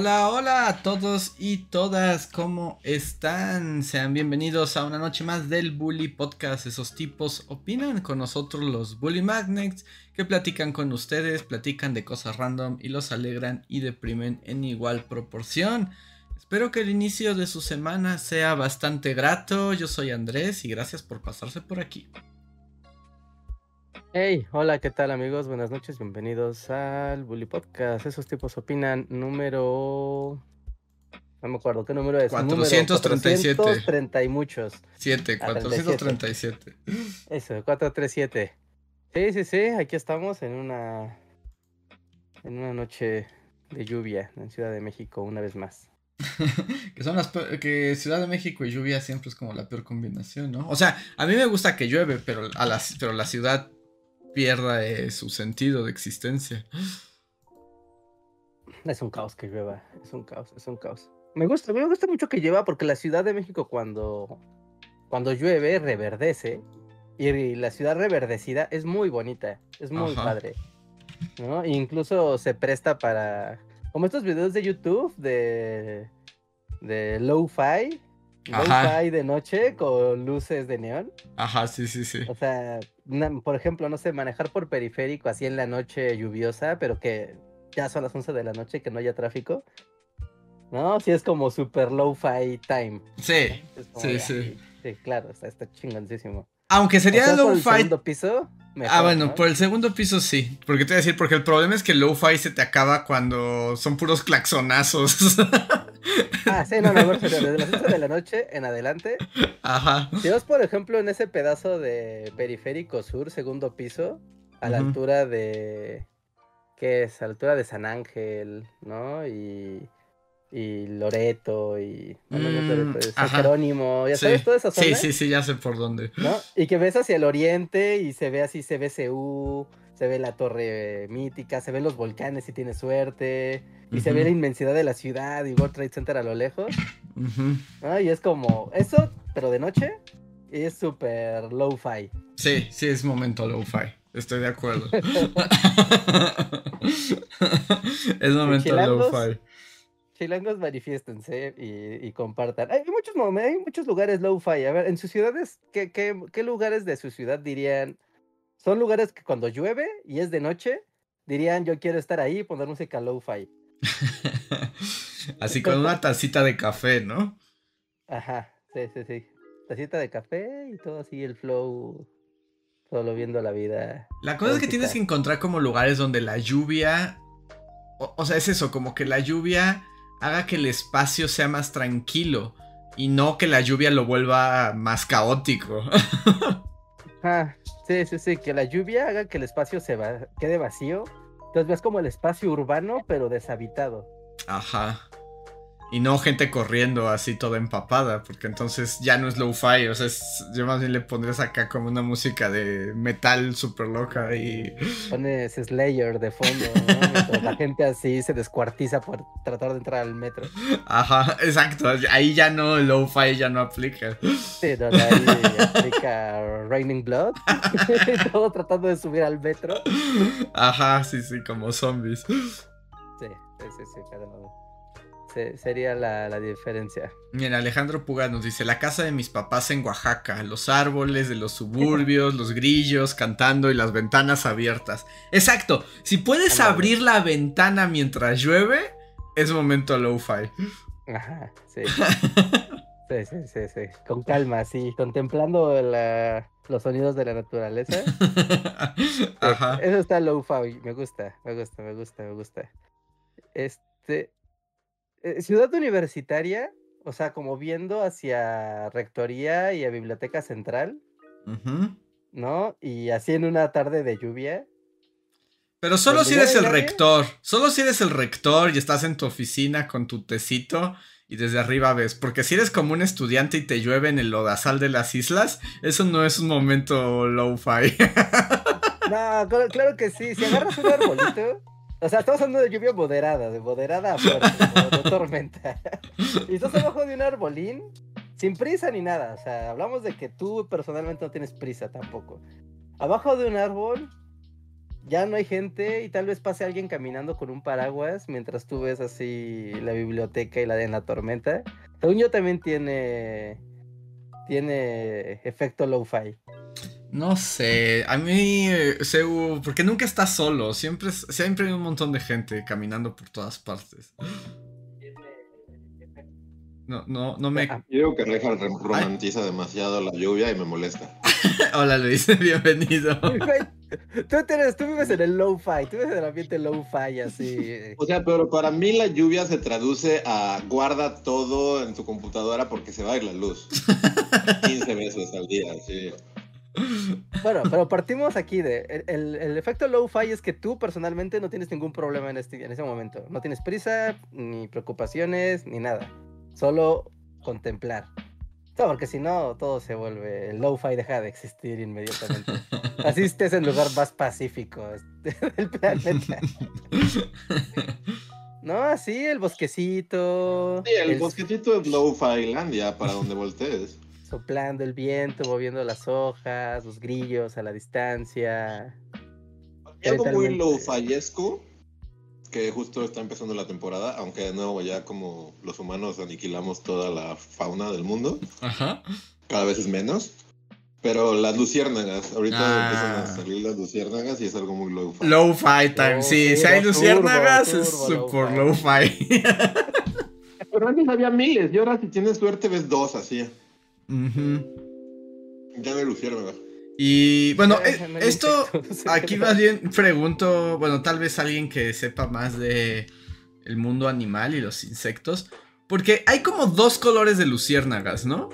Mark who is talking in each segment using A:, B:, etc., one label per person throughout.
A: Hola, hola a todos y todas, ¿cómo están? Sean bienvenidos a una noche más del Bully Podcast. Esos tipos opinan con nosotros los Bully Magnets que platican con ustedes, platican de cosas random y los alegran y deprimen en igual proporción. Espero que el inicio de su semana sea bastante grato. Yo soy Andrés y gracias por pasarse por aquí.
B: Hey, hola, ¿qué tal amigos? Buenas noches, bienvenidos al Bully Podcast. Esos tipos opinan número... No me acuerdo qué número es.
A: 437.
B: 430 y muchos.
A: 7, 437.
B: Ah, Eso, 437. Sí, sí, sí, aquí estamos en una... En una noche de lluvia en Ciudad de México, una vez más.
A: que son las que Ciudad de México y lluvia siempre es como la peor combinación, ¿no? O sea, a mí me gusta que llueve, pero a la, pero la ciudad pierda eh, su sentido de existencia.
B: Es un caos que llueva, es un caos, es un caos. Me gusta, me gusta mucho que llueva porque la Ciudad de México cuando, cuando llueve reverdece y la ciudad reverdecida es muy bonita, es muy padre. ¿no? E incluso se presta para, como estos videos de YouTube de, de low-fi, low-fi de noche con luces de neón.
A: Ajá, sí, sí, sí.
B: O sea, por ejemplo, no sé, manejar por periférico así en la noche lluviosa, pero que ya son las 11 de la noche, que no haya tráfico. ¿No? Sí, es como super low-fi time.
A: Sí, sí, sí.
B: Sí, claro, está, está chingoncísimo.
A: Aunque sería low-fi. ¿Por
B: el segundo piso?
A: ah, bueno, por el segundo piso sí. Porque te voy a decir, porque el problema es que low-fi se te acaba cuando son puros claxonazos.
B: Ah, sí, no, no, desde las 11 de la noche en adelante.
A: Ajá.
B: Si vas, por ejemplo, en ese pedazo de periférico sur, segundo piso, a la altura de. ¿Qué es? A la altura de San Ángel, ¿no? Y. Y Loreto y. No, no, no, San Jerónimo, ya sabes, toda esa zona.
A: Sí, sí, sí, ya sé por dónde.
B: ¿No? Y que ves hacia el oriente y se ve así, se ve CU, se ve la torre mítica, se ven los volcanes si tienes suerte y se ve la inmensidad de la ciudad y World Trade Center a lo lejos. Y es como eso, pero de noche, y es súper low-fi.
A: Sí, sí, es momento low-fi. Estoy de acuerdo. es momento low-fi.
B: Chilangos manifiéstense y, y, compartan. Hay muchos, hay muchos lugares low-fi. A ver, en sus ciudades, ¿qué, qué, qué lugares de su ciudad dirían? Son lugares que cuando llueve y es de noche, dirían yo quiero estar ahí y poner música low-fi.
A: Así con una tacita de café, ¿no?
B: Ajá, sí, sí, sí. Tacita de café y todo así, el flow, solo viendo la vida.
A: La cosa es que tienes que encontrar como lugares donde la lluvia, o, sea, es eso, como que la lluvia haga que el espacio sea más tranquilo y no que la lluvia lo vuelva más caótico.
B: Ah, sí, sí, sí, que la lluvia haga que el espacio se va, quede vacío entonces ves como el espacio urbano, pero deshabitado.
A: Ajá. Y no gente corriendo así toda empapada, porque entonces ya no es low-fi, o sea, yo más bien le pondrías acá como una música de metal súper loca y...
B: Pones Slayer de fondo, ¿no? la gente así se descuartiza por tratar de entrar al metro.
A: Ajá, exacto, ahí ya no, el low-fi ya no aplica.
B: Sí, no, ahí aplica Raining Blood, todo tratando de subir al metro.
A: Ajá, sí, sí, como zombies.
B: Sí, sí, sí, sí, cada uno sería la, diferencia.
A: Mira, Alejandro Puga nos dice, la casa de mis papás en Oaxaca, los árboles de los suburbios, los grillos cantando y las ventanas abiertas. Exacto, si puedes abrir la ventana mientras llueve, es momento low-fi.
B: Ajá, sí. sí, sí, sí, sí. Con calma, sí, contemplando los sonidos de la naturaleza. Ajá. Eso está low-fi, me gusta, me gusta, me gusta, me gusta. Este, eh, ciudad universitaria, o sea, como viendo hacia rectoría y a biblioteca central, ¿no? Y así en una tarde de lluvia.
A: Pero solo si eres el rector, solo si eres el rector y estás en tu oficina con tu tecito y desde arriba ves. Porque si eres como un estudiante y te llueve en el lodazal de las islas, eso no es un momento low-fi.
B: No, claro que sí. Si agarras un arbolito. O sea, estamos hablando de lluvia moderada, de moderada a fuerte, de tormenta. Y estás abajo de un arbolín, sin prisa ni nada. O sea, hablamos de que tú personalmente no tienes prisa tampoco. Abajo de un árbol, ya no hay gente y tal vez pase alguien caminando con un paraguas mientras tú ves así la biblioteca y la de la tormenta. Según yo también tiene tiene efecto low-fi.
A: No sé, a mí, eh, porque nunca estás solo, siempre, siempre hay un montón de gente caminando por todas partes. No, no, no me...
C: Yo digo que Reja romantiza demasiado la lluvia y me molesta.
A: Hola Luis, bienvenido.
B: Tú, tienes, tú vives en el low-fi, tú vives en el ambiente low-fi así.
C: O sea, pero para mí la lluvia se traduce a guarda todo en tu computadora porque se va a ir la luz. 15 veces al día, sí.
B: Bueno, pero partimos aquí de. El, el efecto low-fi es que tú personalmente no tienes ningún problema en, este, en ese momento. No tienes prisa, ni preocupaciones, ni nada. Solo contemplar. No, porque si no, todo se vuelve. El low-fi deja de existir inmediatamente. Así estés en el lugar más pacífico del planeta. No, así el bosquecito.
C: Sí, el, bosquecito es low-fi landia para donde voltees
B: soplando el viento, moviendo las hojas, los grillos a la distancia.
C: algo muy low fallesco que justo está empezando la temporada, aunque de nuevo ya como los humanos aniquilamos toda la fauna del mundo, Ajá. cada vez es menos. Pero las luciérnagas, ahorita ah. empiezan a salir las luciérnagas y es algo muy low-fi.
A: Low-fi time, sí, si hay luciérnagas es super low-fi.
C: Pero antes había miles y ahora si tienes suerte ves dos así. Ya me lucieron, ¿verdad?
A: Y bueno, eh, esto aquí más bien pregunto, bueno, tal vez alguien que sepa más de el mundo animal y los insectos, porque hay como dos colores de luciérnagas, ¿no?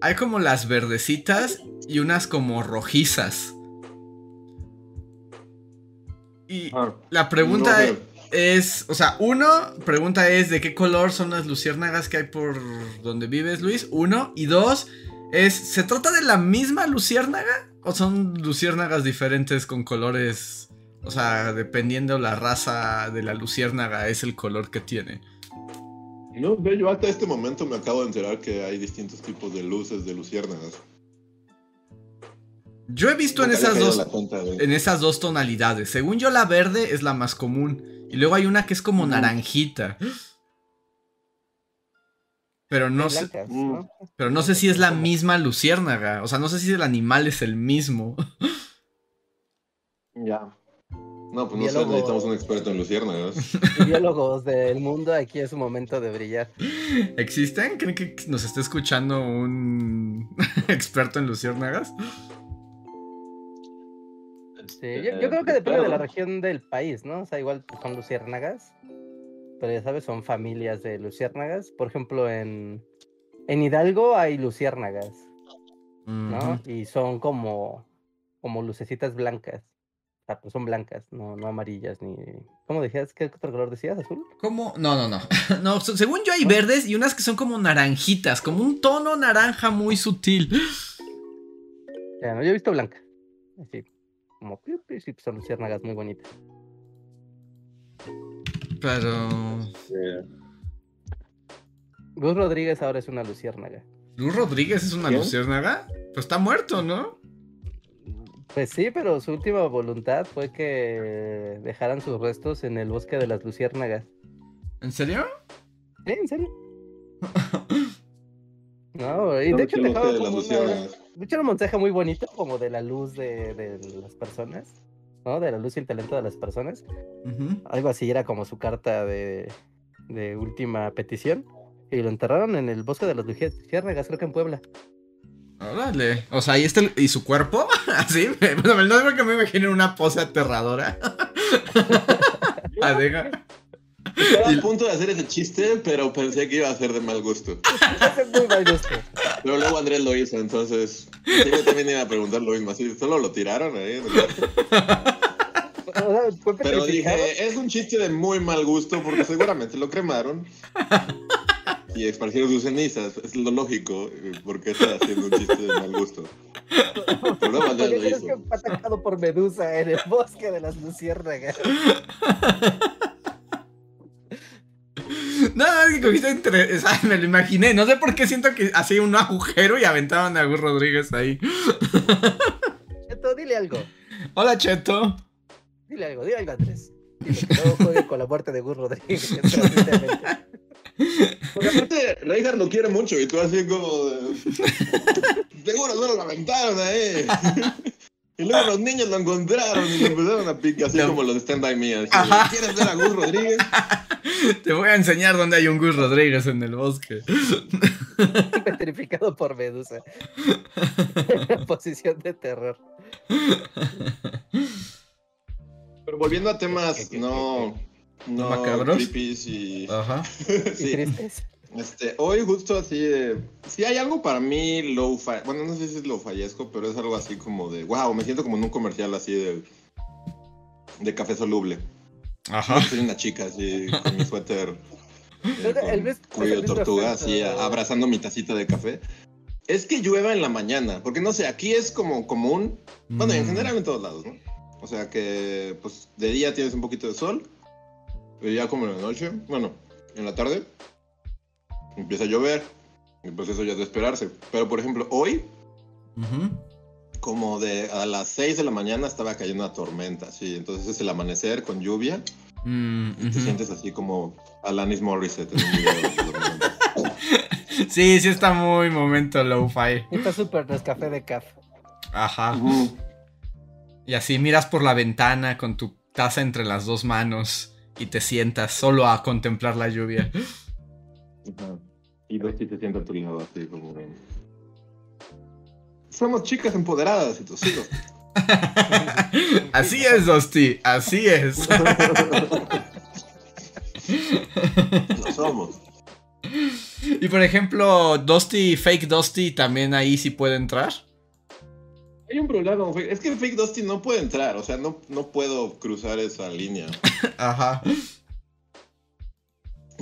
A: Hay como las verdecitas y unas como rojizas. Y ah, la pregunta es, o sea, uno, pregunta es de qué color son las luciérnagas que hay por donde vives, Luis. Uno. Y dos, es, ¿se trata de la misma luciérnaga? ¿O son luciérnagas diferentes con colores? O sea, dependiendo la raza de la luciérnaga, es el color que tiene.
C: No, yo hasta este momento me acabo de enterar que hay distintos tipos de luces de luciérnagas.
A: Yo he visto en esas, dos, en esas dos tonalidades. Según yo, la verde es la más común. Y luego hay una que es como naranjita. Pero no sé. Pero no sé si es la misma luciérnaga. O sea, no sé si el animal es el mismo.
C: Ya. No, pues no sé, necesitamos un experto en luciérnagas.
B: Biólogos del mundo, aquí es un momento de brillar.
A: ¿Existen? ¿Creen que nos está escuchando un experto en luciérnagas?
B: Yo, creo que depende de la región del país, ¿no? O sea, igual son luciérnagas, pero ya sabes, son familias de luciérnagas. Por ejemplo, en, en Hidalgo hay luciérnagas, ¿no? Y son como, como lucecitas blancas. O sea, pues son blancas, no, no amarillas ni. ¿Cómo decías? ¿Qué otro color decías? ¿Azul?
A: ¿Cómo? No, no, no. no según yo hay verdes y unas que son como naranjitas, como un tono naranja muy sutil.
B: Ya, no, yo he visto blanca. Así como sí, son luciérnagas muy bonitas.
A: Pero.
B: Luz Rodríguez ahora es una luciérnaga.
A: ¿Luz Rodríguez es una luciérnaga? Pues está muerto, ¿no?
B: Pues sí, pero su última voluntad fue que dejaran sus restos en el bosque de las luciérnagas.
A: ¿En serio?
B: Sí, en serio. no, y de hecho dejaba como una, de hecho, era un mensaje muy bonito, como de la luz de, las personas, ¿no? De la luz y el talento de las personas. Algo así era como su carta de, última petición. Y lo enterraron en el bosque de las luciérnagas, creo que en Puebla.
A: Órale. O sea, ¿y, este, ¿y su cuerpo? Así. no es porque me imagino una pose aterradora.
C: Adega. Estaba a punto de hacer ese chiste, pero pensé que iba a ser de mal gusto. Es muy mal gusto. Pero luego Andrés lo hizo, entonces yo también iba a preguntar lo mismo. Así, solo lo tiraron ahí. Pero dije, es un chiste de muy mal gusto porque seguramente lo cremaron. y esparcieron sus cenizas. Es lo lógico, porque está haciendo un chiste de mal gusto.
B: Pero no lo hizo. que fue atacado por Medusa en el bosque de las luciérnagas.
A: No, es que cogiste entre. O sea, me lo imaginé. No sé por qué siento que hacía un agujero y aventaban a Gus Rodríguez ahí.
B: Cheto, dile algo.
A: Hola, Cheto.
B: Dile algo, dile algo, Andrés. Dile que no juegue con la muerte de Gus Rodríguez.
C: Porque aparte, Reinhardt lo quiere mucho y tú así como. Seguro no lo aventaron ahí. Y luego los niños lo encontraron y lo empezaron a picar, así como los de Stand By Me. ¿Quieres ver a Gus Rodríguez?
A: Te voy a enseñar dónde hay un Gus Rodríguez en el bosque.
B: Petrificado por Medusa. Posición de terror.
C: Pero volviendo a temas no. No,
A: macabros.
C: y.
A: Ajá.
B: sí. tristes.
C: Este, hoy justo así de... Si hay algo para mí low fi Bueno, no sé si es low fallezco, pero es algo así como de... Wow, me siento como en un comercial así de... De café soluble.
A: Ajá.
C: Soy una chica así con mi suéter... Eh, cuello de tortuga, así abrazando mi tacita de café. Es que llueva en la mañana, porque no sé, aquí es como común, bueno, en mm. general en todos lados, ¿no? O sea que, pues, de día tienes un poquito de sol, pero ya como en la noche, bueno, en la tarde, empieza a llover, y pues eso ya es de esperarse. Pero por ejemplo, hoy, como de a las 6 de la mañana estaba cayendo una tormenta, sí, entonces es el amanecer con lluvia. Mm, te sientes así como Alanis Morissette en un video.
A: sí, sí está muy momento low-fi.
B: Está súper café de caf.
A: Ajá. Y así miras por la ventana con tu taza entre las dos manos y te sientas solo a contemplar la lluvia.
C: Y Dusty se sienta a tu así como... Somos chicas empoderadas y tus hijos.
A: así es, Dusty, así es.
C: Lo somos.
A: Y por ejemplo, Dusty, Fake Dusty, también ahí sí puede entrar.
C: Hay un problema Es que Fake Dusty no puede entrar, o sea, no, no puedo cruzar esa línea.
A: Ajá.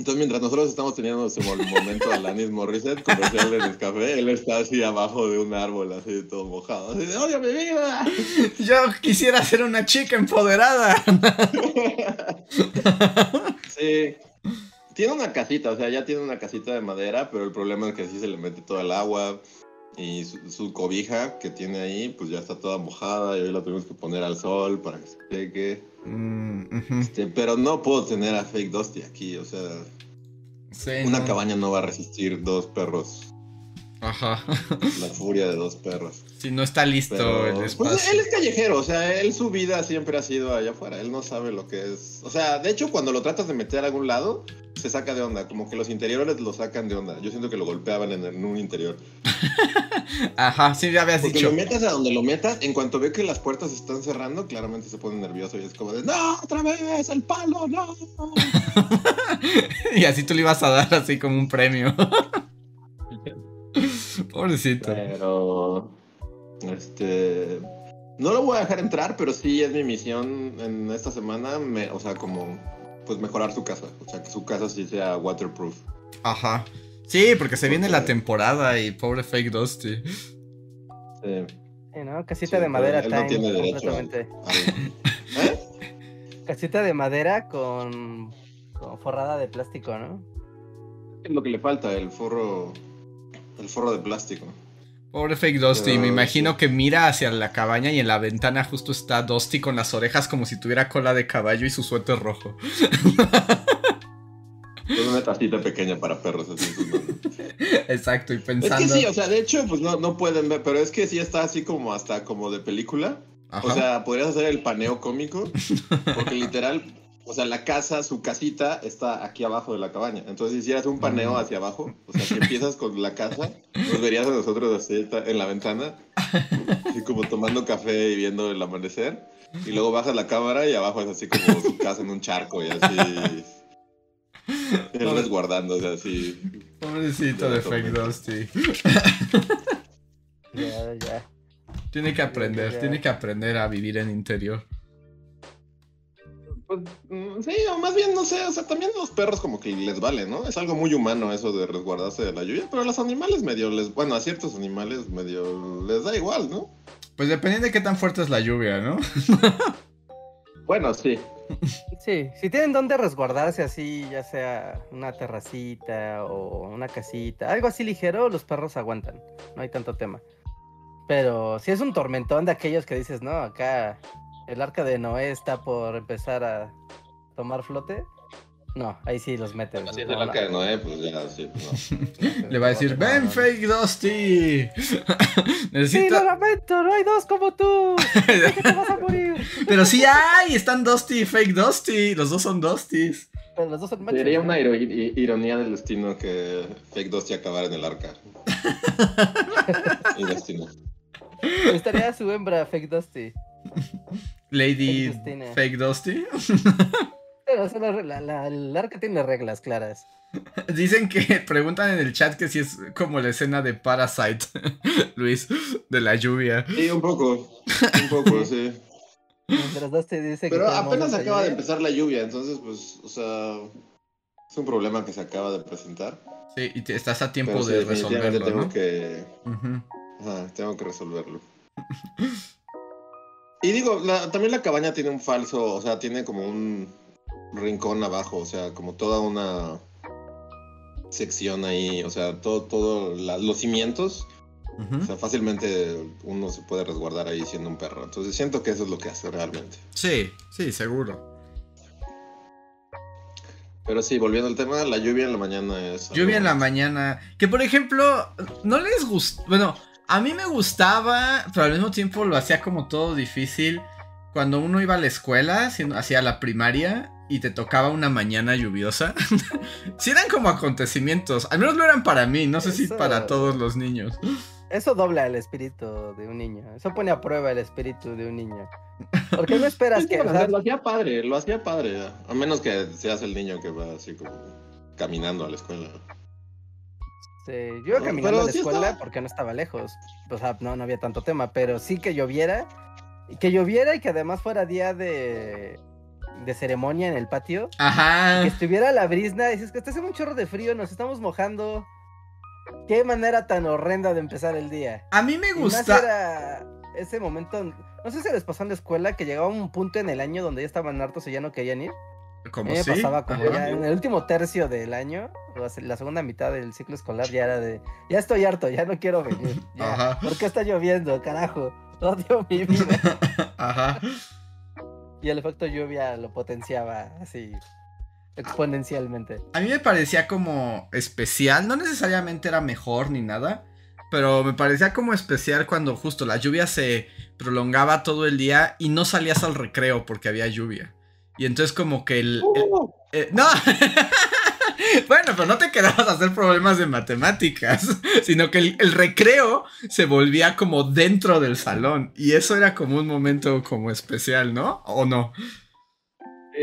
C: Entonces, mientras nosotros estamos teniendo ese momento de Alanis Morissette, comercial en el café, él está así abajo de un árbol, así todo mojado. Así de, ¡Oye, mi vida!
A: Yo quisiera ser una chica empoderada.
C: sí. Tiene una casita, o sea, ya tiene una casita de madera, pero el problema es que así se le mete todo el agua. Y su, cobija que tiene ahí, pues ya está toda mojada y hoy la tenemos que poner al sol para que se seque. Mm, este, pero no puedo tener a Fake Dusty aquí, o sea. una cabaña no va a resistir dos perros.
A: Ajá.
C: La furia de dos perros.
A: Si no está listo el
C: pues, espacio. él es callejero, o sea, él su vida siempre ha sido allá afuera. Él no sabe lo que es. O sea, de hecho, cuando lo tratas de meter a algún lado, se saca de onda. Como que los interiores lo sacan de onda. Yo siento que lo golpeaban en, un interior.
A: Ajá, sí, ya habías
C: Porque
A: dicho.
C: lo metas a donde lo metas, en cuanto ve que las puertas se están cerrando, claramente se pone nervioso y es como de, ¡No, otra vez! ¡El palo, no!
A: y así tú le ibas a dar así como un premio. Pobrecito.
C: Pero. Este. No lo voy a dejar entrar, pero sí es mi misión en esta semana. Me, o sea, como. Pues mejorar su casa. O sea, que su casa sí sea waterproof.
A: Ajá. Sí, porque se viene la temporada y pobre fake Dusty.
B: Sí. ¿no? Casita de madera
C: él no tiene derecho
B: ¿Eh? Casita de madera con, con forrada de plástico, ¿no?
C: Es lo que le falta, el forro el forro de plástico.
A: Pobre fake Dusty, me imagino que mira hacia la cabaña y en la ventana justo está Dusty con las orejas como si tuviera cola de caballo y su suéter rojo.
C: Es una tacita pequeña para perros así.
A: Exacto, y pensando.
C: Es que sí, o sea, de hecho, pues no, no pueden ver, pero es que sí está así como hasta como de película. O sea, podrías hacer el paneo cómico, porque literal o sea, la casa, su casita está aquí abajo de la cabaña. Entonces, si hicieras un paneo hacia abajo, o sea, si empiezas con la casa, nos verías a nosotros así en la ventana, así como tomando café y viendo el amanecer. Y luego bajas la cámara y abajo es así como su casa en un charco y así. Él resguardándose así.
A: Pobrecito de, Fake Dusty.
B: Ya, ya.
A: Tiene que aprender, tiene que aprender a vivir en interior.
C: Pues, mm, sí, o más bien, no sé, o sea, también los perros como que les vale, ¿no? Es algo muy humano eso de resguardarse de la lluvia, pero a los animales medio les, bueno, a ciertos animales medio les da igual, ¿no?
A: Pues dependiendo de qué tan fuerte es la lluvia, ¿no?
C: bueno, sí.
B: Sí, si tienen donde resguardarse así, ya sea una terracita o una casita, algo así ligero, los perros aguantan, no hay tanto tema. Pero si es un tormentón de aquellos que dices, no, acá el arca de Noé está por empezar a tomar flote. No, ahí sí los meten.
C: Así es el arca de Noé, pues ya, sí, pues
A: no. Le va a decir, ven fake Dusty.
B: Necesito... Sí, lo lamento, no hay dos como tú. que te vas a morir.
A: Pero sí hay, están Dusty y fake Dusty. Los dos son Dustys.
B: Pero los dos son
C: Sería una ironía del destino que fake Dusty acabara en el arca. y destino.
B: Estaría su hembra, fake Dusty.
A: Lady Fake Dusty.
B: Pero la, la, el arca tiene reglas claras.
A: Dicen que preguntan en el chat que si es como la escena de Parasite, Luis, de la lluvia.
C: Sí, un poco. Un poco, sí.
B: dice
C: Pero apenas acaba de empezar la lluvia, entonces, pues, o sea, es un problema que se acaba de presentar.
A: Sí, y te, estás a tiempo de resolverlo.
C: Tengo que. tengo que resolverlo. Y digo, también la cabaña tiene un falso, o sea, tiene como un rincón abajo, o sea, como toda una sección ahí, o sea, todo, todo, los cimientos, o sea, fácilmente uno se puede resguardar ahí siendo un perro. Entonces siento que eso es lo que hace realmente.
A: Sí, sí, seguro.
C: Pero sí, volviendo al tema, la lluvia en la mañana es...
A: Lluvia en la mañana. Que por ejemplo, no les gusta... Bueno, a mí me gustaba, pero al mismo tiempo lo hacía como todo difícil. Cuando uno iba a la escuela, hacía la primaria y te tocaba una mañana lluviosa. sí eran como acontecimientos. Al menos lo eran para mí, no sé si para todos los niños.
B: Eso dobla el espíritu de un niño. Eso pone a prueba el espíritu de un niño. Porque no esperas que.
C: Lo hacía padre, lo hacía padre. A menos que seas el niño que va así como caminando a la escuela.
B: Sí, yo iba caminando a la escuela porque no estaba lejos. O sea, no, no había tanto tema, pero sí que lloviera. Que lloviera y que además fuera día de, de ceremonia en el patio.
A: Ajá.
B: que estuviera la brisna. Y dices que está haciendo un chorro de frío, nos estamos mojando. Qué manera tan horrenda de empezar el día.
A: A mí me gusta.
B: Era ese momento. No sé si les pasó en la escuela que llegaba un punto en el año donde ya estaban hartos y ya no querían ir.
A: Como
B: me pasaba como ya en el último tercio del año, la segunda mitad del ciclo escolar ya era de, ya estoy harto, ya no quiero venir. Ya. ¿Por qué está lloviendo, carajo? Odio mi vida.
A: Ajá.
B: Y el efecto lluvia lo potenciaba así exponencialmente.
A: A mí me parecía como especial, no necesariamente era mejor ni nada, pero me parecía como especial cuando justo la lluvia se prolongaba todo el día y no salías al recreo porque había lluvia. Y entonces como que el... ¡Uh! Eh, no. bueno, pero no te quedabas a hacer problemas de matemáticas, sino que el, recreo se volvía como dentro del salón. Y eso era como un momento como especial, ¿no? ¿O no?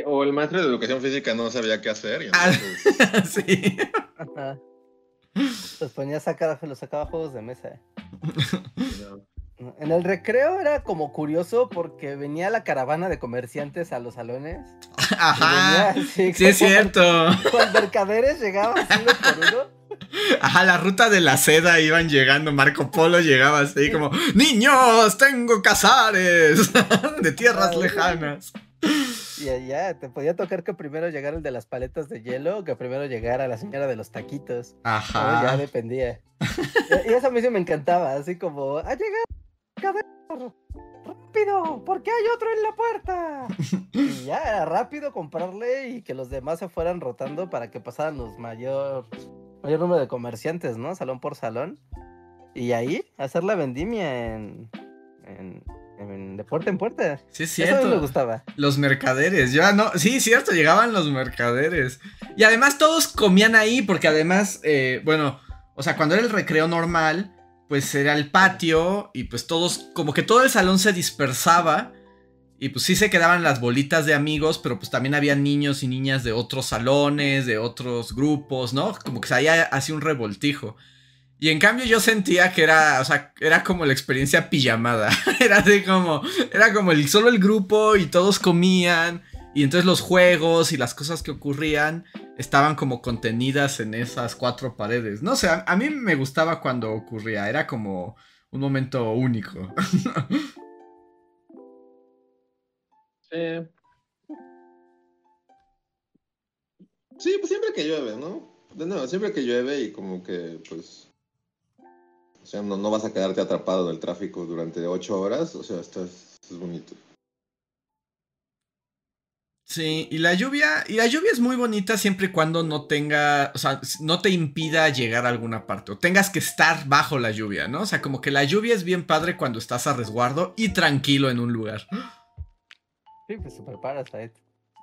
C: o el maestro de educación física no sabía qué hacer. Y entonces...
A: ah, sí.
B: Los ponía a sacar, los sacaba juegos de mesa. En el recreo era como curioso porque venía la caravana de comerciantes a los salones.
A: Ajá. sí, es cierto.
B: Los mercaderes llegaban así por uno.
A: Ajá, la ruta de la seda iban llegando, Marco Polo llegaba así como, niños, tengo cazares de tierras lejanas.
B: Y allá te podía tocar que primero llegara el de las paletas de hielo o que primero llegara la señora de los taquitos.
A: Ajá.
B: Ya dependía. y eso a mí sí me encantaba, así como, ha llegado ¡Rápido! porque hay otro en la puerta? y ya era rápido comprarle y que los demás se fueran rotando para que pasaran los mayor, mayor número de comerciantes, ¿no? Salón por salón. Y ahí hacer la vendimia en, en, de puerta en puerta.
A: Sí, es cierto.
B: Eso me gustaba.
A: Los mercaderes, ya no, sí, cierto, llegaban los mercaderes. Y además todos comían ahí porque además, eh, bueno, o sea, cuando era el recreo normal pues era el patio y pues todos, como que todo el salón se dispersaba y pues sí se quedaban las bolitas de amigos, pero pues también había niños y niñas de otros salones, de otros grupos, ¿no? Como que se había así un revoltijo. Y en cambio yo sentía que era, o sea, era como la experiencia pijamada. era así como, era como el, solo el grupo y todos comían. Y entonces los juegos y las cosas que ocurrían estaban como contenidas en esas cuatro paredes. No sé, a, mí me gustaba cuando ocurría, era como un momento único.
C: sí. Sí, pues siempre que llueve, ¿no? De nuevo, siempre que llueve y como que, pues... O sea, no, no vas a quedarte atrapado en el tráfico durante ocho horas, o sea, esto es bonito.
A: Sí, y la lluvia, y la lluvia es muy bonita siempre y cuando no tenga, o sea, no te impida llegar a alguna parte, o tengas que estar bajo la lluvia, ¿no? O sea, como que la lluvia es bien padre cuando estás a resguardo y tranquilo en un lugar.
B: Sí, pues super parasite.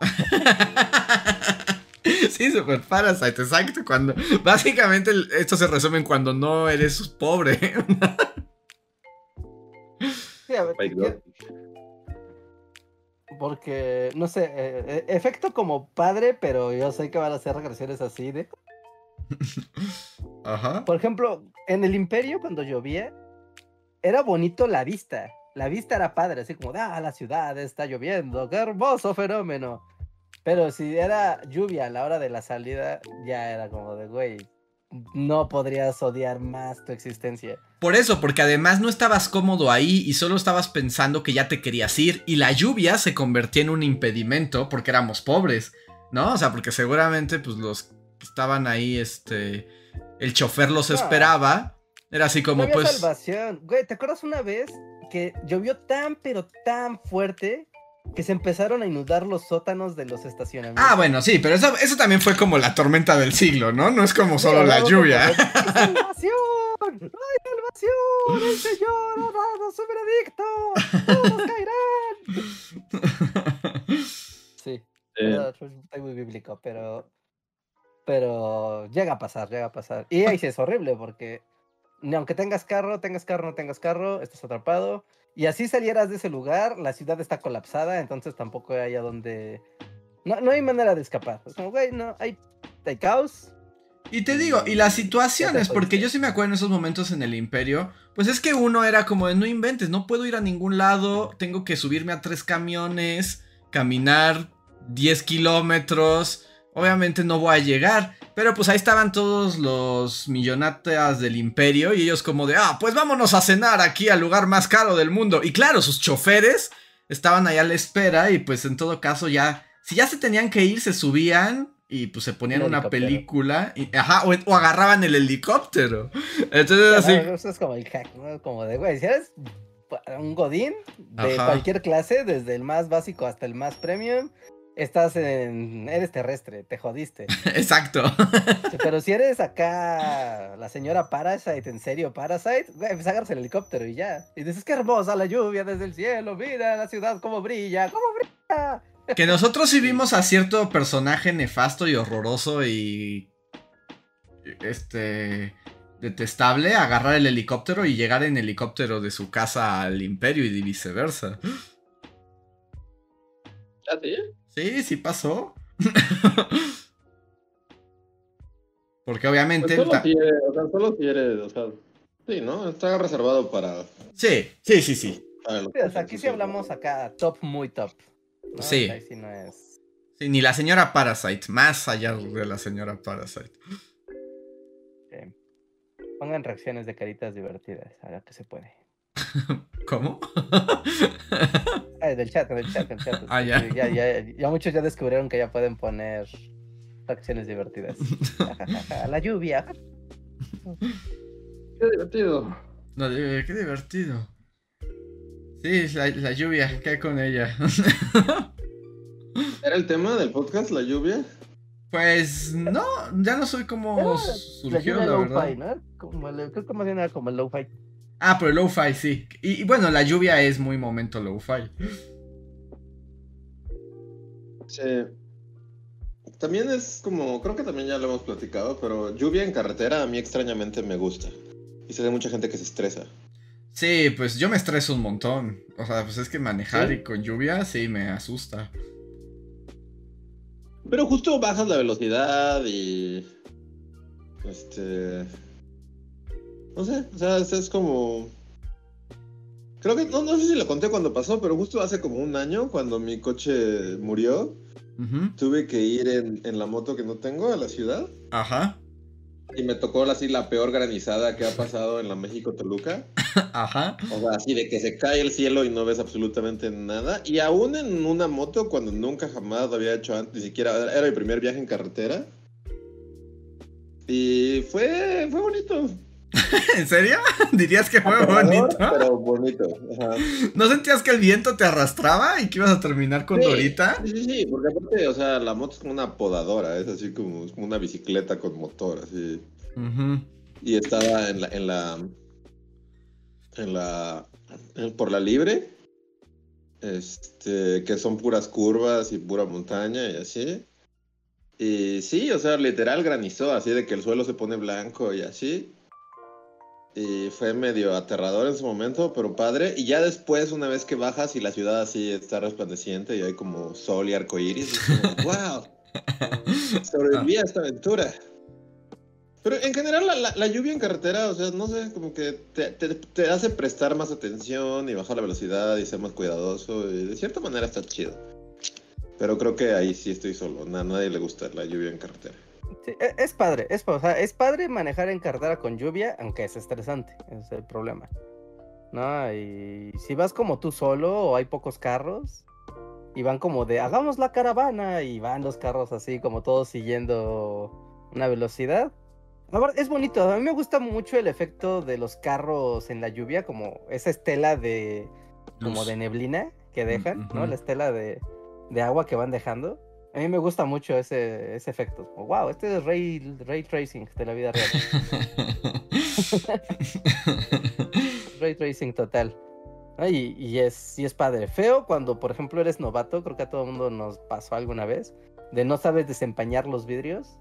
A: sí, super parasite, exacto. Cuando, básicamente esto se resume en cuando no eres pobre.
B: sí, a ver, porque, no sé, eh, eh, efecto como padre, pero yo sé que van a ser regresiones así de... Ajá. Por ejemplo, en el Imperio, cuando llovía, era bonito la vista. La vista era padre, así como ah, la ciudad está lloviendo, qué hermoso fenómeno. Pero si era lluvia a la hora de la salida, ya era como de, güey, no podrías odiar más tu existencia.
A: Por eso, porque además no estabas cómodo ahí y solo estabas pensando que ya te querías ir y la lluvia se convertía en un impedimento porque éramos pobres, ¿no? O sea, porque seguramente pues los que estaban ahí, este, el chofer los esperaba. Era así como pues...
B: salvación. Güey, ¿te acuerdas una vez que llovió tan pero tan fuerte que se empezaron a inundar los sótanos de los estacionamientos.
A: Ah, bueno, sí, pero eso, eso también fue como la tormenta del siglo, ¿no? No es como solo la lluvia.
B: ¡Salvación! ¡Hay salvación! ¡El Señor ha dado su veredicto! ¡Todos caerán! Sí, estoy muy bíblico, pero... Pero llega a pasar, llega a pasar. Y ahí sí es horrible porque ni aunque tengas carro, tengas carro, no tengas carro, estás atrapado y así salieras de ese lugar, la ciudad está colapsada, entonces tampoco hay a donde... No, no hay manera de escapar. Es como, güey, no, hay, hay caos.
A: Y te digo, y las situaciones, porque yo sí me acuerdo en esos momentos en el imperio, pues es que uno era como de no inventes, no puedo ir a ningún lado, tengo que subirme a tres camiones, caminar 10 kilómetros, obviamente no voy a llegar. Pero pues ahí estaban todos los millonatas del imperio y ellos como de, ah, pues vámonos a cenar aquí al lugar más caro del mundo. Y claro, sus choferes estaban ahí a la espera y pues en todo caso ya, si ya se tenían que ir, se subían y pues se ponían una película y, ajá, o, agarraban el helicóptero. Entonces así...
B: Eso es como el hack, ¿no? Como de, güey, si eres un godín de cualquier clase, desde el más básico hasta el más premium, estás en. Eres terrestre, te jodiste.
A: Exacto.
B: pero si eres acá la señora Parasite, en serio, Parasite, güey, pues agarras el helicóptero y ya. Y dices, qué hermosa la lluvia desde el cielo, mira la ciudad cómo brilla, cómo brilla.
A: Que nosotros sí vimos a cierto personaje nefasto y horroroso y. Este. Detestable, agarrar el helicóptero y llegar en helicóptero de su casa al imperio y viceversa.
C: ¿A ti?
A: Sí, sí pasó. Porque obviamente.
C: Pues solo, si eres, o sea, solo si eres, o sea, sí, ¿no? Está reservado para.
A: Sí, sí, sí, sí.
B: o sea, aquí sí hablamos acá top, muy top.
A: Sí.
B: sí no es...
A: Sí, ni la señora Parasite, más allá de la señora Parasite.
B: Pongan reacciones de caritas divertidas, a que se puede.
A: ¿Cómo?
B: Ah, del chat, del chat, del chat.
A: Ah, ya.
B: Ya, ya. ya, muchos ya descubrieron que ya pueden poner acciones divertidas. la lluvia.
C: Qué divertido.
A: No, qué divertido. Sí, la, la lluvia, ¿qué hay con ella?
C: ¿Era el tema del podcast, la lluvia?
A: Pues no, ya no soy como surgió, la, verdad.
B: ¿no? Como el, creo que más bien era como el low-fi.
A: Ah, pero lo-fi sí. Y, bueno, la lluvia es muy momento lo-fi.
C: Sí. También es como, creo que también ya lo hemos platicado, pero lluvia en carretera a mí extrañamente me gusta. Y sé de mucha gente que se estresa.
A: Sí, pues yo me estreso un montón. O sea, pues es que manejar y con lluvia sí me asusta.
C: Pero justo bajas la velocidad y. Este. No sé, o sea, es como. Creo que, no, no sé si lo conté cuando pasó, pero justo hace como un año, cuando mi coche murió, tuve que ir en, en, la moto que no tengo a la ciudad.
A: Ajá.
C: Y me tocó así la peor granizada que ha pasado en la México Toluca.
A: Ajá.
C: O sea, así de que se cae el cielo y no ves absolutamente nada. Y aún en una moto, cuando nunca jamás lo había hecho antes, ni siquiera, era mi primer viaje en carretera. Y fue, fue bonito.
A: ¿En serio? ¿Dirías que fue bonito?
C: Pero bonito.
A: ¿No sentías que el viento te arrastraba y que ibas a terminar con Dorita?
C: Sí, sí, sí, porque aparte, o sea, la moto es como una podadora, es así como, una bicicleta con motor, así. Y estaba en la, en la, en la, por la libre, este, que son puras curvas y pura montaña y así. Y sí, o sea, literal granizó, así de que el suelo se pone blanco y así. Y fue medio aterrador en su momento, pero padre. Y ya después, una vez que bajas y la ciudad así está resplandeciente y hay como sol y arco iris, es como, wow, sobreviví a esta aventura. Pero en general la, lluvia en carretera, o sea, no sé, como que te, te, hace prestar más atención y bajar la velocidad y ser más cuidadoso. Y de cierta manera está chido. Pero creo que ahí sí estoy solo. a nadie le gusta la lluvia en carretera.
B: E, es padre, es, o es padre manejar en carretera con lluvia, aunque es estresante, es el problema. ¿No? Y si vas como tú solo o hay pocos carros y van como de hagamos la caravana y van los carros así como todos siguiendo una velocidad. Es bonito, a mí me gusta mucho el efecto de los carros en la lluvia, como esa estela de como de neblina que dejan, ¿no? La estela de, de agua que van dejando. A mí me gusta mucho ese, ese efecto. wow, este es ray, ray tracing de la vida real. ray tracing total. Y, y, es, y es padre. Feo cuando, por ejemplo, eres novato, creo que a todo el mundo nos pasó alguna vez, de no sabes desempañar los vidrios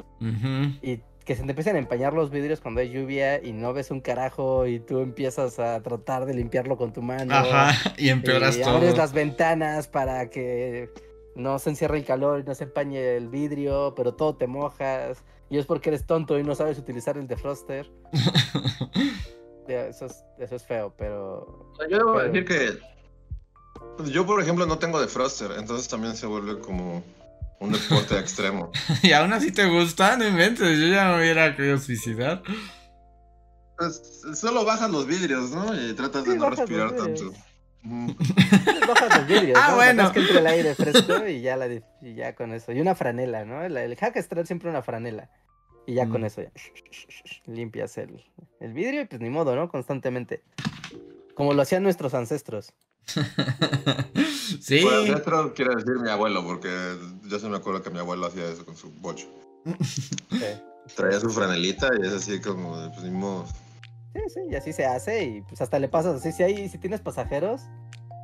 B: y que se te empiezan a empañar los vidrios cuando hay lluvia y no ves un carajo y tú empiezas a tratar de limpiarlo con tu mano.
A: Ajá, y empeoras y todo.
B: Abres las ventanas para que no se encierra el calor y no se empañe el vidrio, pero todo te mojas. Y es porque eres tonto y no sabes utilizar el defroster. eso, es, eso es feo, pero.
C: Yo debo decir que. Pues, yo, por ejemplo, no tengo defroster, entonces también se vuelve como un deporte extremo.
A: y aún así te gusta, no inventes, yo ya me hubiera querido suicidar.
C: Pues solo bajas los vidrios, ¿no? Y tratas de no respirar tanto.
B: Bajas los vidrios, ah, bueno. que entre el aire fresco y ya, la, y ya con eso. Y una franela, ¿no? El, hack es traer siempre una franela. Y ya con eso ya limpias el, el vidrio y pues ni modo, ¿no? Constantemente. Como lo hacían nuestros ancestros.
A: sí.
C: Bueno, ancestro quiere decir mi abuelo, porque yo se me acuerdo que mi abuelo hacía eso con su bocho. Traía su franelita y es así como, pues ni modo.
B: Sí, sí, y así se hace y pues hasta le pasas así, si hay, si tienes pasajeros,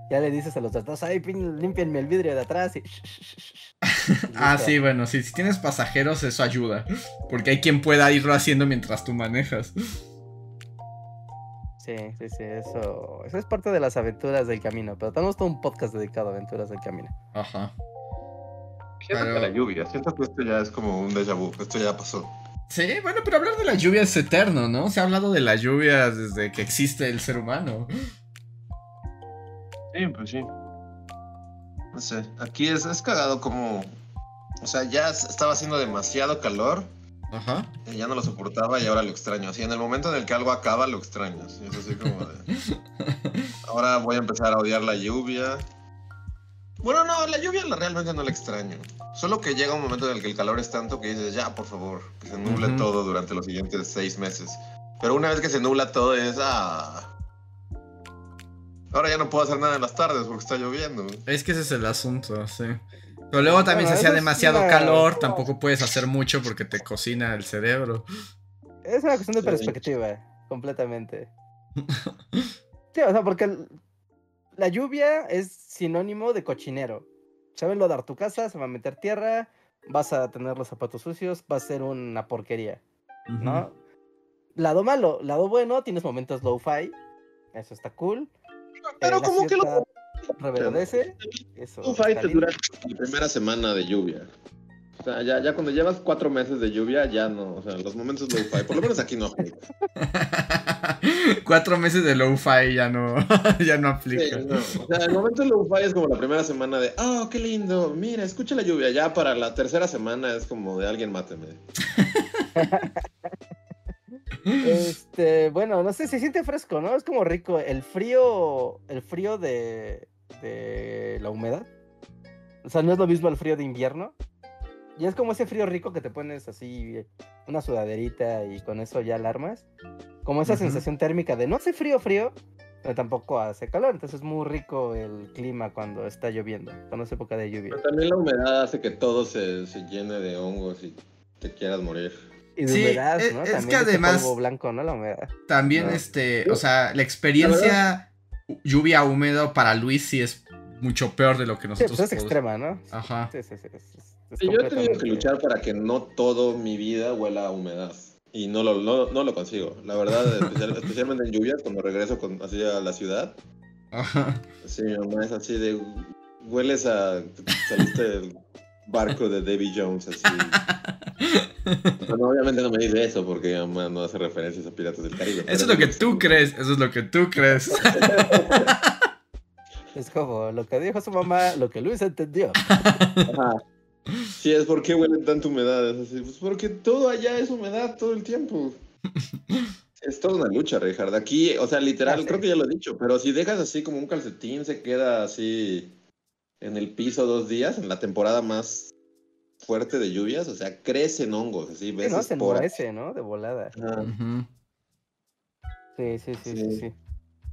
B: ya le dices a los atrás, ay, límpienme el vidrio de atrás y...
A: ah, sí, bueno, sí, si tienes pasajeros eso ayuda, porque hay quien pueda irlo haciendo mientras tú manejas.
B: Sí, sí, sí, eso, eso es parte de las aventuras del camino, pero tenemos todo un podcast dedicado a aventuras del camino.
A: Ajá.
C: Siento la lluvia, siento que esto ya es como un déjà vu, esto ya pasó.
A: Sí, bueno, pero hablar de la lluvia es eterno, ¿no? Se ha hablado de la lluvia desde que existe el ser humano.
C: Sí, pues sí. No sé, aquí es, es cagado como... O sea, ya estaba haciendo demasiado calor.
A: Ajá.
C: Y ya no lo soportaba y ahora lo extraño. Así, en el momento en el que algo acaba, lo extraño. Así, es así como de... Ahora voy a empezar a odiar la lluvia. Bueno, no, la lluvia realmente no la extraño. Solo que llega un momento en el que el calor es tanto que dices, ya, por favor, que se nuble todo durante los siguientes seis meses. Pero una vez que se nubla todo es, ah... Ahora ya no puedo hacer nada en las tardes porque está lloviendo.
A: Es que ese es el asunto, sí. Pero luego también se hacía demasiado calor, tampoco puedes hacer mucho porque te cocina el cerebro.
B: Es una cuestión de perspectiva, completamente. Sí, o sea, porque la lluvia es sinónimo de cochinero. Se va a enlodar tu casa, se va a meter tierra, vas a tener los zapatos sucios, va a ser una porquería, ¿no? Lado malo, lado bueno, tienes momentos low-fi, eso está cool.
C: Pero eh, como que lo
B: reverdece, eso.
C: Low-fi te dura la primera semana de lluvia. O sea, ya, ya cuando llevas cuatro meses de lluvia, ya no. O sea, los momentos low-fi, por lo menos aquí no.
A: Cuatro meses de low-fi ya no, ya no aplica.
C: O sea, el momento de low-fi es como la primera semana de, oh, qué lindo, mira, escucha la lluvia. Ya para la tercera semana es como de alguien máteme.
B: Este, bueno, no sé, se siente fresco, ¿no? Es como rico. El frío, el frío de, de la humedad. O sea, no es lo mismo el frío de invierno. Y es como ese frío rico que te pones así, una sudaderita y con eso ya alarmas. Como esa sensación térmica de no hace frío, frío, pero tampoco hace calor. Entonces es muy rico el clima cuando está lloviendo, cuando es época de lluvia.
C: Pero también la humedad hace que todo se, se llene de hongos y te quieras morir.
B: Y de humedad, e, ¿no? Es, que además. blanco, ¿no? La humedad.
A: También, este, o sea, la experiencia lluvia húmedo para Luis sí es mucho peor de lo que nosotros.
B: Sí, pues es extrema, ¿no?
A: Ajá.
B: Sí, sí, sí
C: yo he tenido que luchar para que no todo mi vida huela a humedad. Y no lo, no, lo consigo. La verdad, especialmente en lluvias, cuando regreso con, así a la ciudad. Sí, mi mamá es así de. Hueles a. Saliste del barco de Davy Jones, así. Bueno, obviamente no me dice eso porque mi mamá no hace referencias a Piratas del Caribe.
A: Eso es lo que tú crees. Eso es lo que tú crees.
B: Es como lo que dijo su mamá, lo que Luis entendió. Ajá.
C: Sí, es porque huele tanta humedad. Es así, pues porque todo allá es humedad todo el tiempo. Es toda una lucha, Richard. Aquí, o sea, literal, creo que ya lo he dicho, pero si dejas así como un calcetín, se queda así en el piso dos días, en la temporada más fuerte de lluvias, o sea, crecen hongos, así,
B: ves. Sí, no, se endurece, ¿no? De volada. sí, sí, sí, sí, sí.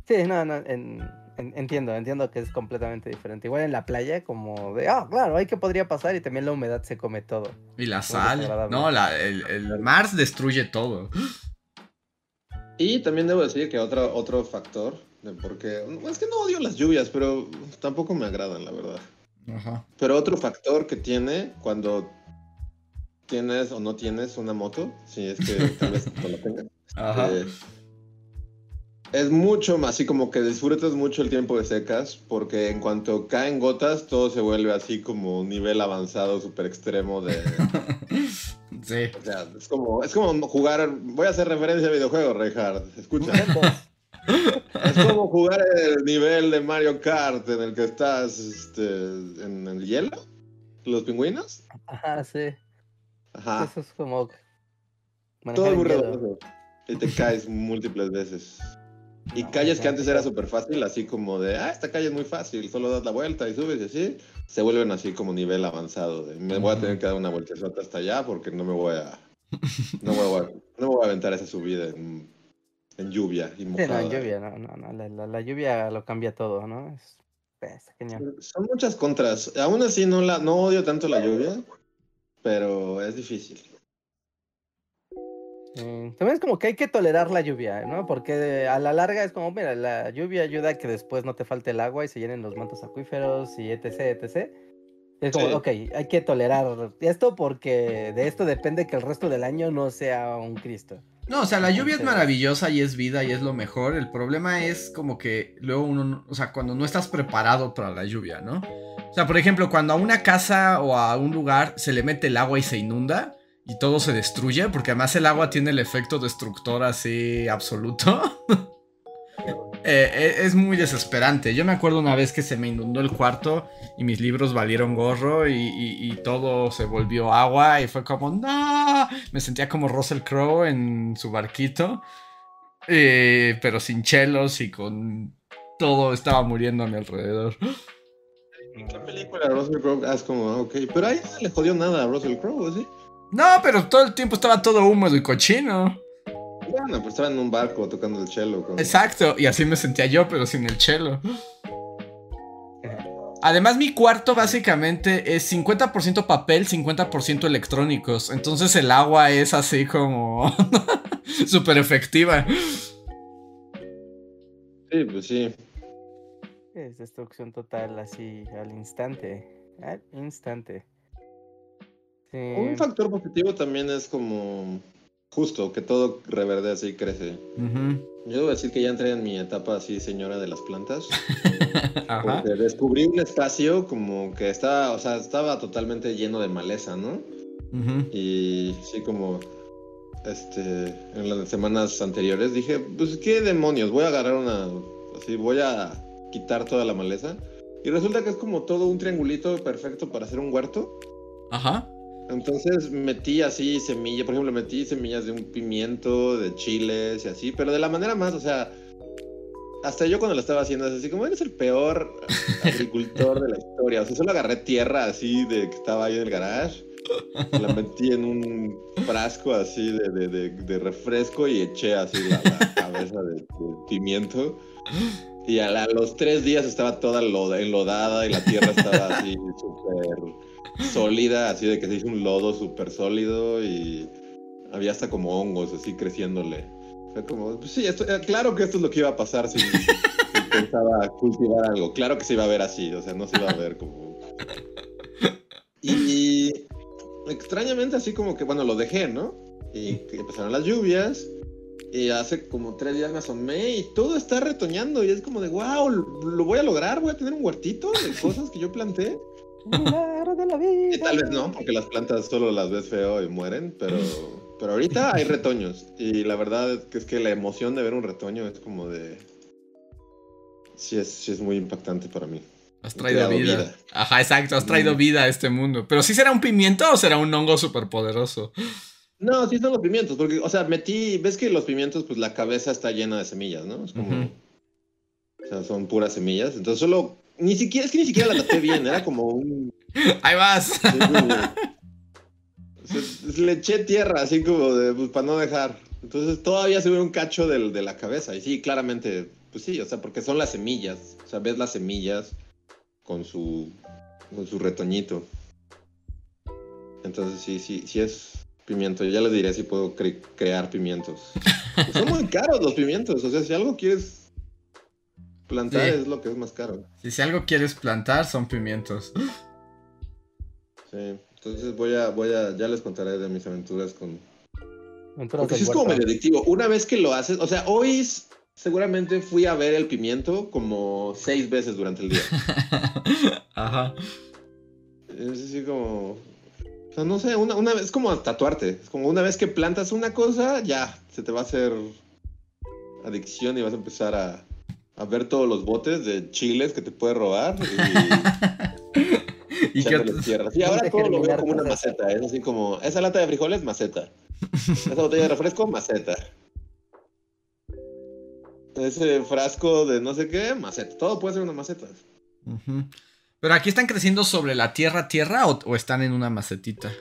B: Sí, no, no, en entiendo, entiendo que es completamente diferente. Igual en la playa, como de, ah, claro, hay que podría pasar y también la humedad se come todo.
A: Y la sal, no, el, el mar destruye todo.
C: Y también debo decir que otro, otro factor de por qué, es que no odio las lluvias, pero tampoco me agradan, la verdad. Ajá. Pero otro factor que tiene cuando tienes o no tienes una moto, si es que tal vez no la tengas. Ajá. Eh, es mucho más, así como que disfrutas mucho el tiempo de secas, porque en cuanto caen gotas, todo se vuelve así como un nivel avanzado, súper extremo de...
A: sí.
C: O sea, es como, es como jugar, voy a hacer referencia a videojuegos, Reinhardt, escucha. es como jugar el nivel de Mario Kart en el que estás este, en el hielo, los pingüinos.
B: Ajá, sí. Ajá. Eso es como...
C: Todo muy Y te caes múltiples veces. Y calles que antes era súper fácil, así como de, ah, esta calle es muy fácil, solo das la vuelta y subes y así, se vuelven así como nivel avanzado. me voy a tener que dar una vueltezota hasta allá porque no me voy a, no me voy a, no me voy a aventar esa subida en, en lluvia y
B: mojada. Sí, no, en lluvia, no, no, no la, la, lluvia lo cambia todo, ¿no? Es,
C: genial. Son muchas contras. Aún así no, la, no odio tanto la lluvia, pero es difícil.
B: Mm, también es como que hay que tolerar la lluvia, ¿no? Porque a la larga es como, mira, la lluvia ayuda a que después no te falte el agua y se llenen los mantos acuíferos y etc, etc. Es como, ok, hay que tolerar esto porque de esto depende que el resto del año no sea un Cristo.
A: No, o sea, la lluvia es maravillosa y es vida y es lo mejor. El problema es como que luego uno, o sea, cuando no estás preparado para la lluvia, ¿no? O sea, por ejemplo, cuando a una casa o a un lugar se le mete el agua y se inunda, y todo se destruye, porque además el agua tiene el efecto destructor así absoluto. Eh, eh, es muy desesperante. Yo me acuerdo una vez que se me inundó el cuarto y mis libros valieron gorro y, todo se volvió agua y fue como, no, me sentía como Russell Crowe en su barquito, eh, pero sin chelos y con todo estaba muriendo a mi alrededor.
C: ¿En qué película Russell Crowe? Ah, es como, ok, pero ahí no le jodió nada a Russell Crowe, ¿sí?
A: No, pero todo el tiempo estaba todo húmedo y cochino.
C: Bueno, pues estaba en un barco tocando el chelo.
A: Exacto, y así me sentía yo, pero sin el chelo. Además, mi cuarto básicamente es 50% papel, 50% electrónicos. Entonces el agua es así como súper efectiva.
C: Sí, pues sí.
B: Es destrucción total así al instante. Al instante.
C: Un factor positivo también es como justo que todo reverdece y crece. Yo debo decir que ya entré en mi etapa así, señora de las plantas. descubrí un espacio como que estaba, o sea, estaba totalmente lleno de maleza, ¿no? Y sí, como este, en las semanas anteriores, dije, pues qué demonios, voy a agarrar una, así, voy a quitar toda la maleza. Y resulta que es como todo un triangulito perfecto para hacer un huerto.
A: Ajá.
C: Entonces metí así semillas, por ejemplo, metí semillas de un pimiento, de chiles y así, pero de la manera más, o sea, hasta yo cuando lo estaba haciendo es así como eres el peor agricultor de la historia. O sea, solo agarré tierra así de que estaba ahí en el garage, la metí en un frasco así de, de, refresco y eché así la, cabeza de, pimiento. Y a, los tres días estaba toda enlodada y la tierra estaba así súper sólida, así de que se hizo un lodo súper sólido y había hasta como hongos así creciéndole como, pues sí, eh, claro que esto es lo que iba a pasar si, pensaba cultivar algo. Claro que se iba a ver así, o sea, no se iba a ver como. Y, extrañamente, así como que, bueno, lo dejé, ¿no? Y empezaron las lluvias. Y hace como tres días me asomé y todo está retoñando. Y es como de, wow, lo voy a lograr, voy a tener un huertito de cosas que yo planté.
B: De la vida.
C: Y tal vez no, porque las plantas solo las ves feo y mueren, pero pero ahorita hay retoños. Y la verdad es que, es que la emoción de ver un retoño es como de. Sí es, sí es muy impactante para mí.
A: Has traído vida. Ajá, exacto, has traído vida a este mundo. Pero sí será un pimiento o será un hongo súper poderoso.
C: No, sí son los pimientos, porque, o sea, metí, ves que los pimientos, pues la cabeza está llena de semillas, ¿no? Es como, o sea, son puras semillas, entonces solo, ni siquiera, es que ni siquiera la traté bien, era como un...
A: Ahí vas
C: le eché tierra, así como de, pues, para no dejar. Entonces todavía se ve un cacho del, de la cabeza. Y sí, claramente, pues sí, o sea, porque son las semillas. O sea, ves las semillas con su, con su retoñito. Entonces sí, sí, sí es pimiento. Ya les diré si puedo crear pimientos. Pues son muy caros los pimientos. O sea, si algo quieres plantar es lo que es más caro.
A: si algo quieres plantar son pimientos.
C: Sí. Entonces voy a, voy a, ya les contaré de mis aventuras con... Porque sí es como medio adictivo. Una vez que lo haces, o sea, hoy seguramente fui a ver el pimiento como seis veces durante el día.
A: Ajá.
C: Es así como... O sea, no sé, una, una vez, es como tatuarte. Es como una vez que plantas una cosa, ya, se te va a hacer adicción y vas a empezar a, a ver todos los botes de chiles que te puede robar. Y... Y tierra. Sí, ahora todo lo veo como una maceta. Es así como, esa lata de frijoles, maceta. Esa botella de refresco, maceta. Ese frasco de no sé qué, maceta. Todo puede ser una maceta.
A: Pero aquí están creciendo sobre la tierra, tierra o, están en una macetita.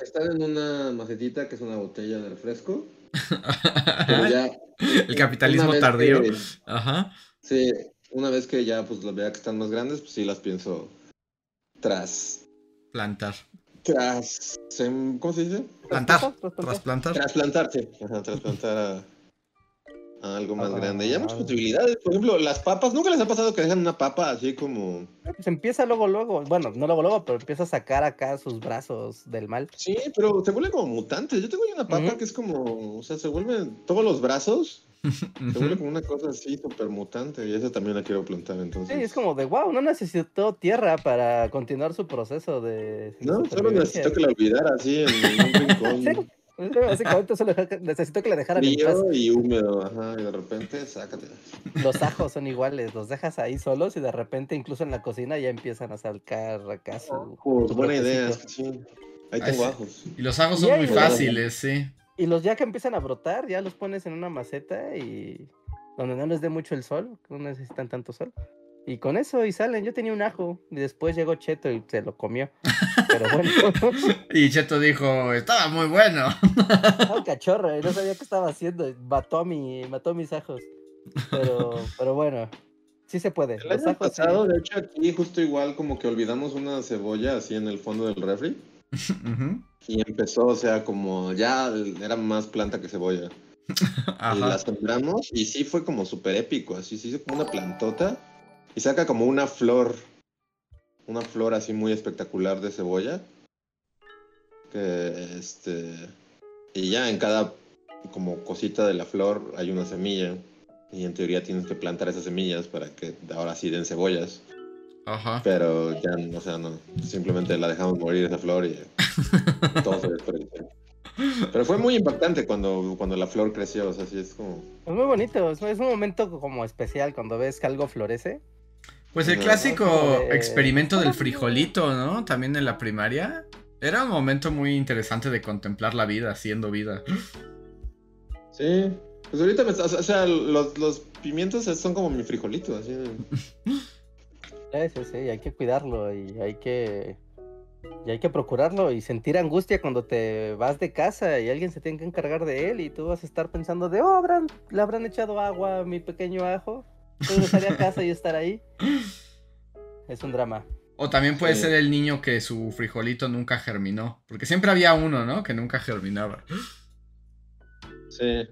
C: Están en una macetita que es una botella de refresco.
A: El capitalismo tardío. Ajá.
C: Sí, una vez que ya pues las vea que están más grandes, pues sí las pienso tras
A: plantar.
C: Tras ¿cómo se dice?
A: Plantar, trasplantar.
C: Trasplantar, sí. trasplantar a, algo más grande. Y hay muchas posibilidades. Por ejemplo, las papas, ¿nunca les ha pasado que dejan una papa así como.
B: Pues empieza luego, luego. Bueno, no luego, luego, pero empieza a sacar acá sus brazos del mal.
C: Sí, pero se vuelve como mutante. Yo tengo una papa que es como. O sea, se vuelven todos los brazos se vuelve como una cosa así súper mutante y esa también la quiero plantar entonces.
B: Sí, es como de wow, no necesitó tierra para continuar su proceso de.
C: No, solo necesito que la olvidara así en, un rincón.
B: Básicamente solo necesito que la dejara
C: Frío y húmedo, ajá, y de repente sácate.
B: Los ajos son iguales, los dejas ahí solos y de repente incluso en la cocina ya empiezan a sacar acá su.
C: buena idea, sí. Ahí tengo ajos.
A: Y los ajos son muy fáciles, sí.
B: Y los ya que empiezan a brotar, ya los pones en una maceta y donde no les dé mucho el sol, no necesitan tanto sol. Y con eso y salen. Yo tenía un ajo y después llegó Cheto y se lo comió. Pero bueno.
A: y Cheto dijo, estaba muy bueno.
B: Ay, cachorro, no sabía qué estaba haciendo. Mató, mi, mató mis ajos. Pero, pero bueno, sí se puede.
C: El año pasado, de hecho, aquí justo igual como que olvidamos una cebolla así en el fondo del refri. Y empezó, o sea, como ya era más planta que cebolla. Y la sembramos y sí fue como súper épico, así se hizo como una plantota y saca como una flor, una flor así muy espectacular de cebolla. Que este. Y ya en cada como cosita de la flor hay una semilla. Y en teoría tienes que plantar esas semillas para que ahora sí den cebollas.
A: Ajá.
C: Pero ya, o sea, no. Simplemente la dejamos morir esa flor y todo se desperdició. Pero fue muy impactante cuando, cuando la flor creció, o sea, sí es como...
B: Es muy bonito, es, un momento como especial cuando ves que algo florece.
A: Pues el clásico experimento del frijolito, ¿no? También en la primaria. Era un momento muy interesante de contemplar la vida, siendo vida.
C: Sí, pues ahorita me, o sea, los, los pimientos son como mi frijolito, así.
B: Sí, sí, sí, hay que cuidarlo y hay que y hay que procurarlo y sentir angustia cuando te vas de casa y alguien se tiene que encargar de él y tú vas a estar pensando de, oh, ¿habrán, le habrán echado agua a mi pequeño ajo. Regresaría a casa y estar ahí. Es un drama.
A: O también puede ser el niño que su frijolito nunca germinó. Porque siempre había uno, ¿no? Que nunca germinaba.
C: Sí.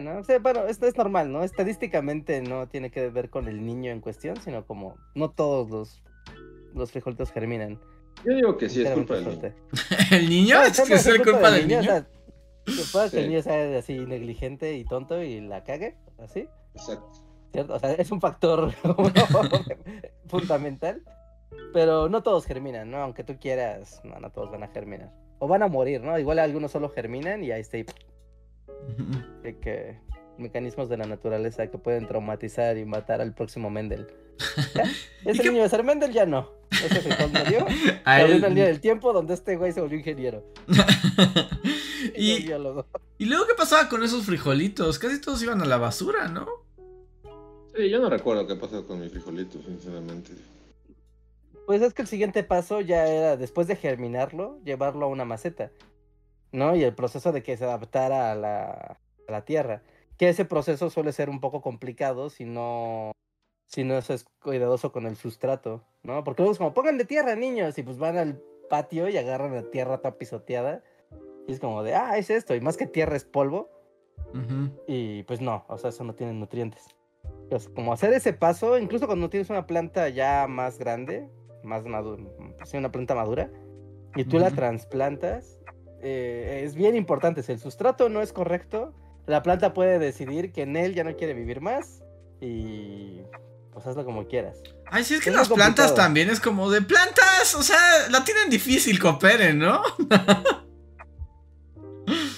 B: ¿No? bueno, esto es normal, ¿no? Estadísticamente no tiene que ver con el niño en cuestión, sino como no todos los, los frijolitos germinan.
C: Yo digo que sí, es culpa del niño.
A: ¿El niño? ¿Es que es culpa del niño?
B: puede que el niño sea así negligente y tonto y la cague, así.
C: Exacto.
B: ¿Cierto? O sea, es un factor fundamental. Pero no todos germinan, ¿no? Aunque tú quieras, no, no todos van a germinar. O van a morir, ¿no? Igual algunos solo germinan y ahí está. Que mecanismos de la naturaleza que pueden traumatizar y matar al próximo Mendel. Ese niño de ser Mendel ya no. Ese dio. el día del tiempo donde este güey se volvió ingeniero.
A: y, y, luego, ¿qué pasaba con esos frijolitos? Casi todos iban a la basura, ¿no?
C: Sí, yo no recuerdo qué pasó con mis frijolitos, sinceramente.
B: Pues es que el siguiente paso ya era, después de germinarlo, llevarlo a una maceta. ¿No? Y el proceso de que se adaptara a la, a la tierra que ese proceso suele ser un poco complicado si no, si no es cuidadoso con el sustrato, ¿no? Porque luego es como, pongan de tierra, niños, y pues van al patio y agarran la tierra toda pisoteada. Y es como de, ah, es esto, y más que tierra es polvo. Y pues no, o sea, eso no tiene nutrientes. Pues como hacer ese paso, incluso cuando tienes una planta ya más grande, más madura, una planta madura, y tú la trasplantas, eh, es bien importante. Si el sustrato no es correcto, la planta puede decidir que en él ya no quiere vivir más y pues hazlo como quieras.
A: Ay, sí, es que las plantas también es como de plantas, o sea, la tienen difícil, cooperen, ¿no?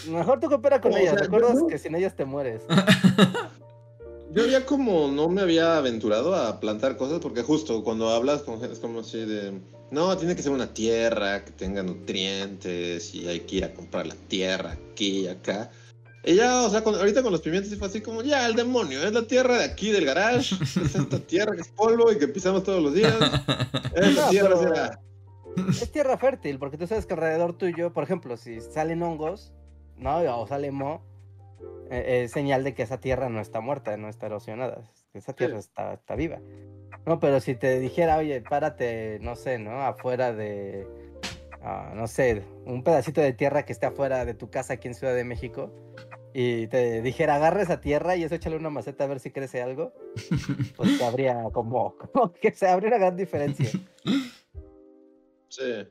B: Mejor tú coopera con ellas, ¿recuerdas que sin ellas te mueres?
C: Yo había como, no me había aventurado a plantar cosas porque justo cuando hablas con gente es como así de, no, tiene que ser una tierra que tenga nutrientes y hay que ir a comprar la tierra aquí y acá. Y ya, o sea, ahorita con los pimientos fue así como, ya, el demonio, es la tierra de aquí del garage, es esta tierra que es polvo y que pisamos todos los días. Es tierra,
B: Es tierra fértil, porque tú sabes que alrededor tuyo, por ejemplo, si salen hongos, ¿no? O sale mo, eh, es señal de que esa tierra no está muerta, no está erosionada. Esa tierra está, está viva. No, pero si te dijera, oye, párate, no sé, ¿no? Afuera de, ah, no sé, un pedacito de tierra que esté afuera de tu casa aquí en Ciudad de México, y te dijera, agarra esa tierra y eso échale una maceta a ver si crece algo, pues habría como, que se habría una gran diferencia.
C: Sí.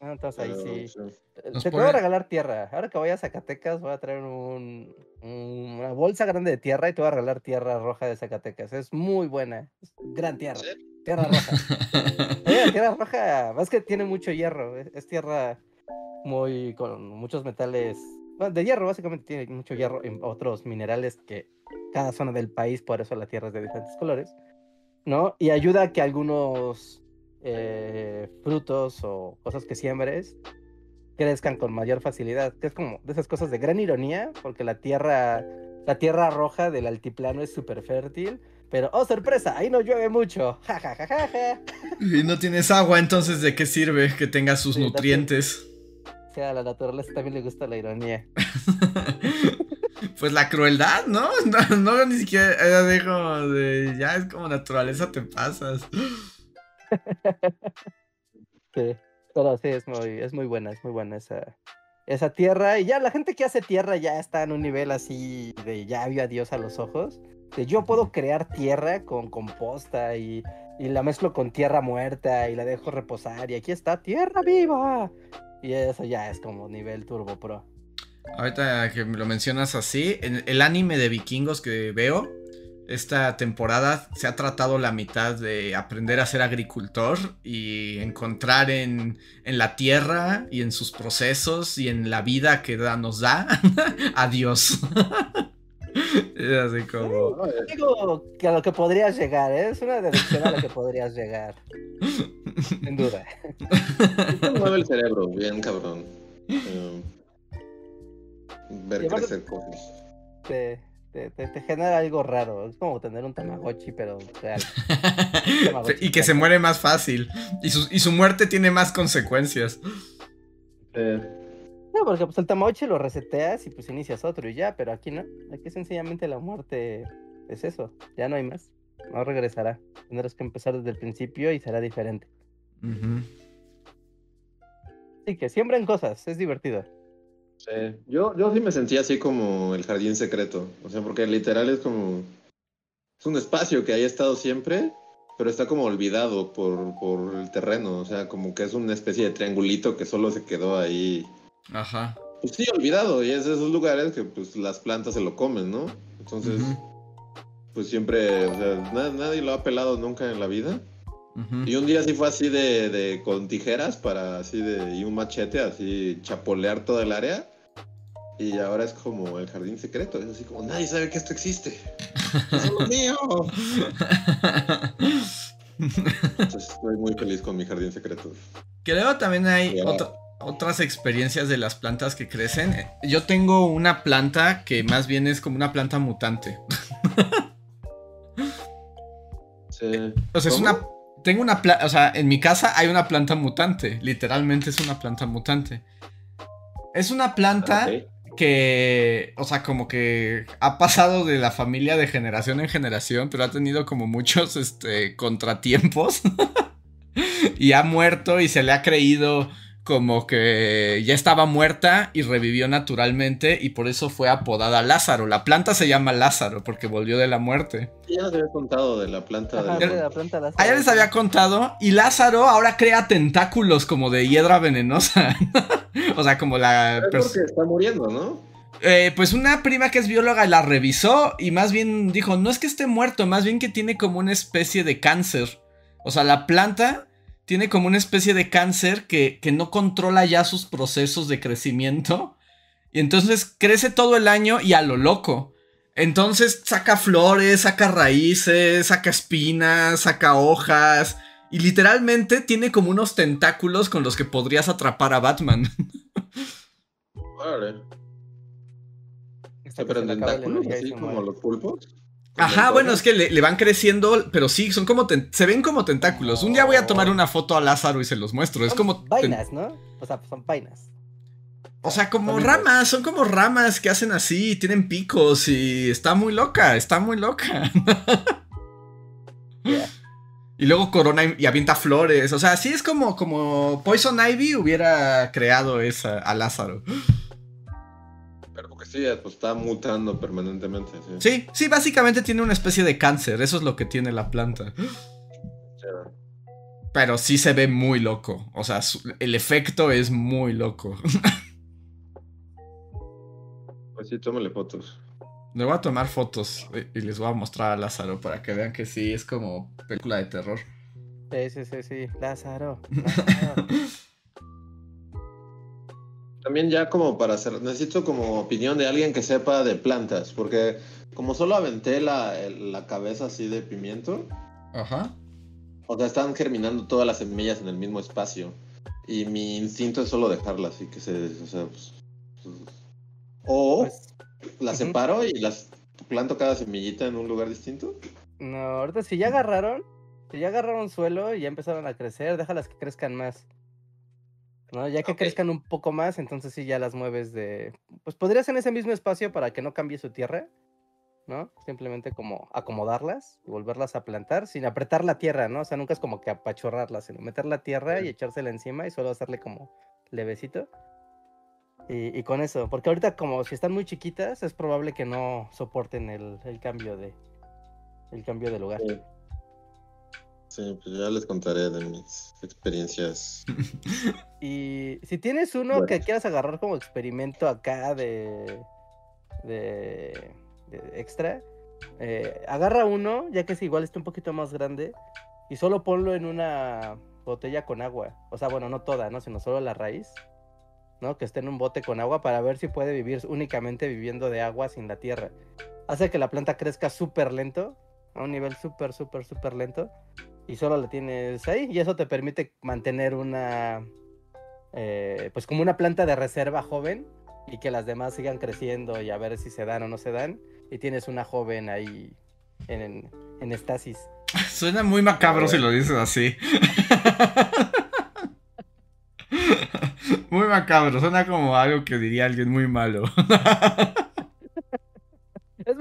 B: Ah, entonces ahí sí. Eh, te puedo regalar tierra. Ahora que voy a Zacatecas, voy a traer un, una bolsa grande de tierra y te voy a regalar tierra roja de Zacatecas. Es muy buena. Es gran tierra. Tierra roja. tierra roja, es que tiene mucho hierro. es tierra muy con muchos metales de hierro, básicamente tiene mucho hierro en otros minerales que cada zona del país, por eso la tierra es de diferentes colores, ¿no? Y ayuda a que algunos eh, frutos o cosas que siembres crezcan con mayor facilidad, que es como de esas cosas de gran ironía, porque la tierra, la tierra roja del altiplano es súper fértil, pero, oh, sorpresa, ahí no llueve mucho.
A: y no tienes agua, entonces, ¿de qué sirve que tenga sus nutrientes?
B: a la naturaleza también le gusta la ironía.
A: pues la crueldad, ¿no? No, ni siquiera era de ya es como naturaleza te pasas.
B: sí, pero sí, es muy, es muy buena, es muy buena esa, esa tierra. Y ya la gente que hace tierra ya está en un nivel así de ya vio a Dios a los ojos. De yo puedo crear tierra con composta y, y la mezclo con tierra muerta y la dejo reposar. Y aquí está, tierra viva. Y eso ya es como nivel Turbo Pro.
A: Ahorita que lo mencionas así, en el anime de vikingos que veo, esta temporada se ha tratado la mitad de aprender a ser agricultor y encontrar en, la tierra y en sus procesos y en la vida que nos da a Dios. es así como...
B: Digo que a lo que podrías llegar, ¿eh? es una dirección a la que podrías llegar. Sin duda.
C: mueve el cerebro, bien cabrón. Eh, ver crecer cosas.
B: Sí te, genera algo raro. Es como tener un Tamagotchi, pero real.
A: y que se muere más fácil. Y su, y su muerte tiene más consecuencias.
B: No, porque pues el Tamagotchi lo reseteas y pues inicias otro y ya, pero aquí no. Aquí sencillamente la muerte es eso. Ya no hay más. No regresará. Tendrás que empezar desde el principio y será diferente. Sí, que siembren cosas, es divertido.
C: Sí, yo, yo sí me sentía así como el jardín secreto. O sea, porque literal es como. Es un espacio que haya estado siempre, pero está como olvidado por, por el terreno. O sea, como que es una especie de triangulito que solo se quedó ahí.
A: Ajá.
C: Pues sí, olvidado. Y es de esos lugares que pues las plantas se lo comen, ¿no? Entonces, pues siempre, o sea, nadie lo ha pelado nunca en la vida. Y un día sí fue así de, de, con tijeras para así de y un machete así chapolear toda el área. Y ahora es como el jardín secreto, es así como nadie sabe que esto existe. es lo mío. estoy muy feliz con mi jardín secreto.
A: Que luego también hay otras experiencias de las plantas que crecen. Yo tengo una planta que más bien es como una planta mutante.
C: sí.
A: O sea, es una tengo una planta, o sea, en mi casa hay una planta mutante, literalmente es una planta mutante. Es una planta que, o sea, como que ha pasado de la familia de generación en generación, pero ha tenido como muchos, este, contratiempos. y ha muerto y se le ha creído como que ya estaba muerta y revivió naturalmente y por eso fue apodada Lázaro. La planta se llama Lázaro porque volvió de la muerte.
C: Ya les había contado de la planta. de,
B: la... planta Lázaro.
A: Ah, ya les había contado y Lázaro ahora crea tentáculos como de hiedra venenosa. o sea, como la...
C: Es porque está muriendo, ¿no?
A: Eh, pues una prima que es bióloga la revisó y más bien dijo, no es que esté muerto, más bien que tiene como una especie de cáncer. O sea, la planta tiene como una especie de cáncer que, no controla ya sus procesos de crecimiento. Y entonces crece todo el año y a lo loco. Entonces saca flores, saca raíces, saca espinas, saca hojas. Y literalmente tiene como unos tentáculos con los que podrías atrapar a Batman.
C: Vale. Pero tentáculos, así como los pulpos.
A: Ajá, bueno, es que le, van creciendo, pero sí, son como se ven como tentáculos. Un día voy a tomar una foto a Lázaro y se los muestro. Es como
B: vainas, ¿no? O sea, son vainas.
A: O sea, como ramas, son como ramas que hacen así, tienen picos y está muy loca, está muy loca. Y luego corona y, avienta flores. O sea, sí es como, como Poison Ivy hubiera creado esa a Lázaro
C: sí, pues está mutando permanentemente.
A: Sí. sí, básicamente tiene una especie de cáncer, eso es lo que tiene la planta. Pero sí se ve muy loco, o sea, el efecto es muy loco.
C: Pues sí, tómale fotos.
A: Le voy a tomar fotos y les voy a mostrar a Lázaro para que vean que sí, es como película de terror.
B: Sí, sí, sí, sí. Lázaro. Lázaro.
C: También ya como para hacer, necesito como opinión de alguien que sepa de plantas, porque como solo aventé la, la cabeza así de pimiento.
A: Ajá.
C: O sea, están germinando todas las semillas en el mismo espacio. Y mi instinto es solo dejarlas y que se. O sea, pues, pues, o pues, las separo y las planto cada semillita en un lugar distinto.
B: No, ahorita si ya agarraron, si ya agarraron suelo y ya empezaron a crecer, déjalas que crezcan más. ¿No? Ya que crezcan un poco más, entonces sí ya las mueves de... Pues podrías en ese mismo espacio para que no cambie su tierra, ¿no? Simplemente como acomodarlas y volverlas a plantar sin apretar la tierra, ¿no? O sea, nunca es como que apachorrarlas, sino meter la tierra y echársela encima y solo hacerle como levecito. Y, con eso, porque ahorita como si están muy chiquitas, es probable que no soporten el, cambio de el cambio de lugar.
C: Sí, pues ya les contaré de mis experiencias.
B: y si tienes uno que quieras agarrar como experimento acá de, de, extra, Eh, agarra uno, ya que es igual está un poquito más grande, y solo ponlo en una botella con agua. O sea, bueno, no toda, ¿no? Sino solo la raíz. ¿no? Que esté en un bote con agua para ver si puede vivir únicamente viviendo de agua sin la tierra. Hace que la planta crezca súper lento, a un nivel súper, súper, súper lento, y solo la tienes ahí, y eso te permite mantener una, eh, pues como una planta de reserva joven, y que las demás sigan creciendo y a ver si se dan o no se dan, y tienes una joven ahí en, en estasis.
A: Suena muy macabro si lo dices así. muy macabro, suena como algo que diría alguien muy malo.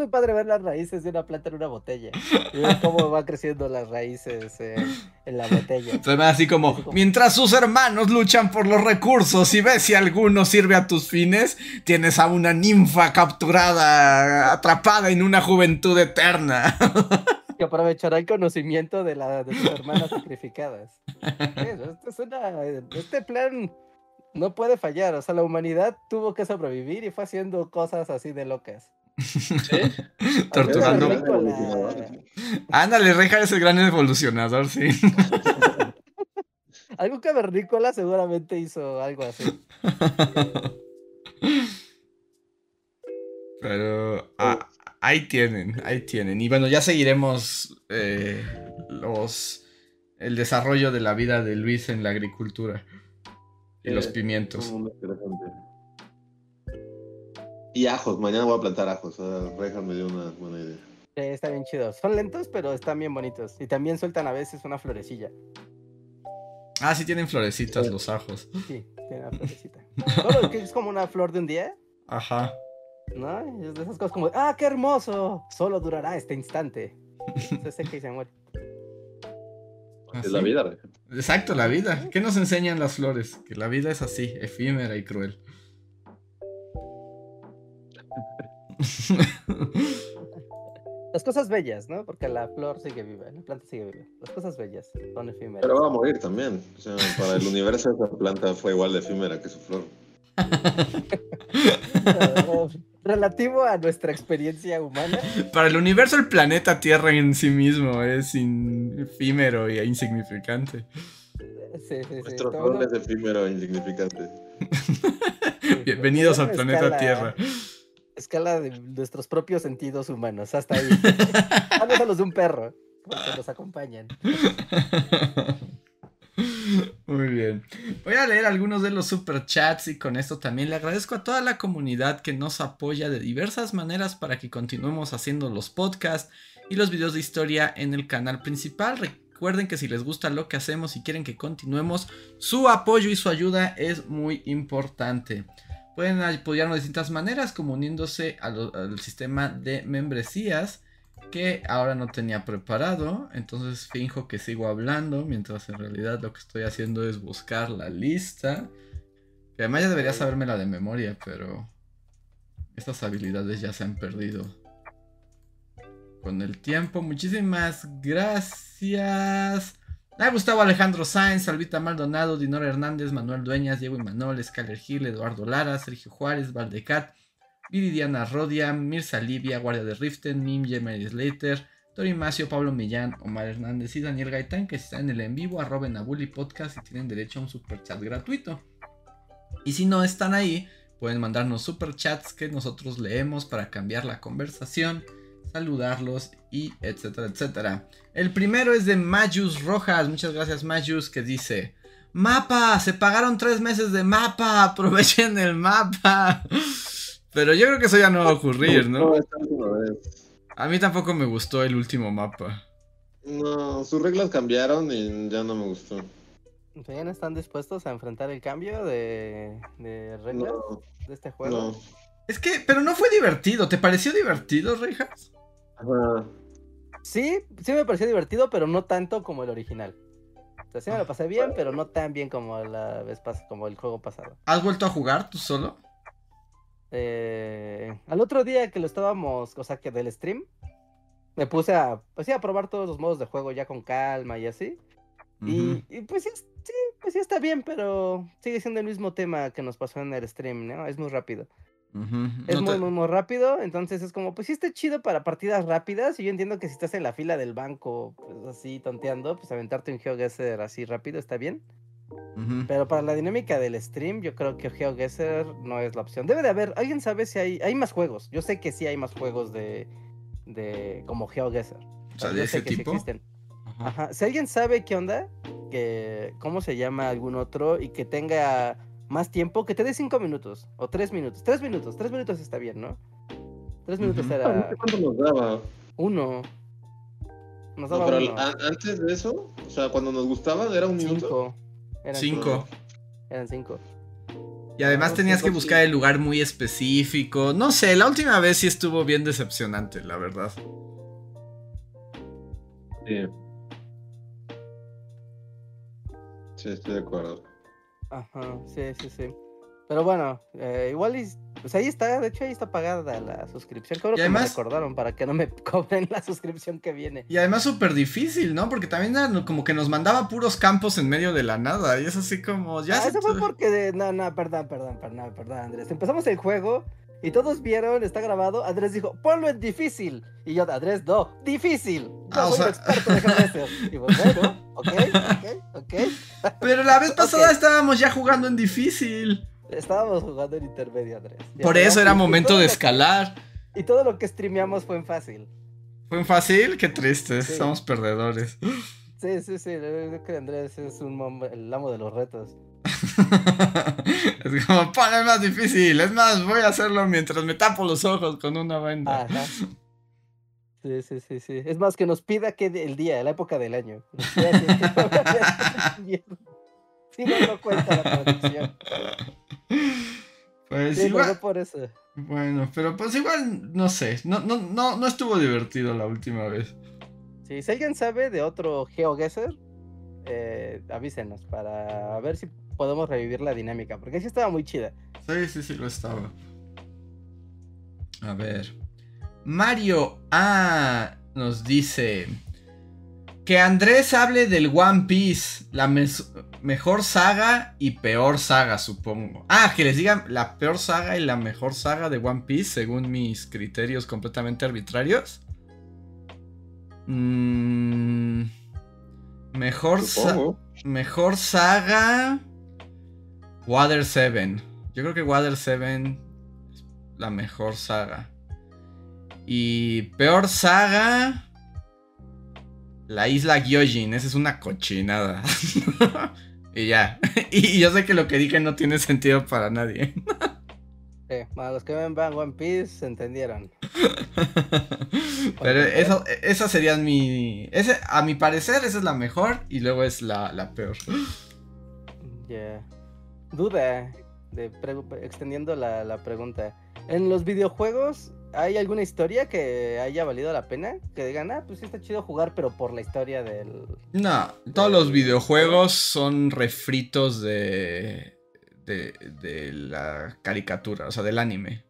B: Es muy padre ver las raíces de una planta en una botella. Y ver cómo van creciendo las raíces en la botella.
A: Suena así como, mientras sus hermanos luchan por los recursos y ves si alguno sirve a tus fines, tienes a una ninfa capturada, atrapada en una juventud eterna
B: que aprovechará el conocimiento de, la, de sus hermanas sacrificadas. este plan no puede fallar. O sea, la humanidad tuvo que sobrevivir y fue haciendo cosas así de locas. ¿Sí?
A: Torturando. Ándale, Reja es el gran evolucionador, sí.
B: Algún cavernícola seguramente hizo algo así.
A: Pero ah, ahí tienen, ahí tienen. Y bueno, ya seguiremos eh, los el desarrollo de la vida de Luis en la agricultura y los pimientos.
C: Y ajos, mañana voy a plantar ajos. Reja me dio una buena idea.
B: Sí, está bien chido. Son lentos, pero están bien bonitos. Y también sueltan a veces una florecilla.
A: Ah, sí tienen florecitas los ajos.
B: Sí, tienen una florecita. Solo que es como una flor de un día.
A: Ajá.
B: ¿No? Es de esas cosas como, ah, qué hermoso. Solo durará este instante. Se seca y se muere.
C: Es la vida,
A: Exacto, la vida. ¿Qué nos enseñan las flores? Que la vida es así, efímera y cruel.
B: Las cosas bellas, ¿no? Porque la flor sigue viva, la planta sigue viva. Las cosas bellas son efímeras.
C: Pero va a morir también. O sea, para el universo esa planta fue igual de efímera que su flor.
B: relativo a nuestra experiencia humana.
A: Para el universo, el planeta Tierra en sí mismo es efímero e insignificante.
C: Nuestro flor es efímero e insignificante.
A: Bienvenidos al planeta Tierra.
B: Escala de nuestros propios sentidos humanos, hasta ahí. Vamos a los de un perro, que nos acompañan.
A: Muy bien. Voy a leer algunos de los superchats y con esto también le agradezco a toda la comunidad que nos apoya de diversas maneras para que continuemos haciendo los podcasts y los videos de historia en el canal principal. Recuerden que si les gusta lo que hacemos y quieren que continuemos, su apoyo y su ayuda es muy importante. Pueden apoyarnos de distintas maneras, como uniéndose al sistema de membresías que ahora no tenía preparado. Entonces finjo que sigo hablando mientras en realidad lo que estoy haciendo es buscar la lista. Que además ya debería saberme la de memoria, pero estas habilidades ya se han perdido con el tiempo. Muchísimas gracias. Gustavo Alejandro Sáenz, Salvita Maldonado, Dinora Hernández, Manuel Dueñas, Diego Imanol, Scaler Gil, Eduardo Lara, Sergio Juárez, Valdecat, Viridiana Rodia, Mirza Livia, Guardia de Riften, Mim, Mary Slater, Tori Macio, Pablo Millán, Omar Hernández y Daniel Gaitán, que están en el en vivo, arroben a Bully Podcast y tienen derecho a un super chat gratuito. Y si no están ahí, pueden mandarnos super chats que nosotros leemos para cambiar la conversación, saludarlos y etcétera, etcétera. El primero es de Mayus Rojas, muchas gracias Mayus, que dice... Mapa, se pagaron tres meses de mapa, aprovechen el mapa. Pero yo creo que eso ya no va a ocurrir, ¿no? A mí tampoco me gustó el último mapa.
C: No, sus reglas cambiaron y ya no me gustó.
B: ¿Ya no están dispuestos a enfrentar el cambio de, reglas de este juego? No.
A: Es que, pero no fue divertido. ¿Te pareció divertido, Reijas?
B: Sí, sí me pareció divertido, pero no tanto como el original. O sea, sí me lo pasé bien, pero no tan bien como la vez como el juego pasado.
A: ¿Has vuelto a jugar tú solo?
B: Eh, al otro día que lo estábamos, o sea, que del stream, me puse a, pues a probar todos los modos de juego ya con calma y así. y, pues sí, pues sí está bien, pero sigue siendo el mismo tema que nos pasó en el stream, ¿no? Es muy rápido. Es muy, muy, muy rápido, entonces es como, pues sí está chido para partidas rápidas, y yo entiendo que si estás en la fila del banco, pues así tonteando, pues aventarte un GeoGuessr así rápido está bien. Pero para la dinámica del stream, yo creo que GeoGuessr no es la opción. Debe de haber, ¿alguien sabe si hay, hay más juegos? Yo sé que sí hay más juegos de, de como GeoGuessr.
A: O sea, de ese tipo.
B: Ajá. Si alguien sabe qué onda, que cómo se llama algún otro y que tenga más tiempo, que te dé cinco minutos o tres minutos. Tres minutos, tres minutos está bien, ¿no? Tres minutos era.
C: ¿Cuánto nos daba?
B: Uno.
C: Nos daba pero antes de eso, o sea, cuando nos gustaba, era un minuto.
B: Cinco.
A: Eran cinco.
B: Eran cinco.
A: Y además tenías que buscar el lugar muy específico. No sé, la última vez sí estuvo bien decepcionante, la verdad.
C: Sí. Sí, estoy de acuerdo.
B: Ajá, sí, sí, sí. Pero bueno, eh, igual, pues ahí está, de hecho ahí está pagada la suscripción. Creo que me recordaron para que no me cobren la suscripción que viene.
A: Y además súper difícil, ¿no? Porque también como que nos mandaba puros campos en medio de la nada. Y es así como, ya
B: ah, Eso fue porque, de... no, no, perdón, perdón, perdón, perdón, Andrés. Empezamos el juego y todos vieron, está grabado, Andrés dijo, ponlo en difícil. Y yo, Andrés, no, difícil. No ah, soy experto de Y bueno, ok, ok, ok.
A: Pero la vez pasada estábamos ya jugando en difícil.
B: Estábamos jugando en intermedio, Andrés.
A: Por eso era momento de escalar.
B: y todo lo que streameamos fue en fácil.
A: ¿Fue en fácil? Qué triste, somos perdedores.
B: Sí, sí, sí, creo que Andrés es un el amo de los retos.
A: es como, es más difícil. Es más, voy a hacerlo mientras me tapo los ojos con una venda.
B: Sí, sí, sí, sí. Es más, que nos pida que el día, la época del año. Si no, no cuenta la producción.
A: Pues igual. por eso. Bueno, pero pues igual, no sé. No, no, no, no estuvo divertido la última vez.
B: Sí, si alguien sabe de otro GeoGuessr, eh, avísenos para ver si podemos revivir la dinámica, porque sí estaba muy chida.
A: Sí, sí, sí, lo estaba. A ver. Mario A nos dice que Andrés hable del One Piece, la mejor saga y peor saga, supongo. Ah, que les digan la peor saga y la mejor saga de One Piece según mis criterios completamente arbitrarios. Mm, mejor, mejor saga. Water 7. Yo creo que Water 7 es la mejor saga. Y peor saga. La isla Gyojin. Esa es una cochinada. y ya. y yo sé que lo que dije no tiene sentido para nadie.
B: Sí, para los que ven One Piece entendieron.
A: Pero eso, esa sería mi. Ese, a mi parecer, esa es la mejor y luego es la, la peor.
B: Ya duda, de extendiendo la, pregunta. ¿En los videojuegos hay alguna historia que haya valido la pena? Que digan, ah, pues sí está chido jugar, pero por la historia del.
A: No, todos los videojuegos son refritos de. De, de la caricatura, o sea, del anime.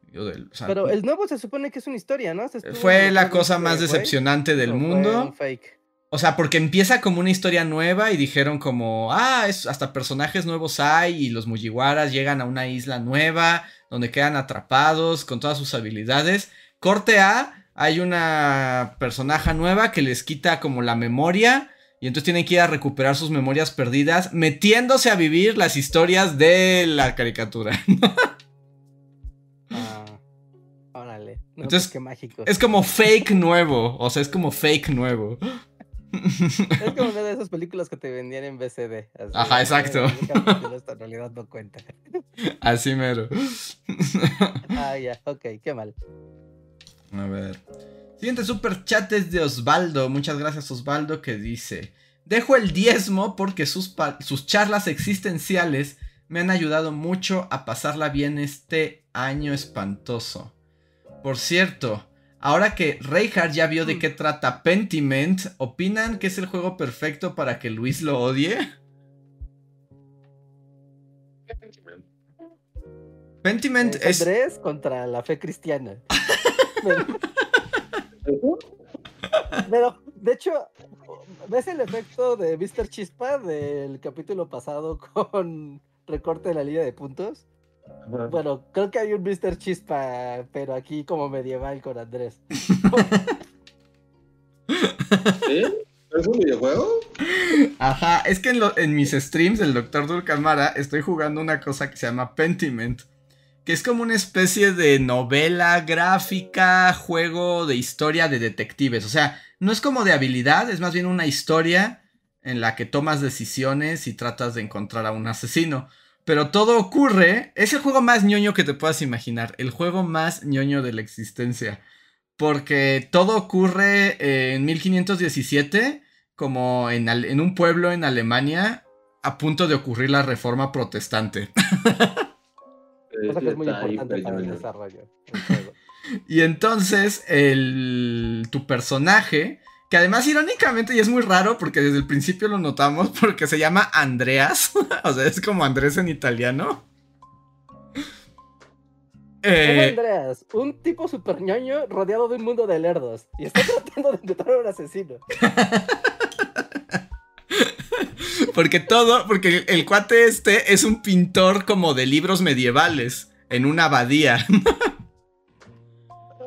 B: pero el nuevo se supone que es una historia, ¿no?
A: Fue la cosa más decepcionante del mundo. fake. O sea, porque empieza como una historia nueva y dijeron como, ah, es, hasta personajes nuevos hay y los Mujiwaras llegan a una isla nueva donde quedan atrapados con todas sus habilidades. Corte A, hay una personaje nueva que les quita como la memoria y entonces tienen que ir a recuperar sus memorias perdidas metiéndose a vivir las historias de la caricatura.
B: ah, órale.
A: entonces,
B: pues qué mágico.
A: Es como fake nuevo, o sea, es como fake nuevo.
B: Es como una de esas películas que te vendían en BCD.
A: Ajá, exacto.
B: en realidad no cuenta.
A: Así mero.
B: Ah, ya, ok, qué mal.
A: A ver. Siguiente super chat es de Osvaldo. Muchas gracias, Osvaldo, que dice: Dejo el diezmo porque sus, sus charlas existenciales me han ayudado mucho a pasarla bien este año espantoso. Por cierto, Ahora que Reinhardt ya vio de mm. qué trata Pentiment, ¿opinan que es el juego perfecto para que Luis lo odie?
B: Pentiment. Pentiment es. Andrés contra la fe cristiana. Pero, de hecho, ¿ves el efecto de Mr. Chispa del capítulo pasado con recorte de la línea de puntos? Bueno, creo que hay un Mr. Chispa, pero aquí como medieval con Andrés.
C: ¿Sí? ¿Es un videojuego?
A: Ajá, es que en, mis streams del Dr. Dulcamara estoy jugando una cosa que se llama Pentiment. Que es como una especie de novela gráfica, juego de historia de detectives. O sea, no es como de habilidad, es más bien una historia en la que tomas decisiones y tratas de encontrar a un asesino. Pero todo ocurre, es el juego más ñoño que te puedas imaginar, el juego más ñoño de la existencia. Porque todo ocurre en 1517, como en, en un pueblo en Alemania, a punto de ocurrir la reforma protestante.
B: Cosa que es muy importante para el desarrollo.
A: y entonces, el, tu personaje que además, irónicamente, y es muy raro porque desde el principio lo notamos, porque se llama Andreas. o sea, es como Andrés en italiano.
B: Eh... Andreas, un tipo super ñoño rodeado de un mundo de lerdos. Y está tratando de encontrar a un asesino.
A: porque todo, porque el cuate este es un pintor como de libros medievales en una abadía.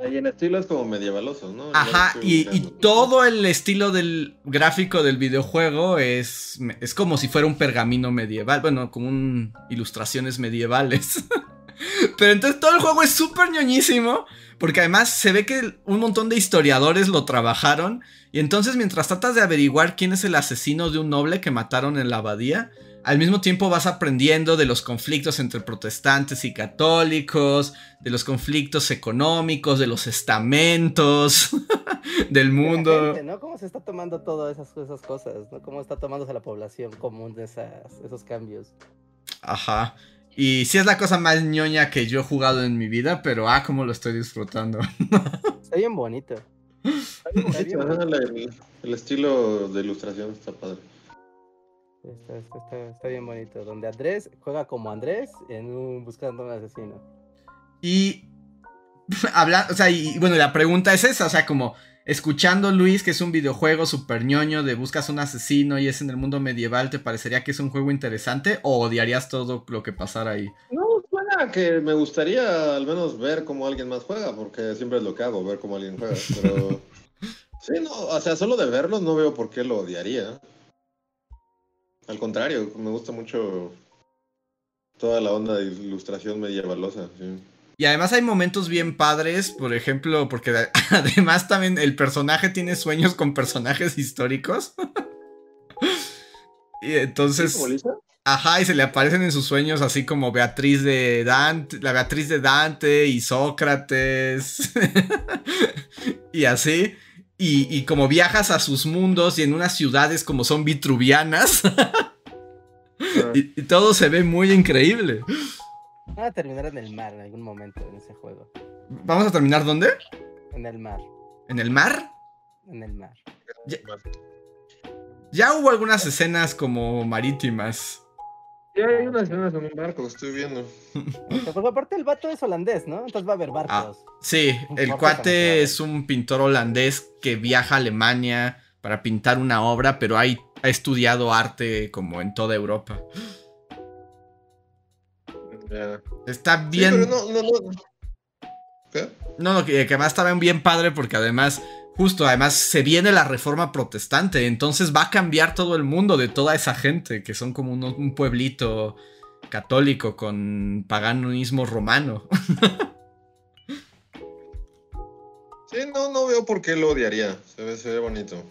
C: Hay en estilos como medievalosos, ¿no?
A: Ajá, y, todo el estilo del gráfico del videojuego es, es como si fuera un pergamino medieval, bueno, como un ilustraciones medievales. Pero entonces todo el juego es súper ñoñísimo, porque además se ve que un montón de historiadores lo trabajaron, y entonces mientras tratas de averiguar quién es el asesino de un noble que mataron en la abadía, al mismo tiempo vas aprendiendo de los conflictos entre protestantes y católicos, de los conflictos económicos, de los estamentos, del mundo.
B: ¿no? ¿Cómo se está tomando todas esas, esas cosas? ¿no? ¿Cómo está tomándose la población común de esos cambios?
A: Ajá. Y sí es la cosa más ñoña que yo he jugado en mi vida, pero ah, cómo lo estoy disfrutando.
B: está bien bonito.
C: el estilo de ilustración está padre.
B: Está, bien bonito. Donde Andrés juega como Andrés en un, buscando un asesino.
A: Y habla, o sea, y bueno, la pregunta es esa, o sea, como escuchando Luis, que es un videojuego super ñoño de buscas un asesino y es en el mundo medieval, ¿te parecería que es un juego interesante o odiarías todo lo que pasara ahí?
C: No, suena que me gustaría al menos ver cómo alguien más juega, porque siempre es lo que hago, ver cómo alguien juega, pero... sí, no, o sea, solo de verlos no veo por qué lo odiaría. Al contrario, me gusta mucho toda la onda de ilustración medievalosa.
A: Y además hay momentos bien padres, por ejemplo, porque además también el personaje tiene sueños con personajes históricos. y entonces... Ajá, y se le aparecen en sus sueños así como Beatriz de Dante, la Beatriz de Dante y Sócrates. y así. Y, como viajas a sus mundos y en unas ciudades como son vitruvianas. y, todo se ve muy increíble.
B: Van a terminar en el mar en algún momento en ese juego.
A: ¿Vamos a terminar dónde?
B: En el mar.
A: ¿En el mar?
B: En el mar.
A: ya hubo algunas escenas como marítimas.
C: Ya hay unas escenas en un barco, estoy viendo.
B: Porque aparte el vato es holandés, ¿no? Entonces va a haber barcos.
A: Ah, sí, el cuate es un pintor holandés que viaja a Alemania para pintar una obra, pero ha estudiado arte como en toda Europa. Está bien. no, no, no. ¿Qué? No, que, que además está bien padre porque además Justo, además se viene la reforma protestante, entonces va a cambiar todo el mundo de toda esa gente, que son como un, pueblito católico con paganismo romano.
C: sí, no, no veo por qué lo odiaría, se ve, se ve bonito.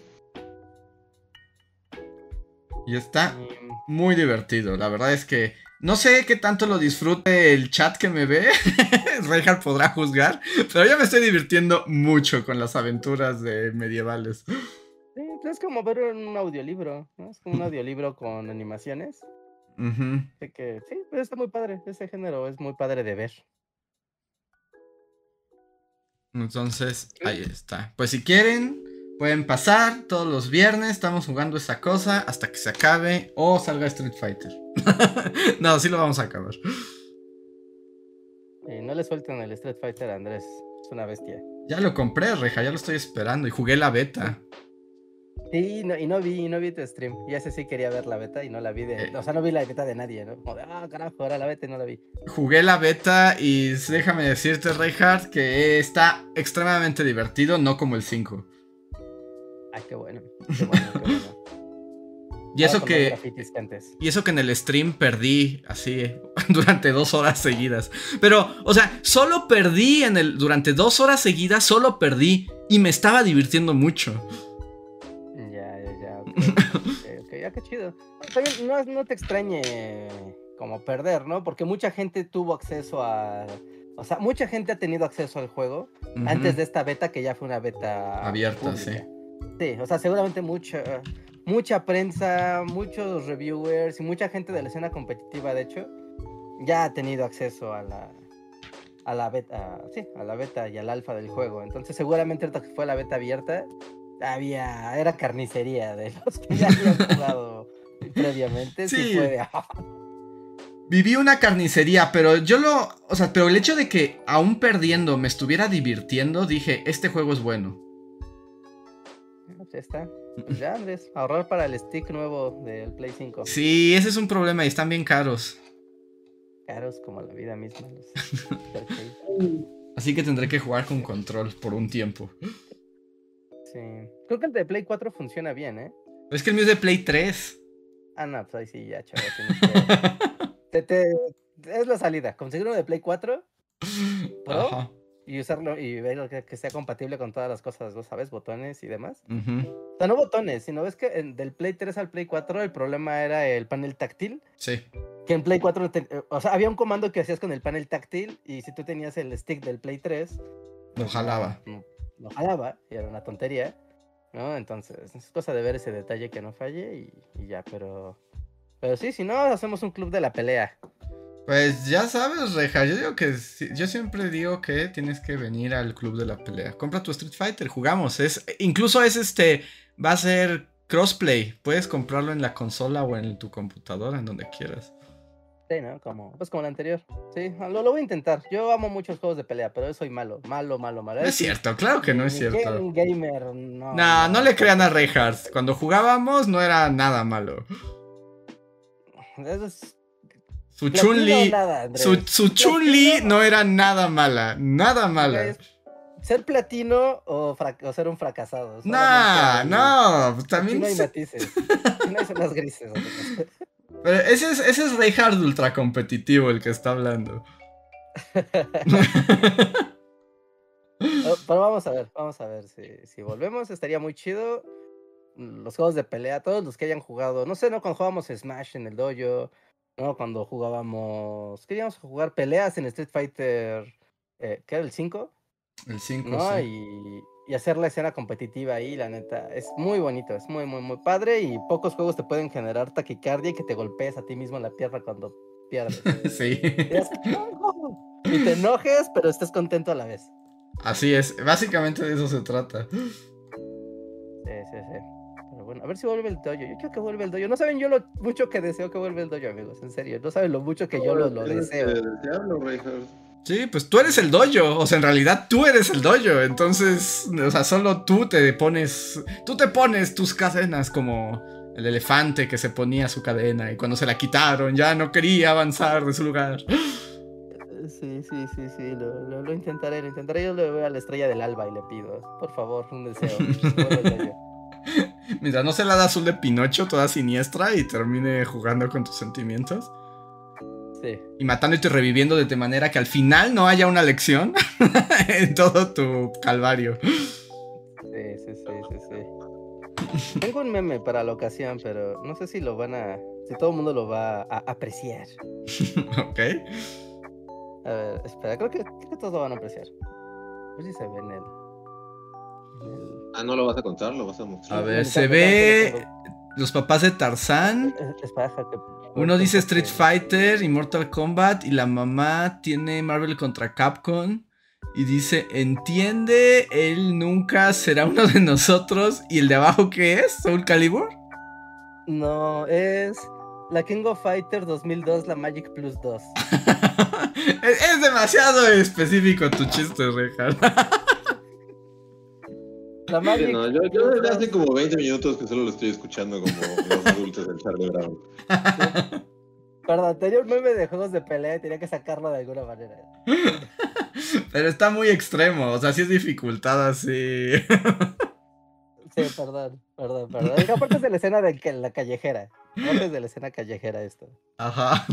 A: Y está muy divertido, la verdad es que no sé qué tanto lo disfrute el chat que me ve. Reinhardt podrá juzgar. Pero yo me estoy divirtiendo mucho con las aventuras de medievales.
B: Sí, pues es como ver un audiolibro, ¿no? Es como un audiolibro con animaciones. que sí, pues está muy padre. Ese género es muy padre de ver.
A: Entonces, ahí está. Pues si quieren, pueden pasar todos los viernes. Estamos jugando esa cosa hasta que se acabe o salga Street Fighter. no, sí lo vamos a acabar.
B: no le suelten el Street Fighter Andrés. Es una bestia.
A: Ya lo compré, Reja, ya lo estoy esperando y jugué la beta.
B: Sí, y no vi, no vi tu stream. Y ese sí quería ver la beta y no la vi de. Eh. O sea, no vi la beta de nadie, ¿no? Como de, ah, carajo, ahora la beta y no la vi.
A: Jugué la beta y déjame decirte, Reinhardt, que está extremadamente divertido, no como el 5.
B: Qué bueno. Qué bueno, qué bueno.
A: Y eso que. Y eso que en el stream perdí así durante dos horas seguidas. Pero, o sea, solo perdí en el. Durante dos horas seguidas, solo perdí. Y me estaba divirtiendo mucho.
B: ya qué chido. También no, no te extrañe como perder, ¿no? Porque mucha gente tuvo acceso a. O sea, mucha gente ha tenido acceso al juego antes de esta beta, que ya fue una beta
A: abierta, sí.
B: Sí, o sea, seguramente mucha, mucha prensa, muchos reviewers y mucha gente de la escena competitiva, de hecho, ya ha tenido acceso a la, a la beta, sí, a la beta y al alfa del juego. Entonces, seguramente ahorita que fue la beta abierta, había, era carnicería de los que ya habían jugado previamente. Sí.
A: Viví una carnicería, pero yo lo. O sea, pero el hecho de que aún perdiendo me estuviera divirtiendo, dije, este juego es bueno.
B: Ya está. Pues ya, Andrés, ahorrar para el stick nuevo del Play 5.
A: Sí, ese es un problema y están bien caros.
B: Caros como la vida misma.
A: Así que tendré que jugar con control por un tiempo.
B: Sí. Creo que el de Play 4 funciona bien, ¿eh?
A: Es que el mío es de Play 3.
B: Ah, no, pues ahí sí, ya, chaval. Es la salida. Conseguir uno de Play 4 y usarlo y ver que, sea compatible con todas las cosas, ¿no sabes? Botones y demás. O sea, no botones, sino ves que del Play 3 al Play 4 el problema era el panel táctil.
A: Sí.
B: Que en Play 4, o sea, había un comando que hacías con el panel táctil y si tú tenías el stick del Play 3,
A: lo jalaba
B: no jalaba y era una tontería, ¿no? Entonces, es cosa de ver ese detalle que no falle y, ya, pero... Pero sí, si no, hacemos un club de la pelea.
A: Pues ya sabes, Reja, yo digo que yo siempre digo que tienes que venir al club de la pelea. Compra tu Street Fighter, jugamos. Es incluso es este va a ser crossplay. Puedes comprarlo en la consola o en tu computadora, en donde quieras.
B: Sí, ¿no? Como, pues como el anterior. Sí, lo, lo, voy a intentar. Yo amo muchos juegos de pelea, pero yo soy malo, malo, malo, malo.
A: No es cierto, claro que no es cierto.
B: gamer, no.
A: No, no le crean a Reinhardt. Cuando jugábamos no era nada malo. Su Chun-Li. Su, su Chun-Li no era nada mala. Nada mala.
B: ¿Ser platino o, o ser un fracasado?
A: No, no, también.
B: no hay matices. no hay zonas grises.
A: Pero ese es, ese es ultra competitivo el que está hablando.
B: Oh, pero vamos a ver, vamos a ver si, volvemos, estaría muy chido. Los juegos de pelea, todos los que hayan jugado, no sé, ¿no? Cuando jugábamos Smash en el dojo, ¿no? Cuando jugábamos, queríamos jugar peleas en Street Fighter, eh, ¿qué era el 5?
A: El 5,
B: ¿no? Sí. Y, y hacer la escena competitiva ahí, la neta, es muy bonito, es muy, muy, muy padre y pocos juegos te pueden generar taquicardia y que te golpees a ti mismo en la pierna cuando pierdes.
A: sí.
B: Y, te enojes, pero estés contento a la vez.
A: Así es, básicamente de eso se trata. Sí,
B: sí, sí. Bueno, a ver si vuelve el dojo. Yo quiero que vuelva el dojo. No saben yo lo mucho que deseo que vuelva el dojo, amigos. En serio. No saben lo mucho que yo lo, lo deseo.
A: Sí, pues tú eres el dojo, o sea, en realidad tú eres el dojo, entonces, o sea, solo tú te pones, tú te pones tus cadenas como el elefante que se ponía su cadena y cuando se la quitaron ya no quería avanzar de su lugar.
B: Sí, sí, sí, sí, lo, intentaré, lo intentaré, yo le voy a la estrella del alba y le pido, por favor, un deseo.
A: Mira, no se la da azul de Pinocho toda siniestra y termine jugando con tus sentimientos. Y matándote y reviviendo de manera que al final no haya una lección en todo tu calvario.
B: Sí, sí, sí, sí, Tengo un meme para la ocasión, pero no sé si lo van a. Si todo el mundo lo va a apreciar.
A: ok.
B: A ver, espera, creo que, todos lo van a apreciar. A ver si se ve en el.
C: Ah, no lo vas a contar, lo vas a mostrar.
A: A ver, se ve los papás de Tarzán. Uno dice Street Fighter y Mortal Kombat y la mamá tiene Marvel contra Capcom y dice, entiende, él nunca será uno de nosotros. ¿Y el de abajo qué es? ¿Soul Calibur?
B: No, es la King of Fighter 2002, la Magic Plus 2.
A: es, demasiado específico tu chiste, Richard.
C: La Magic. no, yo, yo desde hace como 20 minutos que solo lo estoy escuchando como los adultos del Charlie Brown.
B: Perdón, tenía un meme de juegos de pelea y tenía que sacarlo de alguna manera.
A: Pero está muy extremo, o sea, sí es dificultad así.
B: Sí, perdón, perdón, perdón. aparte es de la escena de la callejera. Aparte de la escena callejera esto. Ajá.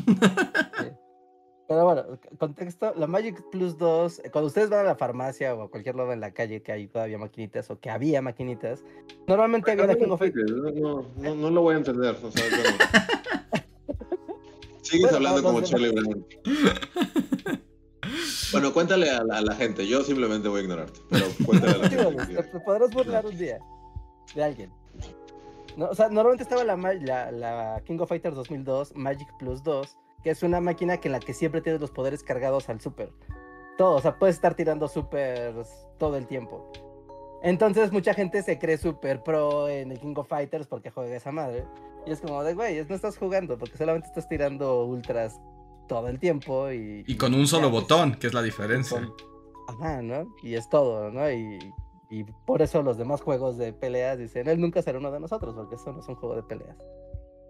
B: Pero bueno, contexto, la Magic Plus 2, eh, cuando ustedes van a la farmacia o a cualquier lado en la calle que hay todavía maquinitas o que había maquinitas, normalmente había la King of
C: no, no, no, lo voy a entender. O sea, Sigues hablando como Charlie Brown. Bueno, cuéntale a la, gente, yo simplemente voy a ignorarte, pero cuéntale a la gente.
B: Te podrás burlar un día de alguien. No, o sea, normalmente estaba la, la, la, King of Fighters 2002, Magic Plus 2, que es una máquina que en la que siempre tienes los poderes cargados al super. Todo, o sea, puedes estar tirando super todo el tiempo. Entonces mucha gente se cree super pro en el King of Fighters porque juega esa madre. Y es como de, güey, no estás jugando porque solamente estás tirando ultras todo el tiempo y...
A: Y con un solo botón, que es la diferencia.
B: Ajá, ¿no? Y es todo, ¿no? Y, y por eso los demás juegos de peleas dicen, él nunca será uno de nosotros porque eso no es un juego de peleas.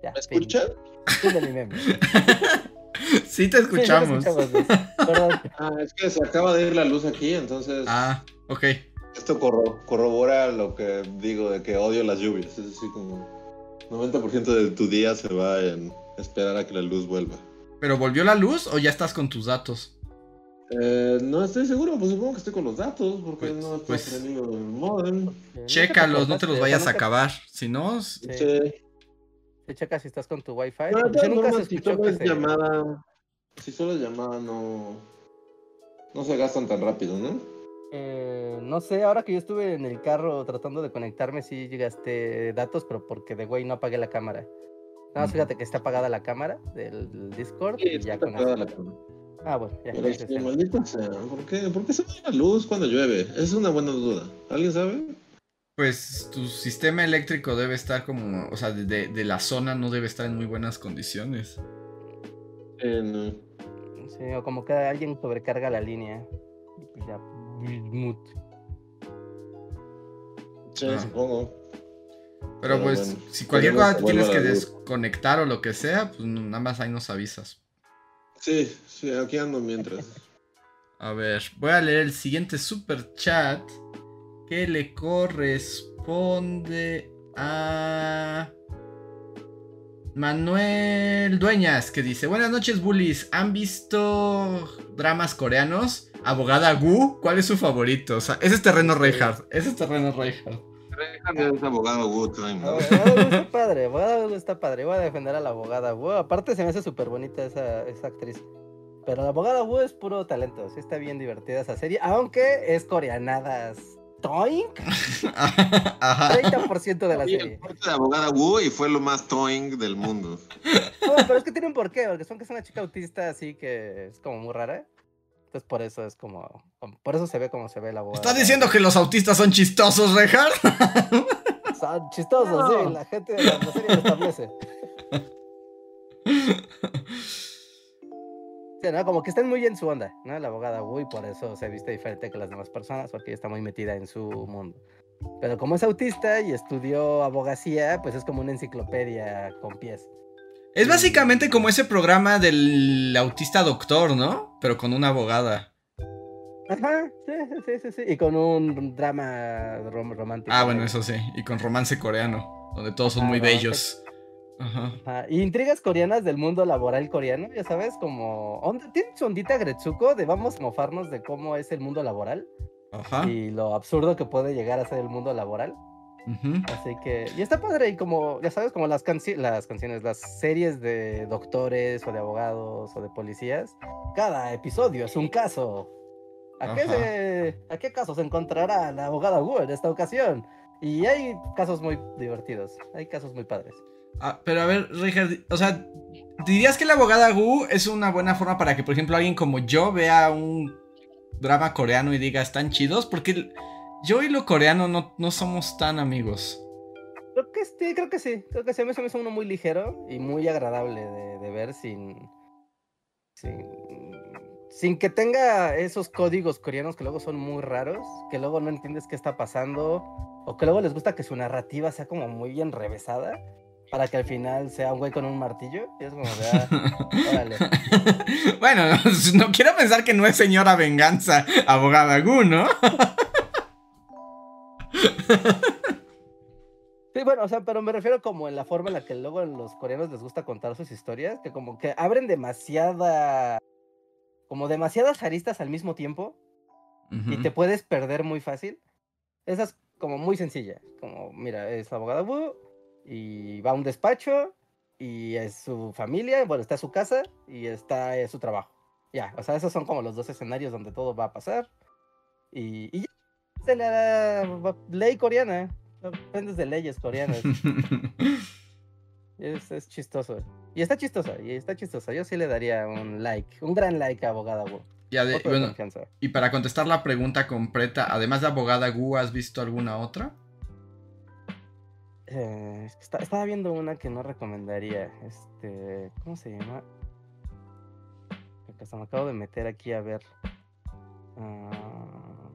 C: Ya, ¿Me escuchan?
A: Sí, te escuchamos.
C: ah, es que se acaba de ir la luz aquí, entonces...
A: Ah, ok.
C: Esto corrobora lo que digo de que odio las lluvias. Es así como 90% de tu día se va en esperar a que la luz vuelva.
A: ¿Pero volvió la luz o ya estás con tus datos?
C: Eh, no estoy seguro, pues supongo que estoy con los datos, porque pues, no estoy pues, el modem.
A: Chécalos, no te los vayas a acabar, si no... Sí.
B: Te checa si estás con tu wifi.
C: No, yo nunca se si solo es llamada, si solo es llamada no, no se gastan tan rápido, ¿no?
B: Eh, no sé, ahora que yo estuve en el carro tratando de conectarme, sí llegaste datos, pero porque de güey no apagué la cámara. No, fíjate que está apagada la cámara del Discord. y ya está apagada la cámara. Ah, bueno, ya.
C: Pero es maldita sea, ¿por qué, ¿por qué se va la luz cuando llueve? Es una buena duda. ¿Alguien sabe?
A: Pues tu sistema eléctrico debe estar como, o sea, de, de la zona no debe estar en muy buenas condiciones.
B: Eh, Sí, o como que alguien sobrecarga la línea. Pues ya,
C: Sí, ah. supongo.
A: Pero, pues, si cualquier cosa tienes que desconectar o lo que sea, pues nada más ahí nos avisas.
C: Sí, sí, aquí ando mientras.
A: A ver, voy a leer el siguiente super chat que le corresponde a Manuel Dueñas, que dice, buenas noches, bullies. ¿Han visto dramas coreanos? Abogada Gu, ¿cuál es su favorito? O sea, ese es terreno Reinhardt. Ese es terreno Reinhardt.
C: Reinhardt es abogado Wu, ¿no?
B: está padre, abogada Wu está padre. Voy a defender a la abogada Wu. Aparte se me hace súper bonita esa, esa actriz. Pero la abogada Wu es puro talento. Sí está bien divertida esa serie. Aunque es coreanadas toing. 30% de la serie.
C: El de abogada Wu y fue lo más toing del mundo.
B: pero es que tiene un porqué, porque son que es una chica autista así que es como muy rara. Entonces por eso es como, por eso se ve como se ve la abogada.
A: ¿Estás diciendo que los autistas son chistosos, Rejar?
B: Son chistosos, sí, la gente de la serie lo establece. Como que están muy en su onda, ¿no? La abogada Wu por eso se viste diferente que las demás personas, porque está muy metida en su mundo. Pero como es autista y estudió abogacía, pues es como una enciclopedia con pies.
A: Es básicamente como ese programa del autista doctor, ¿no? Pero con una abogada.
B: Ajá, sí, sí, sí, sí. Y con un drama romántico.
A: Ah, bueno, eso sí. Y con romance coreano, donde todos son ah, muy bellos.
B: Ajá. intrigas coreanas del mundo laboral coreano, ya sabes, como. Tiene su ondita Gretsuko de vamos a mofarnos de cómo es el mundo laboral. Ajá. Y lo absurdo que puede llegar a ser el mundo laboral. Así que. Y está padre, y como, ya sabes, como las, las canciones, las series de doctores o de abogados o de policías, cada episodio es un caso. ¿A, qué, ¿A qué caso se encontrará la abogada Wu en esta ocasión? Y hay casos muy divertidos, hay casos muy padres.
A: Ah, pero a ver, Richard, o sea, ¿dirías que la abogada Gu es una buena forma para que, por ejemplo, alguien como yo vea un drama coreano y diga, están chidos? Porque yo y lo coreano no, no somos tan amigos.
B: Creo que sí, creo que sí. Creo que sí, me hizo uno muy ligero y muy agradable de, ver sin, sin sin que tenga esos códigos coreanos que luego son muy raros, que luego no entiendes qué está pasando, o que luego les gusta que su narrativa sea como muy enrevesada, para que al final sea un güey con un martillo. Y es como, vea, ah, órale.
A: bueno, no quiero pensar que no es señora venganza, abogada Gu, ¿no?
B: Sí, bueno, o sea, pero me refiero como en la forma en la que luego a los coreanos les gusta contar sus historias, que como que abren demasiada, como demasiadas aristas al mismo tiempo y te puedes perder muy fácil. Esa es como muy sencilla, como, mira, es abogada Wu y va a un despacho y es su familia, bueno, está su casa y está su trabajo. Ya, o sea, esos son como los dos escenarios donde todo va a pasar. Y, y ya, se la ley coreana. Aprendes de leyes coreanas. es, chistoso. Y está chistosa, y está chistosa. Yo sí le daría un like, un gran like a Abogada Wu.
A: Y, y para contestar la pregunta completa, además de Abogada Wu, ¿has visto alguna otra?
B: Eh, estaba viendo una que no recomendaría. Este, ¿cómo se llama? Hasta me acabo de meter aquí a ver. Ah,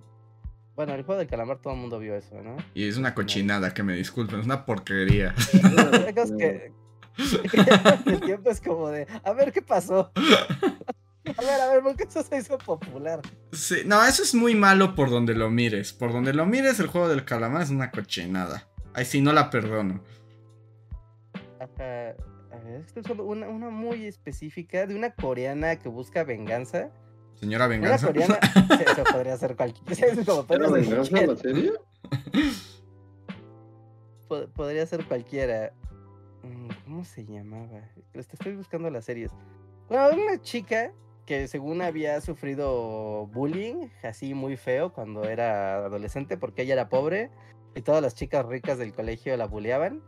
B: bueno, el juego del calamar todo el mundo vio eso, ¿no?
A: Y es una cochinada, que me disculpen, es una porquería.
B: que, el tiempo es como de, a ver qué pasó. A ver, a ver, ¿por qué eso se hizo popular?
A: Sí, no, eso es muy malo por donde lo mires. Por donde lo mires, el juego del calamar es una cochinada. Ay, sí, no la perdono.
B: Ajá. A ver, esto es una, una muy específica de una coreana que busca venganza
A: Señora Venganza.
B: Una coreana, eso podría ser cualquiera. Como
C: venganza la serie?
B: podría ser cualquiera. Mm, ¿Cómo se llamaba? Estoy buscando las series. Bueno, una chica que según había sufrido bullying, así muy feo, cuando era adolescente, porque ella era pobre y todas las chicas ricas del colegio la bulleaban.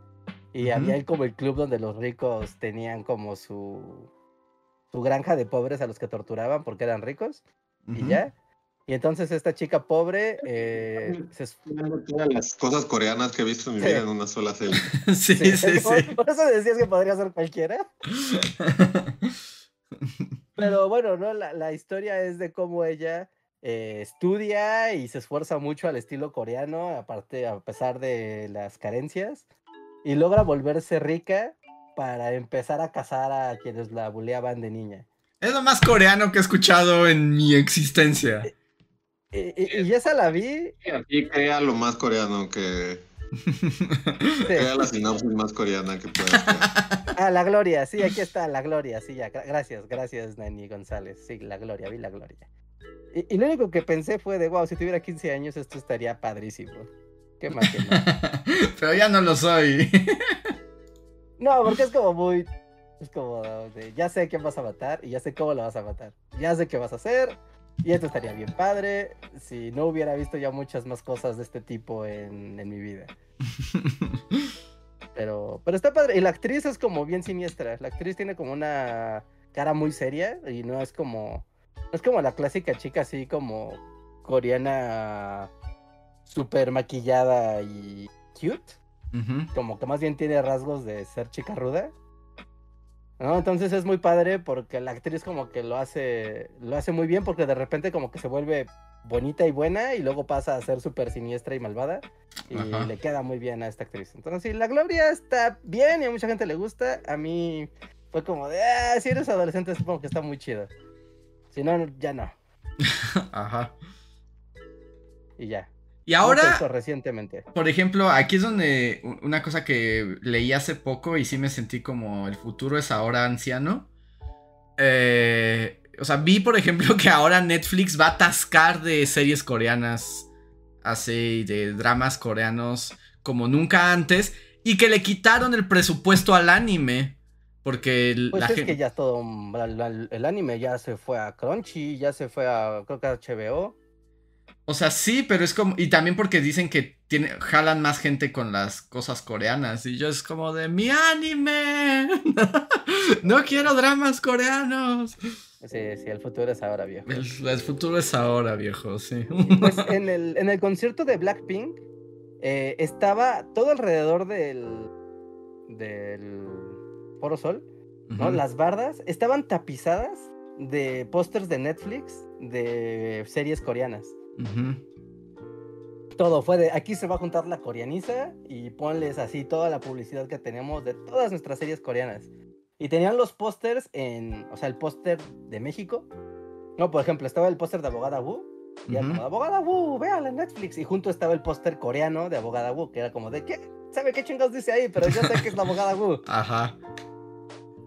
B: Y había como el club donde los ricos tenían como su su granja de pobres a los que torturaban porque eran ricos y ya. Y entonces esta chica pobre eh, se...
C: Todas las cosas coreanas que he visto en mi vida en una sola serie.
A: sí, sí, sí,
B: Por eso decías que podría ser cualquiera. Pero bueno, ¿no? La, la historia es de cómo ella eh, estudia y se esfuerza mucho al estilo coreano, aparte, a pesar de las carencias, y logra volverse rica para empezar a cazar a quienes la buleaban de niña.
A: Es lo más coreano que he escuchado en mi existencia.
B: Y, esa la vi.
C: Y crea lo más coreano que. Crea la sinopsis más coreana que pueda.
B: Ah, la gloria, sí, aquí está la gloria, sí, ya. Gracias, gracias, Nani González. Sí, la gloria, vi la gloria. Y, lo único que pensé fue de, wow, si tuviera 15 años esto estaría padrísimo. Qué más que
A: Pero ya no lo soy.
B: No, porque es como muy. Es como ya sé quién vas a matar y ya sé cómo lo vas a matar. Ya sé qué vas a hacer. Y esto estaría bien padre si no hubiera visto ya muchas más cosas de este tipo en, mi vida. Pero, pero está padre. Y la actriz es como bien siniestra. La actriz tiene como una cara muy seria y no es como. Es como la clásica chica así como coreana super maquillada y cute. Como que más bien tiene rasgos de ser chica ruda. ¿no? Entonces es muy padre porque la actriz como que lo hace, lo hace muy bien porque de repente como que se vuelve bonita y buena y luego pasa a ser súper siniestra y malvada y le queda muy bien a esta actriz. Entonces sí, la Gloria está bien y a mucha gente le gusta. A mí fue como de, ah, si eres adolescente supongo que está muy chido. Si no, ya no.
A: Ajá.
B: Y ya.
A: Y ahora,
B: recientemente.
A: por ejemplo, aquí es donde una cosa que leí hace poco y sí me sentí como el futuro es ahora anciano. Eh, o sea, vi, por ejemplo, que ahora Netflix va a atascar de series coreanas, así, de dramas coreanos como nunca antes, y que le quitaron el presupuesto al anime. Porque
B: pues es que ya todo, el anime ya se fue a Crunchy, ya se fue a, creo que a HBO.
A: O sea, sí, pero es como. Y también porque dicen que tiene, jalan más gente con las cosas coreanas. Y yo es como de mi anime. no quiero dramas coreanos.
B: Sí, sí, el futuro es ahora, viejo.
A: El, futuro es ahora, viejo, sí.
B: Pues en el, en el concierto de Blackpink eh, estaba todo alrededor del. del Foro Sol, ¿no? Las bardas estaban tapizadas de pósters de Netflix de series coreanas. Todo fue de aquí se va a juntar la coreaniza y ponles así toda la publicidad que tenemos de todas nuestras series coreanas. Y tenían los pósters en, o sea, el póster de México. No, por ejemplo, estaba el póster de Abogada Wu. Y era como, Abogada Wu, véala en Netflix. Y junto estaba el póster coreano de Abogada Wu, que era como de, ¿qué? ¿Sabe qué chingados dice ahí? Pero yo sé que es la Abogada Wu.
A: Ajá.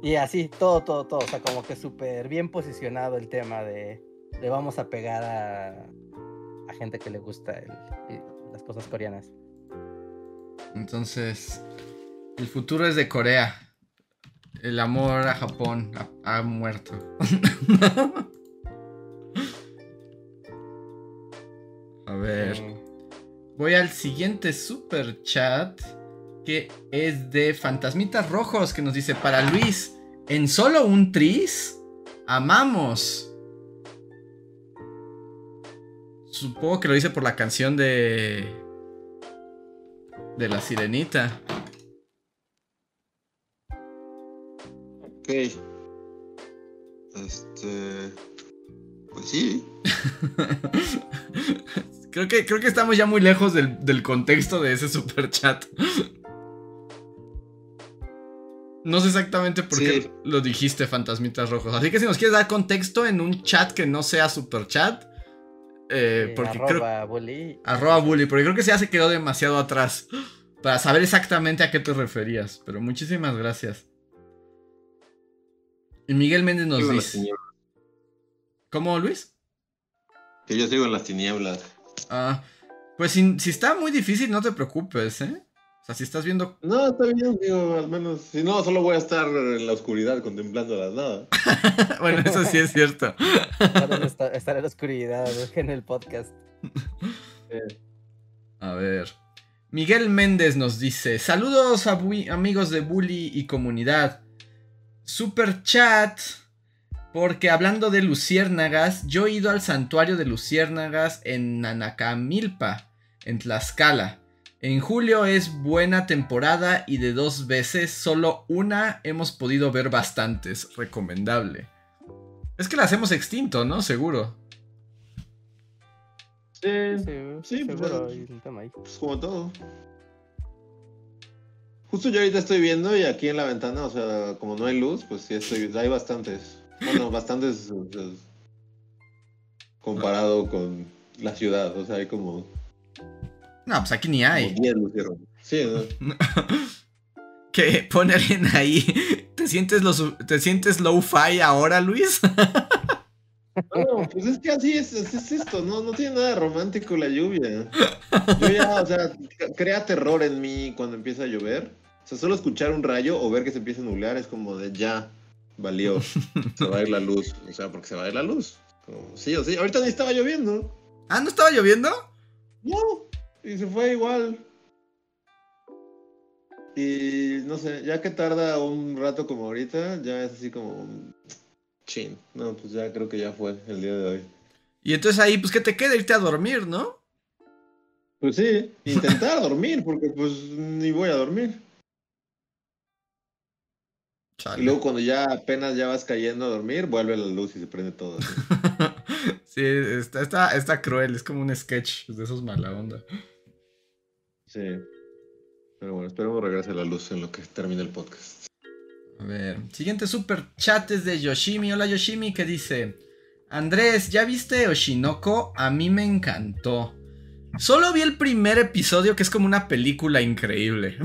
B: Y así, todo, todo, todo. O sea, como que súper bien posicionado el tema de, le vamos a pegar a, a gente que le gusta las cosas coreanas.
A: Entonces, el futuro es de Corea. El amor a Japón ha, muerto. a ver. Voy al siguiente super chat. Que es de Fantasmitas Rojos. Que nos dice: Para Luis, en solo un tris, amamos. Supongo que lo dice por la canción de. de la sirenita.
C: Ok. Este. Pues sí.
A: creo, que, creo que estamos ya muy lejos del, contexto de ese super chat. No sé exactamente por qué lo dijiste, Fantasmitas Rojos. Así que si nos quieres dar contexto en un chat que no sea super chat. Eh, porque
B: arroba bully.
A: Arroba bully, porque creo que ya se quedó demasiado atrás. Para saber exactamente a qué te referías. Pero muchísimas gracias. Y Miguel Méndez nos dice. ¿Cómo, Luis?
C: Que yo sigo en las tinieblas.
A: Ah, pues si, está muy difícil, no te preocupes, ¿eh? O sea, si estás viendo.
C: No, está bien, digo, al menos. Si no, solo voy a estar en la oscuridad contemplando las nada.
A: bueno, eso sí es cierto.
B: estar en la oscuridad en el podcast.
A: A ver. Miguel Méndez nos dice: Saludos a amigos de Bully y comunidad. Super chat. Porque hablando de luciérnagas, yo he ido al santuario de luciérnagas en Nanacamilpa, en Tlaxcala. En julio es buena temporada y de dos veces, solo una hemos podido ver bastantes. Recomendable. Es que las hemos extinto, ¿no? Seguro.
C: Sí, sí, sí pues, pues como todo. Justo yo ahorita estoy viendo y aquí en la ventana, o sea, como no hay luz, pues sí estoy, hay bastantes. Bueno, bastantes comparado con la ciudad, o sea, hay como...
A: No, pues aquí ni hay.
C: Como 10 Sí,
A: ¿no? que pone alguien ahí. ¿Te sientes, ¿te sientes low-fi ahora, Luis?
C: No, pues es que así es, es, esto, no, no tiene nada romántico la lluvia. Yo ya, o sea, crea terror en mí cuando empieza a llover. O sea, solo escuchar un rayo o ver que se empieza a nublar es como de ya, valió, se va a ir la luz. O sea, porque se va a ir la luz. sí o sí, ahorita ni estaba lloviendo.
A: Ah, ¿no estaba lloviendo?
C: No, y se fue igual. Y no sé, ya que tarda un rato como ahorita, ya es así como Chin. No, pues ya creo que ya fue el día de hoy.
A: Y entonces ahí, pues, ¿qué te queda? Irte a dormir, ¿no?
C: Pues sí, intentar dormir, porque pues ni voy a dormir. Y luego cuando ya apenas ya vas cayendo a dormir, vuelve la luz y se prende todo.
A: sí, está, está, está cruel, es como un sketch de esos mala onda.
C: Pero bueno, esperemos regrese la luz en lo que termine el podcast.
A: A ver, siguiente super chat es de Yoshimi. Hola Yoshimi, que dice: Andrés, ¿ya viste Oshinoko? A mí me encantó. Solo vi el primer episodio que es como una película increíble.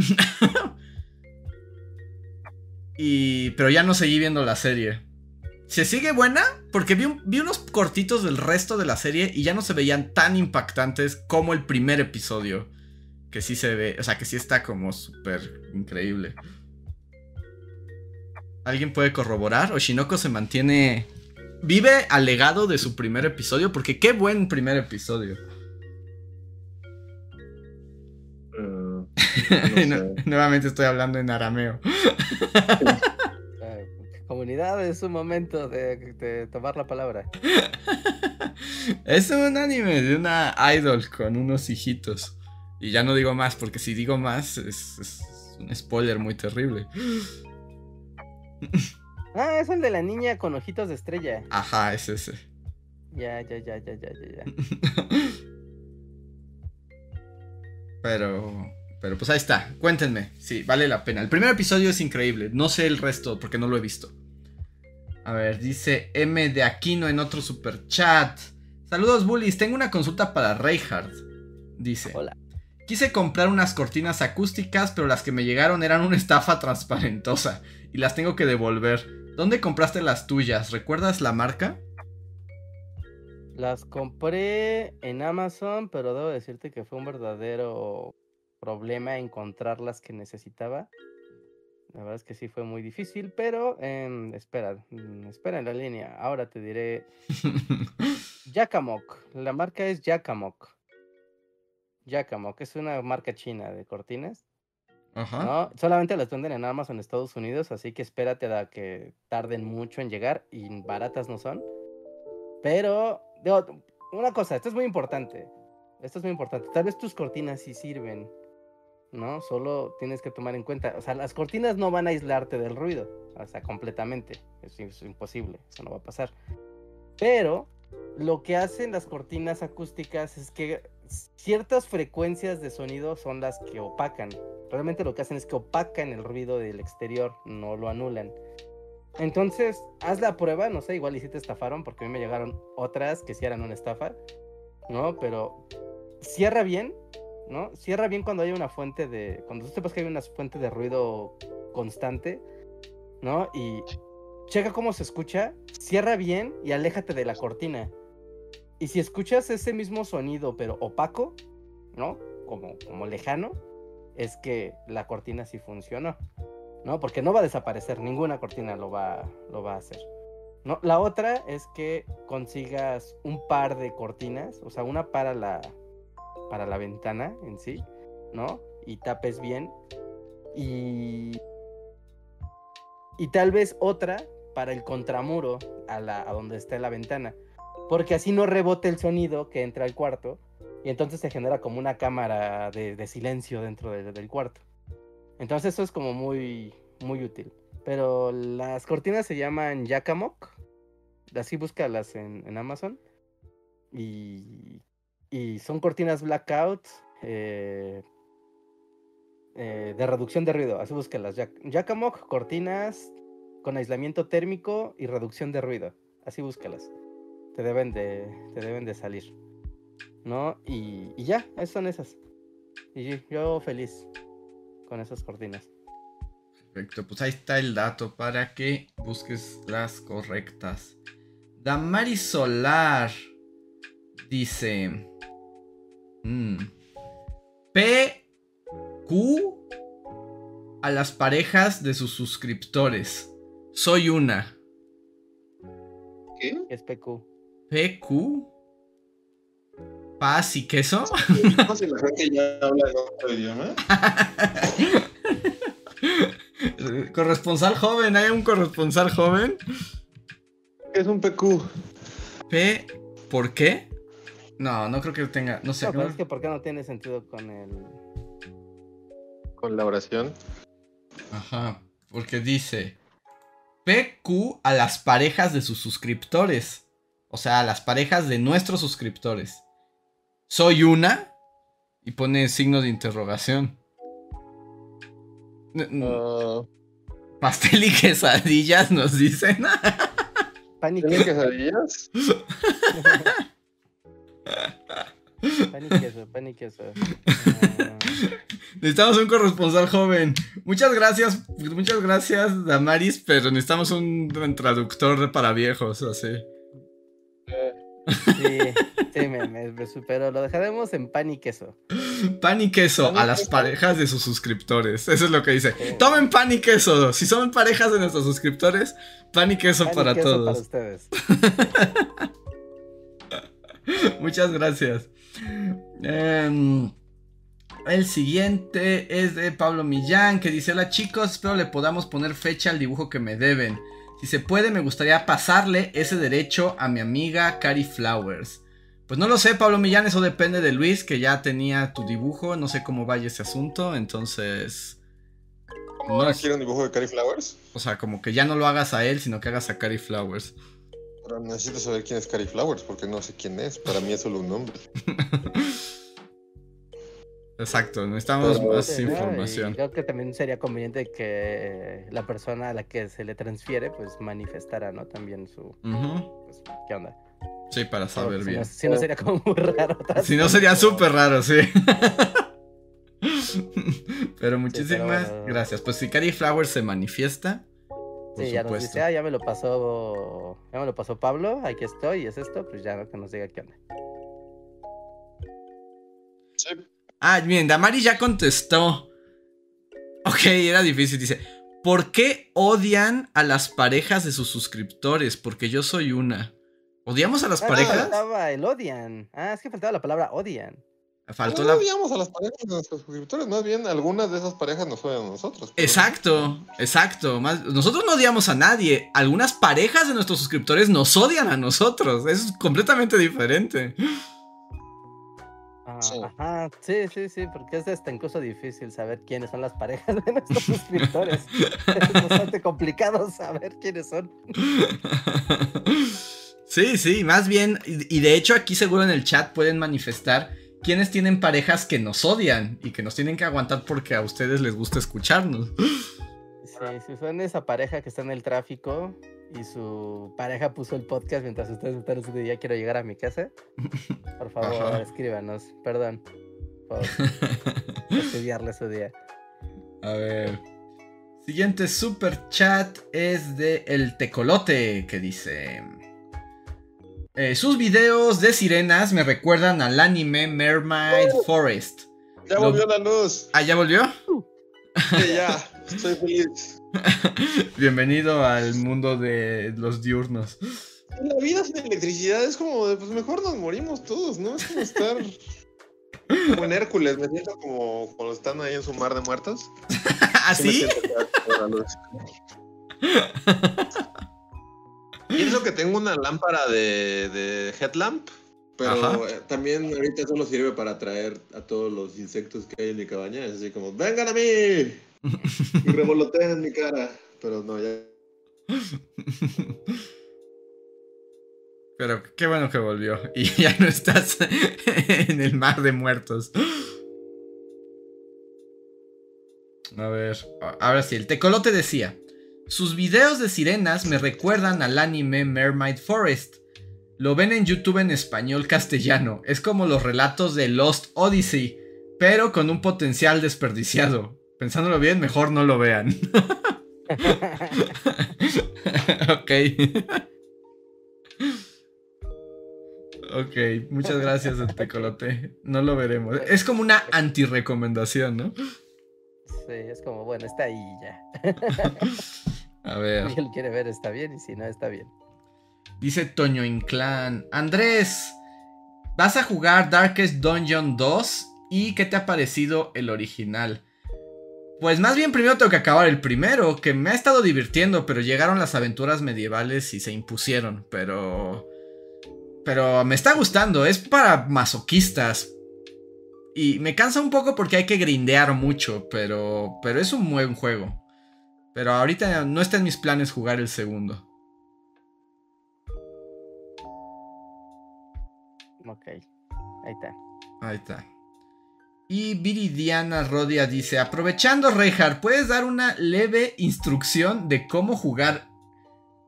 A: y. Pero ya no seguí viendo la serie. ¿Se sigue buena? Porque vi, vi, unos cortitos del resto de la serie y ya no se veían tan impactantes como el primer episodio. Que sí se ve, o sea, que sí está como súper increíble. ¿Alguien puede corroborar? Oshinoko se mantiene. Vive al legado de su primer episodio, porque qué buen primer episodio. Eh, nuevamente estoy hablando en arameo.
B: Comunidad, es un momento de, tomar la palabra.
A: es un anime de una idol con unos hijitos. Y ya no digo más, porque si digo más es un spoiler muy terrible.
B: Ah, es el de la niña con ojitos de estrella.
A: Ajá, es ese.
B: Ya, ya, ya, ya, ya, ya.
A: pero, pero pues ahí está. Cuéntenme. Sí, vale la pena. El primer episodio es increíble. No sé el resto porque no lo he visto. A ver, dice M de Aquino en otro super chat. Saludos, bullies. Tengo una consulta para Reinhardt. Dice.
B: Hola.
A: Quise comprar unas cortinas acústicas, pero las que me llegaron eran una estafa transparentosa y las tengo que devolver. ¿Dónde compraste las tuyas? ¿Recuerdas la marca?
B: Las compré en Amazon, pero debo decirte que fue un verdadero problema encontrar las que necesitaba. La verdad es que sí fue muy difícil, pero em, espera, mm, espera en la línea. Ahora te diré. Yakamok. La marca es Yakamok. Yakamok es una marca china de cortinas. Ajá. ¿no? Solamente las venden en Amazon Estados Unidos, así que espérate a que tarden mucho en llegar y baratas no son. Pero, una cosa, esto es muy importante. Esto es muy importante. Tal vez tus cortinas sí sirven ¿no? Solo tienes que tomar en cuenta, o sea, las cortinas no van a aislarte del ruido, o sea, completamente, es, imposible, eso no va a pasar. Pero lo que hacen las cortinas acústicas es que ciertas frecuencias de sonido son las que opacan. Realmente lo que hacen es que opacan el ruido del exterior, no lo anulan. Entonces, haz la prueba, no sé, igual y si te estafaron, porque a mí me llegaron otras que sí eran una estafa, ¿no? Pero cierra bien ¿no? Cierra bien cuando hay una fuente de. Cuando tú sepas que hay una fuente de ruido constante, ¿no? Y checa cómo se escucha, cierra bien y aléjate de la cortina. Y si escuchas ese mismo sonido, pero opaco, ¿no? Como, como lejano, es que la cortina sí funcionó, ¿no? Porque no va a desaparecer, ninguna cortina lo va, lo va a hacer. ¿no? La otra es que consigas un par de cortinas, o sea, una para la, para la ventana en sí, ¿no? Y tapes bien. Y, y tal vez otra para el contramuro a, la, a donde está la ventana. Porque así no rebote el sonido que entra al cuarto y entonces se genera como una cámara de, silencio dentro del cuarto. Entonces eso es como muy, muy útil. Pero las cortinas se llaman Yakamok. Así búscalas en, Amazon. Y y son cortinas blackout eh, eh, de reducción de ruido. Así búsquenlas. Yakamok, cortinas con aislamiento térmico y reducción de ruido. Así búsquelas. Te deben de, te deben de salir. ¿No? Y, ya, esas son esas. Y yo feliz con esas cortinas.
A: Perfecto, pues ahí está el dato para que busques las correctas. Damari Solar dice: Mm. P. Q. A las parejas de sus suscriptores. Soy una.
B: ¿Qué? Es PQ.
A: PQ. ¿Paz y queso?
C: ¿No se la gente ya habla en otro idioma?
A: corresponsal joven, ¿hay un corresponsal joven?
C: es un PQ?
A: P. ¿Por qué? No, no creo que tenga. No sé.
B: No, pero es que ¿por qué no tiene sentido con el.
C: Con la oración?
A: Ajá. Porque dice. PQ a las parejas de sus suscriptores. O sea, las parejas de nuestros suscriptores. Soy una. Y pone signo de interrogación. Uh... Pastel y quesadillas nos dicen.
C: ¿Pan y quesadillas?
B: Pan y queso, pan y queso.
A: Necesitamos un corresponsal joven. Muchas gracias, muchas gracias, Damaris, pero necesitamos un traductor para viejos, así.
B: Sí, sí, me, me, pero lo dejaremos en pan y queso.
A: Pan y queso a las parejas de sus suscriptores. Eso es lo que dice. Tomen pan y queso. Si son parejas de nuestros suscriptores, pan y queso para todos. Para ustedes. Muchas gracias. Em, el siguiente es de Pablo Millán que dice: Hola chicos, espero le podamos poner fecha al dibujo que me deben. Si se puede, me gustaría pasarle ese derecho a mi amiga Cari Flowers. Pues no lo sé, Pablo Millán, eso depende de Luis, que ya tenía tu dibujo. No sé cómo vaya ese asunto, entonces.
C: ¿Cómo ahora quiere un dibujo de Cari Flowers?
A: O sea, como que ya no lo hagas a él, sino que hagas a Cari Flowers.
C: Pero necesito saber quién es Cari Flowers, porque no sé quién es. Para mí es solo un nombre.
A: Exacto, necesitamos más información.
B: creo que también sería conveniente que la persona a la que se le transfiere, pues manifestara, ¿no? También su. Pues, ¿Qué onda?
A: Sí, para saber bien.
B: Si no, sería como muy raro.
A: Si no, sería súper raro, sí. pero muchísimas gracias. Pues si Cari Flowers se manifiesta.
B: sí, ya nos dice, ah, ya me lo pasó, ya me lo pasó Pablo, aquí estoy, y es esto, pues ya que nos diga qué onda.
A: Ah, bien, Damari ya contestó. Ok, era difícil, dice. ¿Por qué odian a las parejas de sus suscriptores? Porque yo soy una. ¿Odiamos a las ah, parejas?
B: faltaba el odian. Ah, es que faltaba la palabra odian.
C: Faltó no odiamos a las parejas de nuestros suscriptores, más bien algunas de esas parejas nos odian a nosotros.
A: Exacto, exacto. nosotros no odiamos a nadie. Algunas parejas de nuestros suscriptores nos odian a nosotros. Es completamente diferente.
B: Sí. Ajá, sí, sí, sí, porque es hasta incluso difícil saber quiénes son las parejas de nuestros suscriptores. es bastante complicado saber quiénes son.
A: Sí, sí, más bien, y de hecho aquí seguro en el chat pueden manifestar quienes tienen parejas que nos odian y que nos tienen que aguantar porque a ustedes les gusta escucharnos.
B: Sí, si son esa pareja que está en el tráfico y su pareja puso el podcast mientras ustedes están su día quiero llegar a mi casa, por favor, escríbanos, perdón, por estudiarle su día.
A: A ver. Siguiente super chat es de El Tecolote que dice... Eh, sus videos de sirenas me recuerdan al anime Mermaid uh. Forest.
C: Ya volvió la luz.
A: Ah, ¿ya volvió?
C: Sí, ya, estoy feliz.
A: Bienvenido al mundo de los diurnos.
C: La vida sin electricidad es como, pues mejor nos morimos todos, ¿no? Es como estar como en Hércules, me siento como cuando están ahí en su mar de muertos.
A: ¿Así?
C: Pienso que tengo una lámpara de, headlamp, pero eh, también ahorita solo sirve para atraer a todos los insectos que hay en mi cabaña. Es así como, vengan a mí y en mi cara. Pero no, ya.
A: Pero qué bueno que volvió y ya no estás en el mar de muertos. A ver, ahora sí, el tecolote decía, sus videos de sirenas me recuerdan al anime Mermaid Forest. Lo ven en YouTube en español castellano. Es como los relatos de Lost Odyssey, pero con un potencial desperdiciado. Pensándolo bien, mejor no lo vean. ok. ok, muchas gracias, Tecolote. No lo veremos. Es como una anti-recomendación, ¿no?
B: Sí, es como, bueno, está ahí ya.
A: A ver.
B: Si él quiere ver, está bien, y si no, está bien.
A: Dice Toño Inclán. Andrés, ¿vas a jugar Darkest Dungeon 2? ¿Y qué te ha parecido el original? Pues más bien primero tengo que acabar el primero, que me ha estado divirtiendo, pero llegaron las aventuras medievales y se impusieron, pero... Pero me está gustando, es para masoquistas, y me cansa un poco porque hay que grindear mucho, pero, pero es un buen juego. Pero ahorita no está en mis planes jugar el segundo.
B: Ok, ahí está.
A: Ahí está. Y Viridiana Rodia dice, aprovechando Reinhardt, ¿puedes dar una leve instrucción de cómo jugar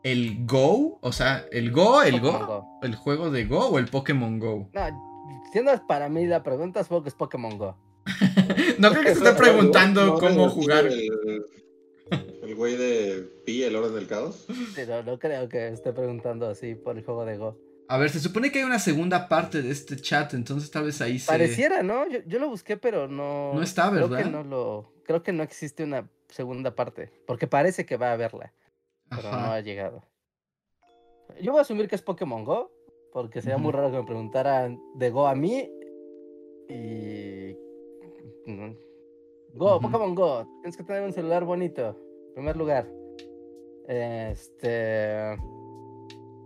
A: el Go? O sea, el Go, el Go, el juego de Go o el Pokémon Go.
B: No, es para mí la pregunta, es que es Pokémon Go.
A: no creo que se esté preguntando cómo jugar.
C: El, güey de Pi, el orden del caos.
B: Pero no creo que esté preguntando así por el juego de Go.
A: A ver, se supone que hay una segunda parte de este chat, entonces tal vez ahí
B: se... Pareciera, ¿no? Yo, lo busqué, pero no...
A: No está, ¿verdad?
B: Creo que no, lo... creo que no existe una segunda parte, porque parece que va a haberla, pero no ha llegado. Yo voy a asumir que es Pokémon Go, porque sería muy raro que me preguntaran de Go a mí. Y. Go, Pokémon Go. Tienes que tener un celular bonito. En primer lugar. Este.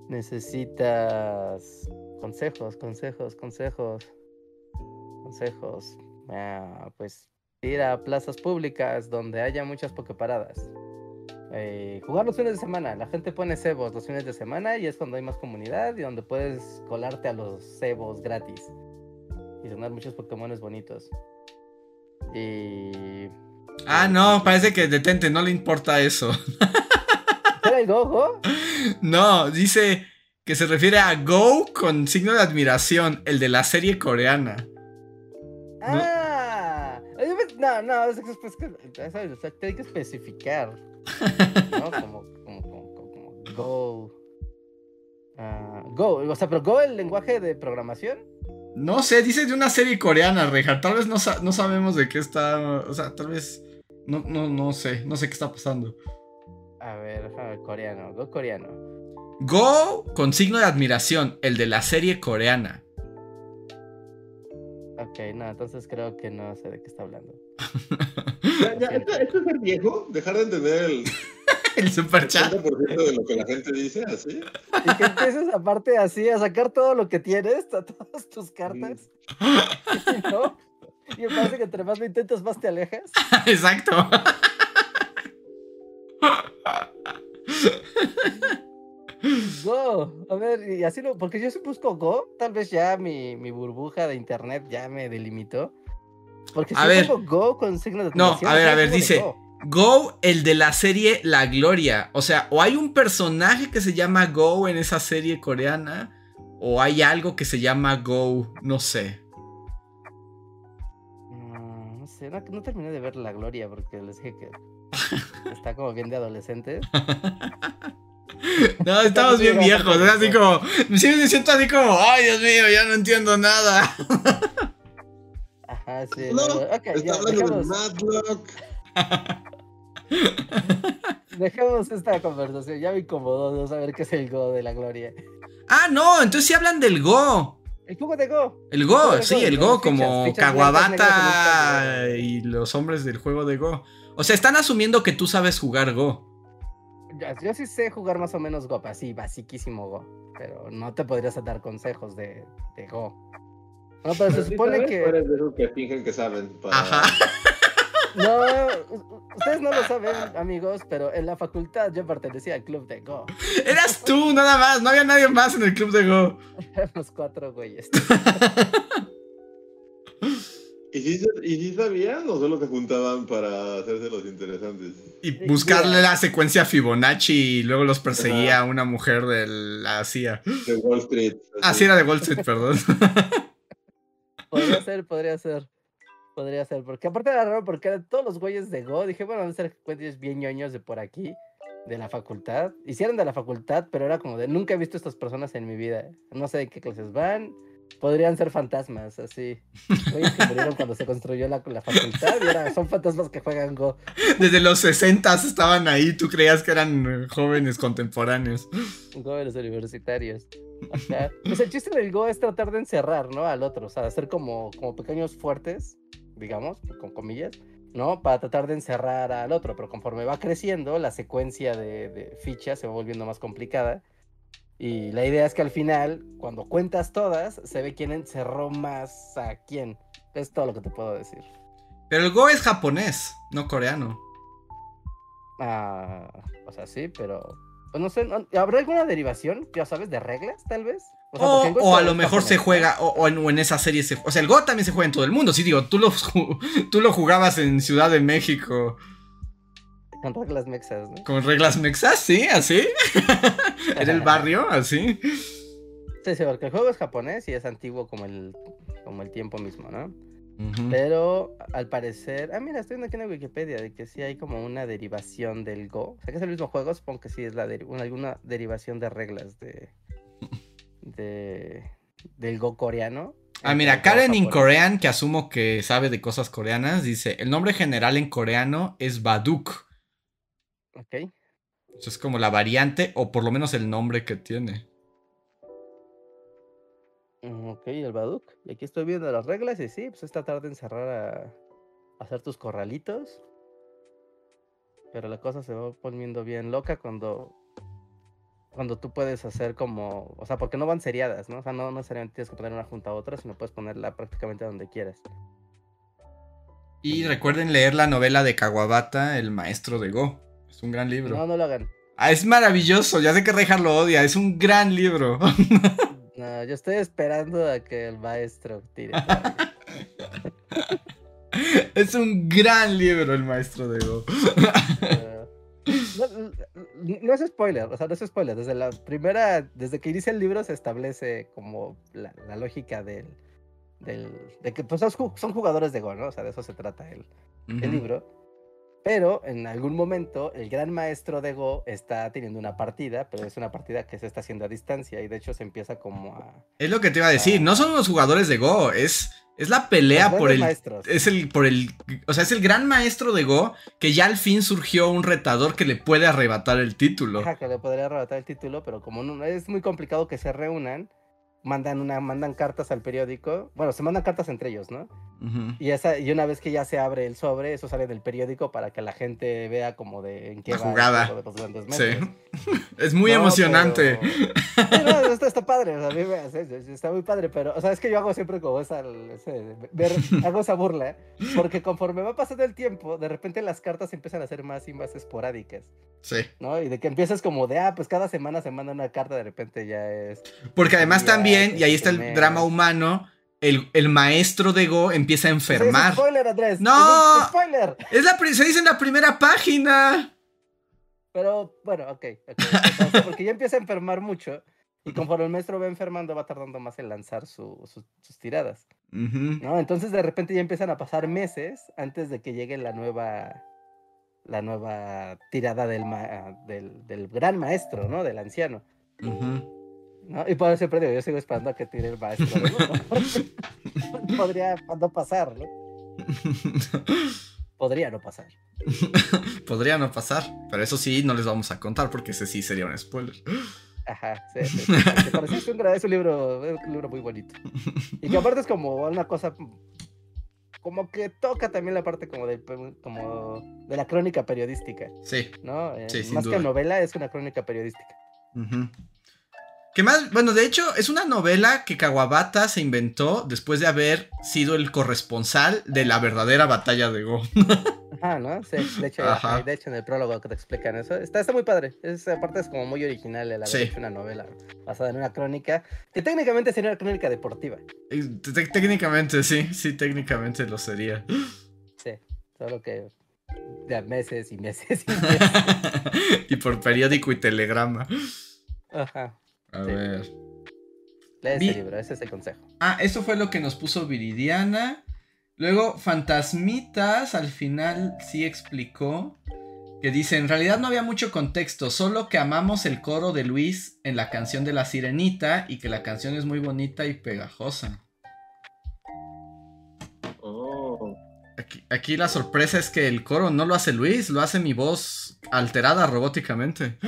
B: Necesitas consejos, consejos, consejos. Consejos. Ah, pues ir a plazas públicas donde haya muchas pokeparadas. Eh, jugar los fines de semana. La gente pone cebos los fines de semana y es cuando hay más comunidad y donde puedes colarte a los cebos gratis y tener muchos Pokémon bonitos. Y.
A: Ah, no, parece que detente, no le importa eso.
B: ¿Era el Go,
A: No, dice que se refiere a Go con signo de admiración, el de la serie coreana.
B: Ah, no, no, es, que hay que especificar. ¿no? Como, como, como, Go. Ah, go, o sea, pero Go el lenguaje de programación.
A: No sé, dice de una serie coreana, Reja. Tal vez no, no sabemos de qué está. O sea, tal vez. No, no, no sé. No sé qué está pasando.
B: A ver, coreano. Go coreano.
A: Go con signo de admiración. El de la serie coreana.
B: Ok, no, entonces creo que no sé de qué está hablando.
C: ¿esto, es el viejo? ¿Dejar de entender el,
A: el super chat?
C: de lo que la gente dice, así.
B: Y que empieces aparte así a sacar todo lo que tienes, todas tus cartas. ¿No? Y me parece que entre más lo intentas, más te alejas.
A: Exacto.
B: Go, a ver, y así lo, porque yo si busco Go, tal vez ya mi, mi burbuja de internet ya me delimitó. Porque si
A: ver,
B: Go con signo de
A: No, a ver, a ver, dice Go. el de la serie La Gloria. O sea, o hay un personaje que se llama Go en esa serie coreana, o hay algo que se llama Go, no sé.
B: Mm, no, sé, no, terminé de ver La Gloria porque les dije que está como bien de adolescentes.
A: No, estamos bien viejos, es así como, me siento así como, ay Dios mío, ya no entiendo nada.
B: Ajá, sí.
C: No, okay, está hablando de Madlock.
B: Dejemos esta conversación, ya me incomodó no saber qué es el Go de la gloria.
A: Ah, no, entonces sí hablan del Go.
B: El juego de Go.
A: El Go, sí, el Go, como Kawabata y los hombres del juego de Go. O sea, están asumiendo que tú sabes jugar Go.
B: Yo, sí sé jugar más o menos Go, así, basiquísimo Go. Pero no te podrías dar consejos de, de Go. No, pero se supone que.
C: Eres de esos que fingen que saben.
A: Ajá.
B: No, ustedes no lo saben, amigos, pero en la facultad yo pertenecía al club de Go.
A: Eras tú, nada más, no había nadie más en el club de Go.
B: Éramos cuatro güeyes.
C: ¿Y si, sabían o solo se juntaban para hacerse los interesantes?
A: Y buscarle la secuencia Fibonacci y luego los perseguía una mujer de la CIA.
C: De Wall Street.
A: Ah, sí, era de Wall Street, perdón.
B: podría ser, podría ser. Podría ser, porque aparte era raro porque todos los güeyes de Go, dije, bueno, van a ser güeyes bien ñoños de por aquí, de la facultad. Hicieron de la facultad, pero era como de, nunca he visto a estas personas en mi vida. No sé de qué clases van, Podrían ser fantasmas, así. Oye, que murieron cuando se construyó la, la facultad y ahora son fantasmas que juegan Go.
A: Desde los 60 estaban ahí, tú creías que eran jóvenes contemporáneos.
B: Jóvenes universitarios. Pues el chiste del Go es tratar de encerrar, ¿no? Al otro, o sea, hacer como, como pequeños fuertes, digamos, con comillas, ¿no? Para tratar de encerrar al otro, pero conforme va creciendo, la secuencia de, de fichas se va volviendo más complicada y la idea es que al final, cuando cuentas todas, se ve quién encerró más a quién. Es todo lo que te puedo decir.
A: Pero el Go es japonés, no coreano.
B: Ah, o sea, sí, pero. Pues no sé, ¿habrá alguna derivación, ya sabes, de reglas, tal vez?
A: O, a lo mejor se juega, o, en, esa serie se. O sea, el Go también se juega en todo el mundo. Sí, digo, tú lo, tú lo jugabas en Ciudad de México.
B: Con reglas mexas, ¿no?
A: Con reglas mexas, sí, así. en el barrio, así.
B: Sí, sí, porque el juego es japonés y es antiguo como el, como el tiempo mismo, ¿no? Pero al parecer, ah, mira, estoy viendo aquí en Wikipedia de que sí hay como una derivación del Go. O sea, que es el mismo juego, supongo que sí es la alguna derivación de reglas de, de del Go coreano.
A: Ah, mira, Karen in Korean, que asumo que sabe de cosas coreanas, dice, el nombre general en coreano es Baduk.
B: Ok.
A: Eso es como la variante o por lo menos el nombre que tiene.
B: Mm, ok, el Baduk. Y aquí estoy viendo las reglas y sí, pues esta tarde encerrar a, hacer tus corralitos. Pero la cosa se va poniendo bien loca cuando cuando tú puedes hacer como, o sea, porque no van seriadas, ¿no? O sea, no necesariamente tienes que poner una junta a otra, sino puedes ponerla prácticamente donde quieras.
A: Y recuerden leer la novela de Kawabata, El maestro de Go. Es un gran libro.
B: No, no lo hagan.
A: Ah, es maravilloso. Ya sé que Rejar lo odia. Es un gran libro.
B: no, yo estoy esperando a que el maestro tire.
A: es un gran libro, El maestro de Go.
B: No, es spoiler, o sea, no es spoiler. Desde la primera, desde que inicia el libro se establece como la, lógica del, del, de que pues son jugadores de Go, ¿no? O sea, de eso se trata el, el libro. Pero en algún momento el gran maestro de Go está teniendo una partida, pero es una partida que se está haciendo a distancia y de hecho se empieza como a...
A: Es lo que te iba a decir, no son los jugadores de Go, es, es la pelea por el... Es el, por el... O sea, es el gran maestro de Go que ya al fin surgió un retador que le puede arrebatar el título.
B: Ajá, que le podría arrebatar el título, pero como no, es muy complicado que se reúnan, mandan una mandan cartas al periódico bueno se mandan cartas entre ellos no y esa y una vez que ya se abre el sobre eso sale del periódico para que la gente vea como de en qué
A: la va jugada. sí. es muy emocionante.
B: está, padre o sea, está muy padre pero o sea es que yo hago siempre como esa ver, hago esa burla porque conforme va pasando el tiempo de repente las cartas empiezan a ser más y más esporádicas.
A: Sí.
B: No y de que empiezas como de ah pues cada semana se manda una carta de repente ya es
A: porque además también y ahí está el drama humano, el, el, maestro de Go empieza a enfermar.
B: Es spoiler, Andrés.
A: No.
B: Es spoiler.
A: Es la, se dice en la primera página.
B: Pero bueno, ok. okay. porque ya empieza a enfermar mucho. Y conforme el maestro va enfermando, va tardando más en lanzar sus tiradas. ¿no? Entonces de repente ya empiezan a pasar meses antes de que llegue la nueva, la nueva tirada del, del, del gran maestro, ¿no? Del anciano. ¿No? Y por eso siempre digo, yo sigo esperando a que tire el maestro. Podría no pasar, ¿no? Podría no pasar.
A: Podría no pasar, pero eso sí, no les vamos a contar porque ese sí sería un spoiler.
B: Ajá, sí, sí, parece un, es un libro, es un libro muy bonito. Y que aparte es como una cosa como que toca también la parte como de, como de la crónica periodística.
A: Sí.
B: ¿no? Eh, más que novela, es una crónica periodística.
A: Ajá que más, bueno, de hecho, es una novela que Kawabata se inventó después de haber sido el corresponsal de la verdadera batalla de Go.
B: Ajá, ¿no? Sí, de hecho, de hecho en el prólogo que te explican eso, está, está muy padre. Esa parte es como muy original el haber hecho una novela basada en una crónica, que técnicamente sería una crónica deportiva.
A: Técnicamente, sí, sí, técnicamente lo sería.
B: Sí, solo que de meses y meses y meses.
A: y por periódico y telegrama.
B: Ajá.
A: A ver.
B: Lee ese libro, ese es el consejo.
A: Ah, eso fue lo que nos puso Viridiana. Luego, Fantasmitas al final sí explicó que dice, en realidad no había mucho contexto, solo que amamos el coro de Luis en la canción de la sirenita y que la canción es muy bonita y pegajosa.
C: Oh.
A: Aquí, aquí la sorpresa es que el coro no lo hace Luis, lo hace mi voz alterada robóticamente.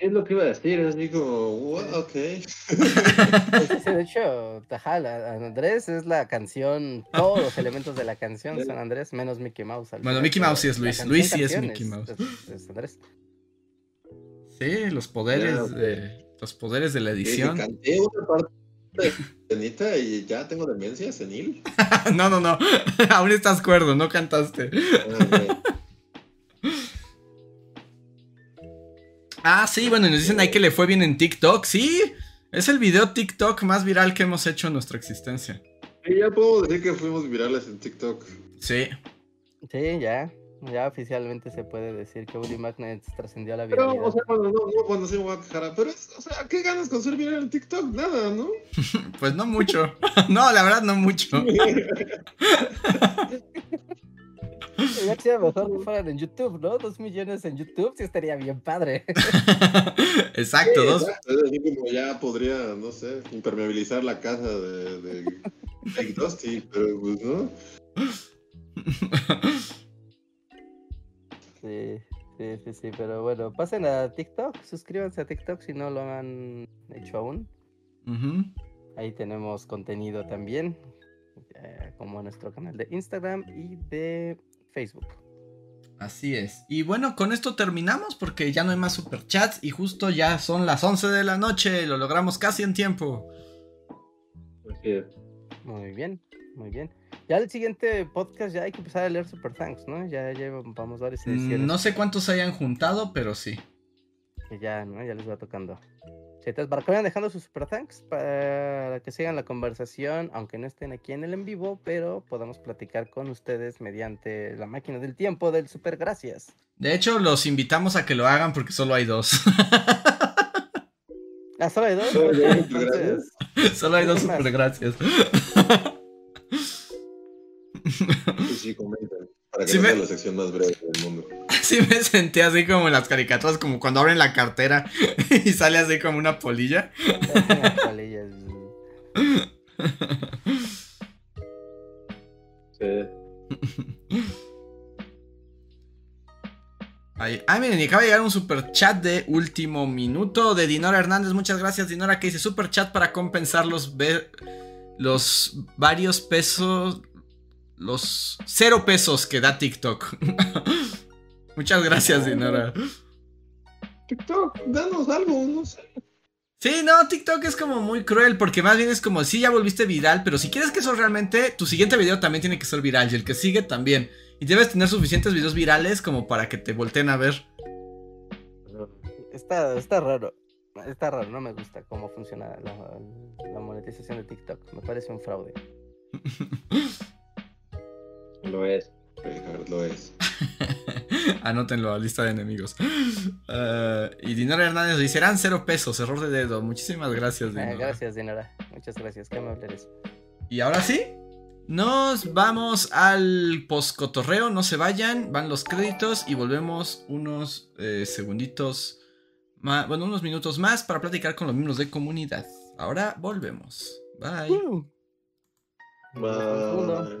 C: Es lo que iba a decir, es digo, ok.
B: de hecho, Tajal, Andrés es la canción, todos los elementos de la canción son Andrés, menos Mickey Mouse.
A: Bueno, Mickey Mouse sí es Luis, Luis sí es Mickey Mouse.
B: Es, Andrés.
A: Sí, los poderes de los poderes de la edición.
C: Sí, canté una parte Cenita y ya tengo demencia senil.
A: no, no, no, aún estás cuerdo, no cantaste. Ah, sí, bueno, nos dicen ahí que le fue bien en TikTok. Sí, es el video TikTok más viral que hemos hecho en nuestra existencia.
C: Sí, ya puedo decir que fuimos virales en TikTok.
A: Sí.
B: Sí, ya. Ya oficialmente se puede decir que Woody Magnets trascendió a la viralidad.
C: Pero, o sea, bueno, no, no cuando se me va a quejar, pero, o sea, ¿qué ganas con ser viral en TikTok? Nada, ¿no?
A: pues no mucho. no, la verdad, no mucho.
B: Ya sería mejor que fueran en YouTube, ¿no? Dos millones en YouTube sí estaría bien padre.
A: exacto, dos.
C: Es decir, como ya podría, no sé, impermeabilizar la casa de, de, Dusty, pero pues no.
B: Sí, sí, sí, sí, pero bueno, pasen a TikTok, suscríbanse a TikTok si no lo han hecho aún. Ahí tenemos contenido también, eh, como nuestro canal de Instagram y de Facebook.
A: Así es. Y bueno, con esto terminamos porque ya no hay más superchats y justo ya son las 11 de la noche. Lo logramos casi en tiempo.
B: Muy bien, muy bien. Ya el siguiente podcast ya hay que empezar a leer Super Thanks, ¿no? Ya, ya vamos varias
A: mm, ediciones. No sé cuántos hayan juntado, pero sí.
B: Que ya, ¿no? Ya les va tocando. Entonces, para que vayan dejando sus Super Thanks, para que sigan la conversación, aunque no estén aquí en el en vivo, pero podamos platicar con ustedes mediante la máquina del tiempo del Super Gracias.
A: De hecho, los invitamos a que lo hagan porque solo hay dos.
B: ¿Ah, solo hay dos?
A: Solo hay dos Super Gracias.
C: Sí, comenten. Para que no sea la sección más breve del mundo.
A: Sí me sentí así como en las caricaturas, como cuando abren la cartera y sale así como una polilla. Una polilla.
C: Sí.
A: Ay, ah, miren, y acaba de llegar un super chat de último minuto de Dinora Hernández. Muchas gracias, Dinora, que dice super chat para compensar los, los varios pesos, los cero pesos que da TikTok. Muchas gracias, Dinora.
C: TikTok, danos algo, no sé.
A: Sí, no, TikTok es como muy cruel porque más bien es como si ya volviste viral, pero si quieres que eso realmente, tu siguiente video también tiene que ser viral y el que sigue también. Y debes tener suficientes videos virales como para que te volteen a ver.
B: Está, está raro. Está raro, no me gusta cómo funciona la monetización de TikTok. Me parece un fraude.
C: Lo es. Lo es.
A: Anótenlo a lista de enemigos. Uh, y Dinora Hernández dice: serán cero pesos, error de dedo. Muchísimas gracias,
B: Dinora. gracias, Dinora. Muchas gracias. Qué amable eres.
A: Y ahora sí, nos vamos al postcotorreo. No se vayan, van los créditos y volvemos unos eh, segunditos. Más, bueno, unos minutos más para platicar con los miembros de comunidad. Ahora volvemos. Bye. Uh.
C: Bye.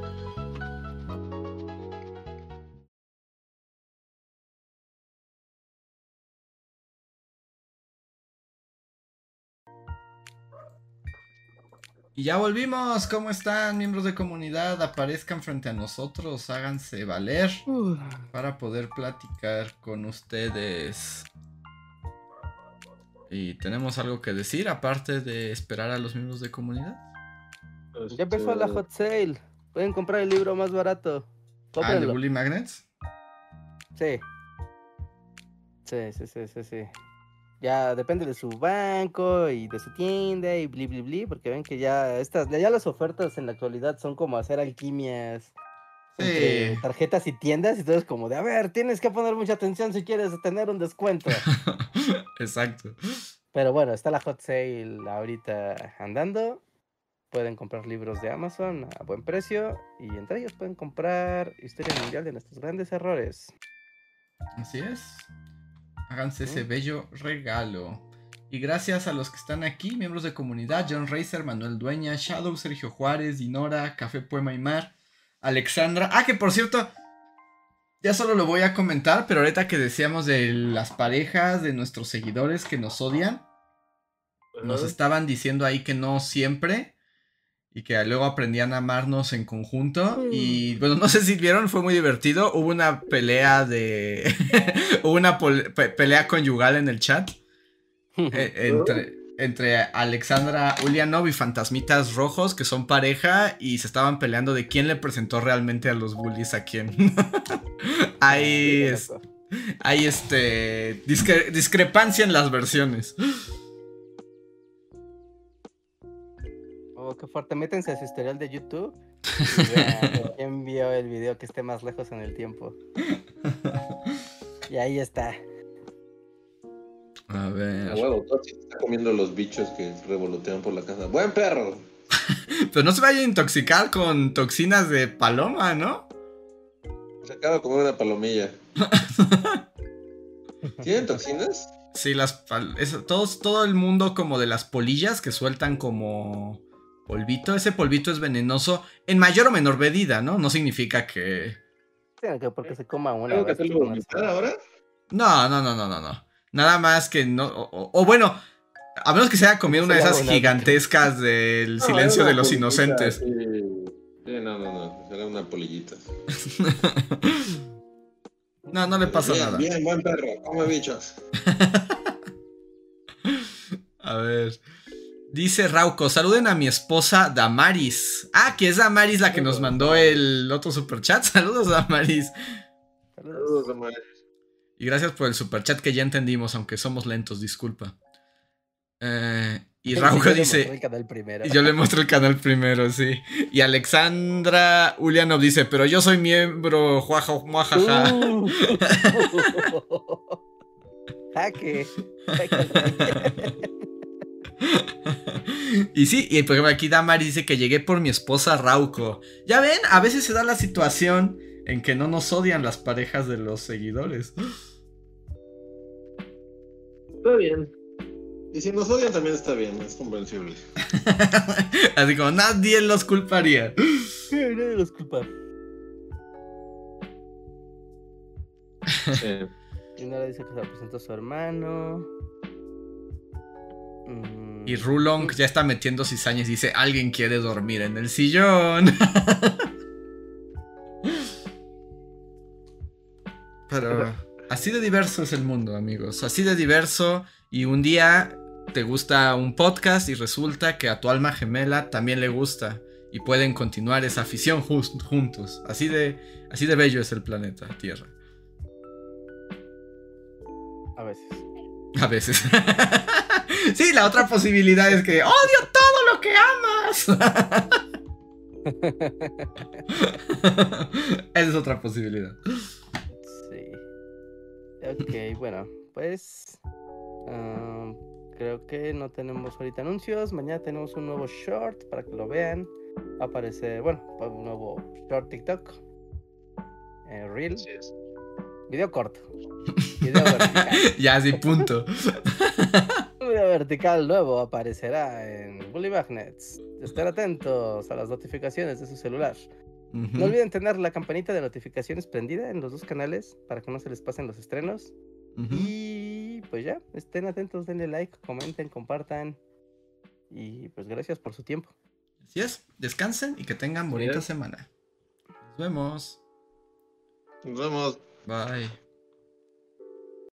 A: Y ya volvimos. ¿Cómo están, miembros de comunidad? Aparezcan frente a nosotros, háganse valer para poder platicar con ustedes. ¿Y tenemos algo que decir aparte de esperar a los miembros de comunidad?
B: Ya empezó la hot sale. Pueden comprar el libro más barato.
A: ¿Ah, de Bully Magnets?
B: Sí. Sí, sí, sí, sí, sí ya depende de su banco y de su tienda y bli bli bli, porque ven que ya estas, ya las ofertas en la actualidad son como hacer alquimias. Sí. tarjetas y tiendas y todo es como de, a ver, tienes que poner mucha atención si quieres tener un descuento.
A: Exacto.
B: Pero bueno, está la hot sale ahorita andando. Pueden comprar libros de Amazon a buen precio y entre ellos pueden comprar Historia Mundial de nuestros grandes errores.
A: Así es. Háganse ese bello regalo. Y gracias a los que están aquí, miembros de comunidad, John Racer, Manuel Dueña, Shadow, Sergio Juárez, Dinora, Café Poema y Mar, Alexandra. Ah, que por cierto, ya solo lo voy a comentar, pero ahorita que decíamos de las parejas de nuestros seguidores que nos odian, nos estaban diciendo ahí que no siempre y que luego aprendían a amarnos en conjunto. Y bueno, no sé si vieron, fue muy divertido. Hubo una pelea de. Hubo una pelea conyugal en el chat. Eh, entre, entre Alexandra Ulianov y Fantasmitas Rojos, que son pareja, y se estaban peleando de quién le presentó realmente a los bullies a quién. hay. hay este. discrepancia en las versiones.
B: Qué fuerte. Métense a su historial de YouTube. Y quién vio el video que esté más lejos en el tiempo. Y ahí está.
A: A ver.
C: está comiendo los bichos que revolotean por la casa. ¡Buen perro!
A: Pero no se vaya a intoxicar con toxinas de paloma, ¿no?
C: Se acaba de comer una palomilla. ¿Tienen toxinas?
A: Sí, las todos, todo el mundo como de las polillas que sueltan como polvito. Ese polvito es venenoso en mayor o menor medida, ¿no? No significa que.
B: que porque se coma una.
C: ¿Tengo que hacerlo ahora?
A: No, no, no, no, no, no. Nada más que no. O, bueno, A menos que se haya comido una de esas gigantescas del silencio de los inocentes.
C: Sí. no, no, no. Era una polillita.
A: no, no le pasa nada.
C: Bien, buen perro. Come bichos.
A: a ver. Dice Rauco, saluden a mi esposa Damaris. Ah, que es Damaris la que nos mandó el otro superchat. Saludos, Damaris.
C: Saludos, Damaris.
A: Y gracias por el superchat que ya entendimos, aunque somos lentos, disculpa. Eh, y Rauco dice. Y yo le muestro el canal primero, sí. Y Alexandra Ulianov dice, pero yo soy miembro, juaja, muajaja. Uh.
B: Jaque.
A: y sí, y por ejemplo aquí Damari dice que llegué por mi esposa Rauco. Ya ven, a veces se da la situación en que no nos odian las parejas de los seguidores.
C: Está bien. Y si nos odian también está bien, es comprensible.
A: Así como nadie los culparía.
B: nadie los culpa. Y Nora dice que se presentó a su hermano.
A: Mm. Y Rulong ya está metiendo cizañas y dice, alguien quiere dormir en el sillón. Pero así de diverso es el mundo, amigos. Así de diverso. Y un día te gusta un podcast y resulta que a tu alma gemela también le gusta. Y pueden continuar esa afición juntos. Así de, así de bello es el planeta Tierra.
B: A veces.
A: A veces. sí, la otra posibilidad es que odio todo lo que amas. Esa es otra posibilidad.
B: Sí. Ok, bueno, pues creo que no tenemos ahorita anuncios. Mañana tenemos un nuevo short para que lo vean. Aparece, bueno, un nuevo short TikTok. Eh, Reel. Video corto.
A: Video vertical. ya, sí, punto.
B: video vertical nuevo aparecerá en Bully Magnets. Estén atentos a las notificaciones de su celular. No olviden tener la campanita de notificaciones prendida en los dos canales para que no se les pasen los estrenos. Y pues ya, estén atentos, denle like, comenten, compartan. Y pues gracias por su tiempo.
A: Así es, descansen y que tengan bonita semana. Nos vemos.
C: Nos vemos.
A: Bye.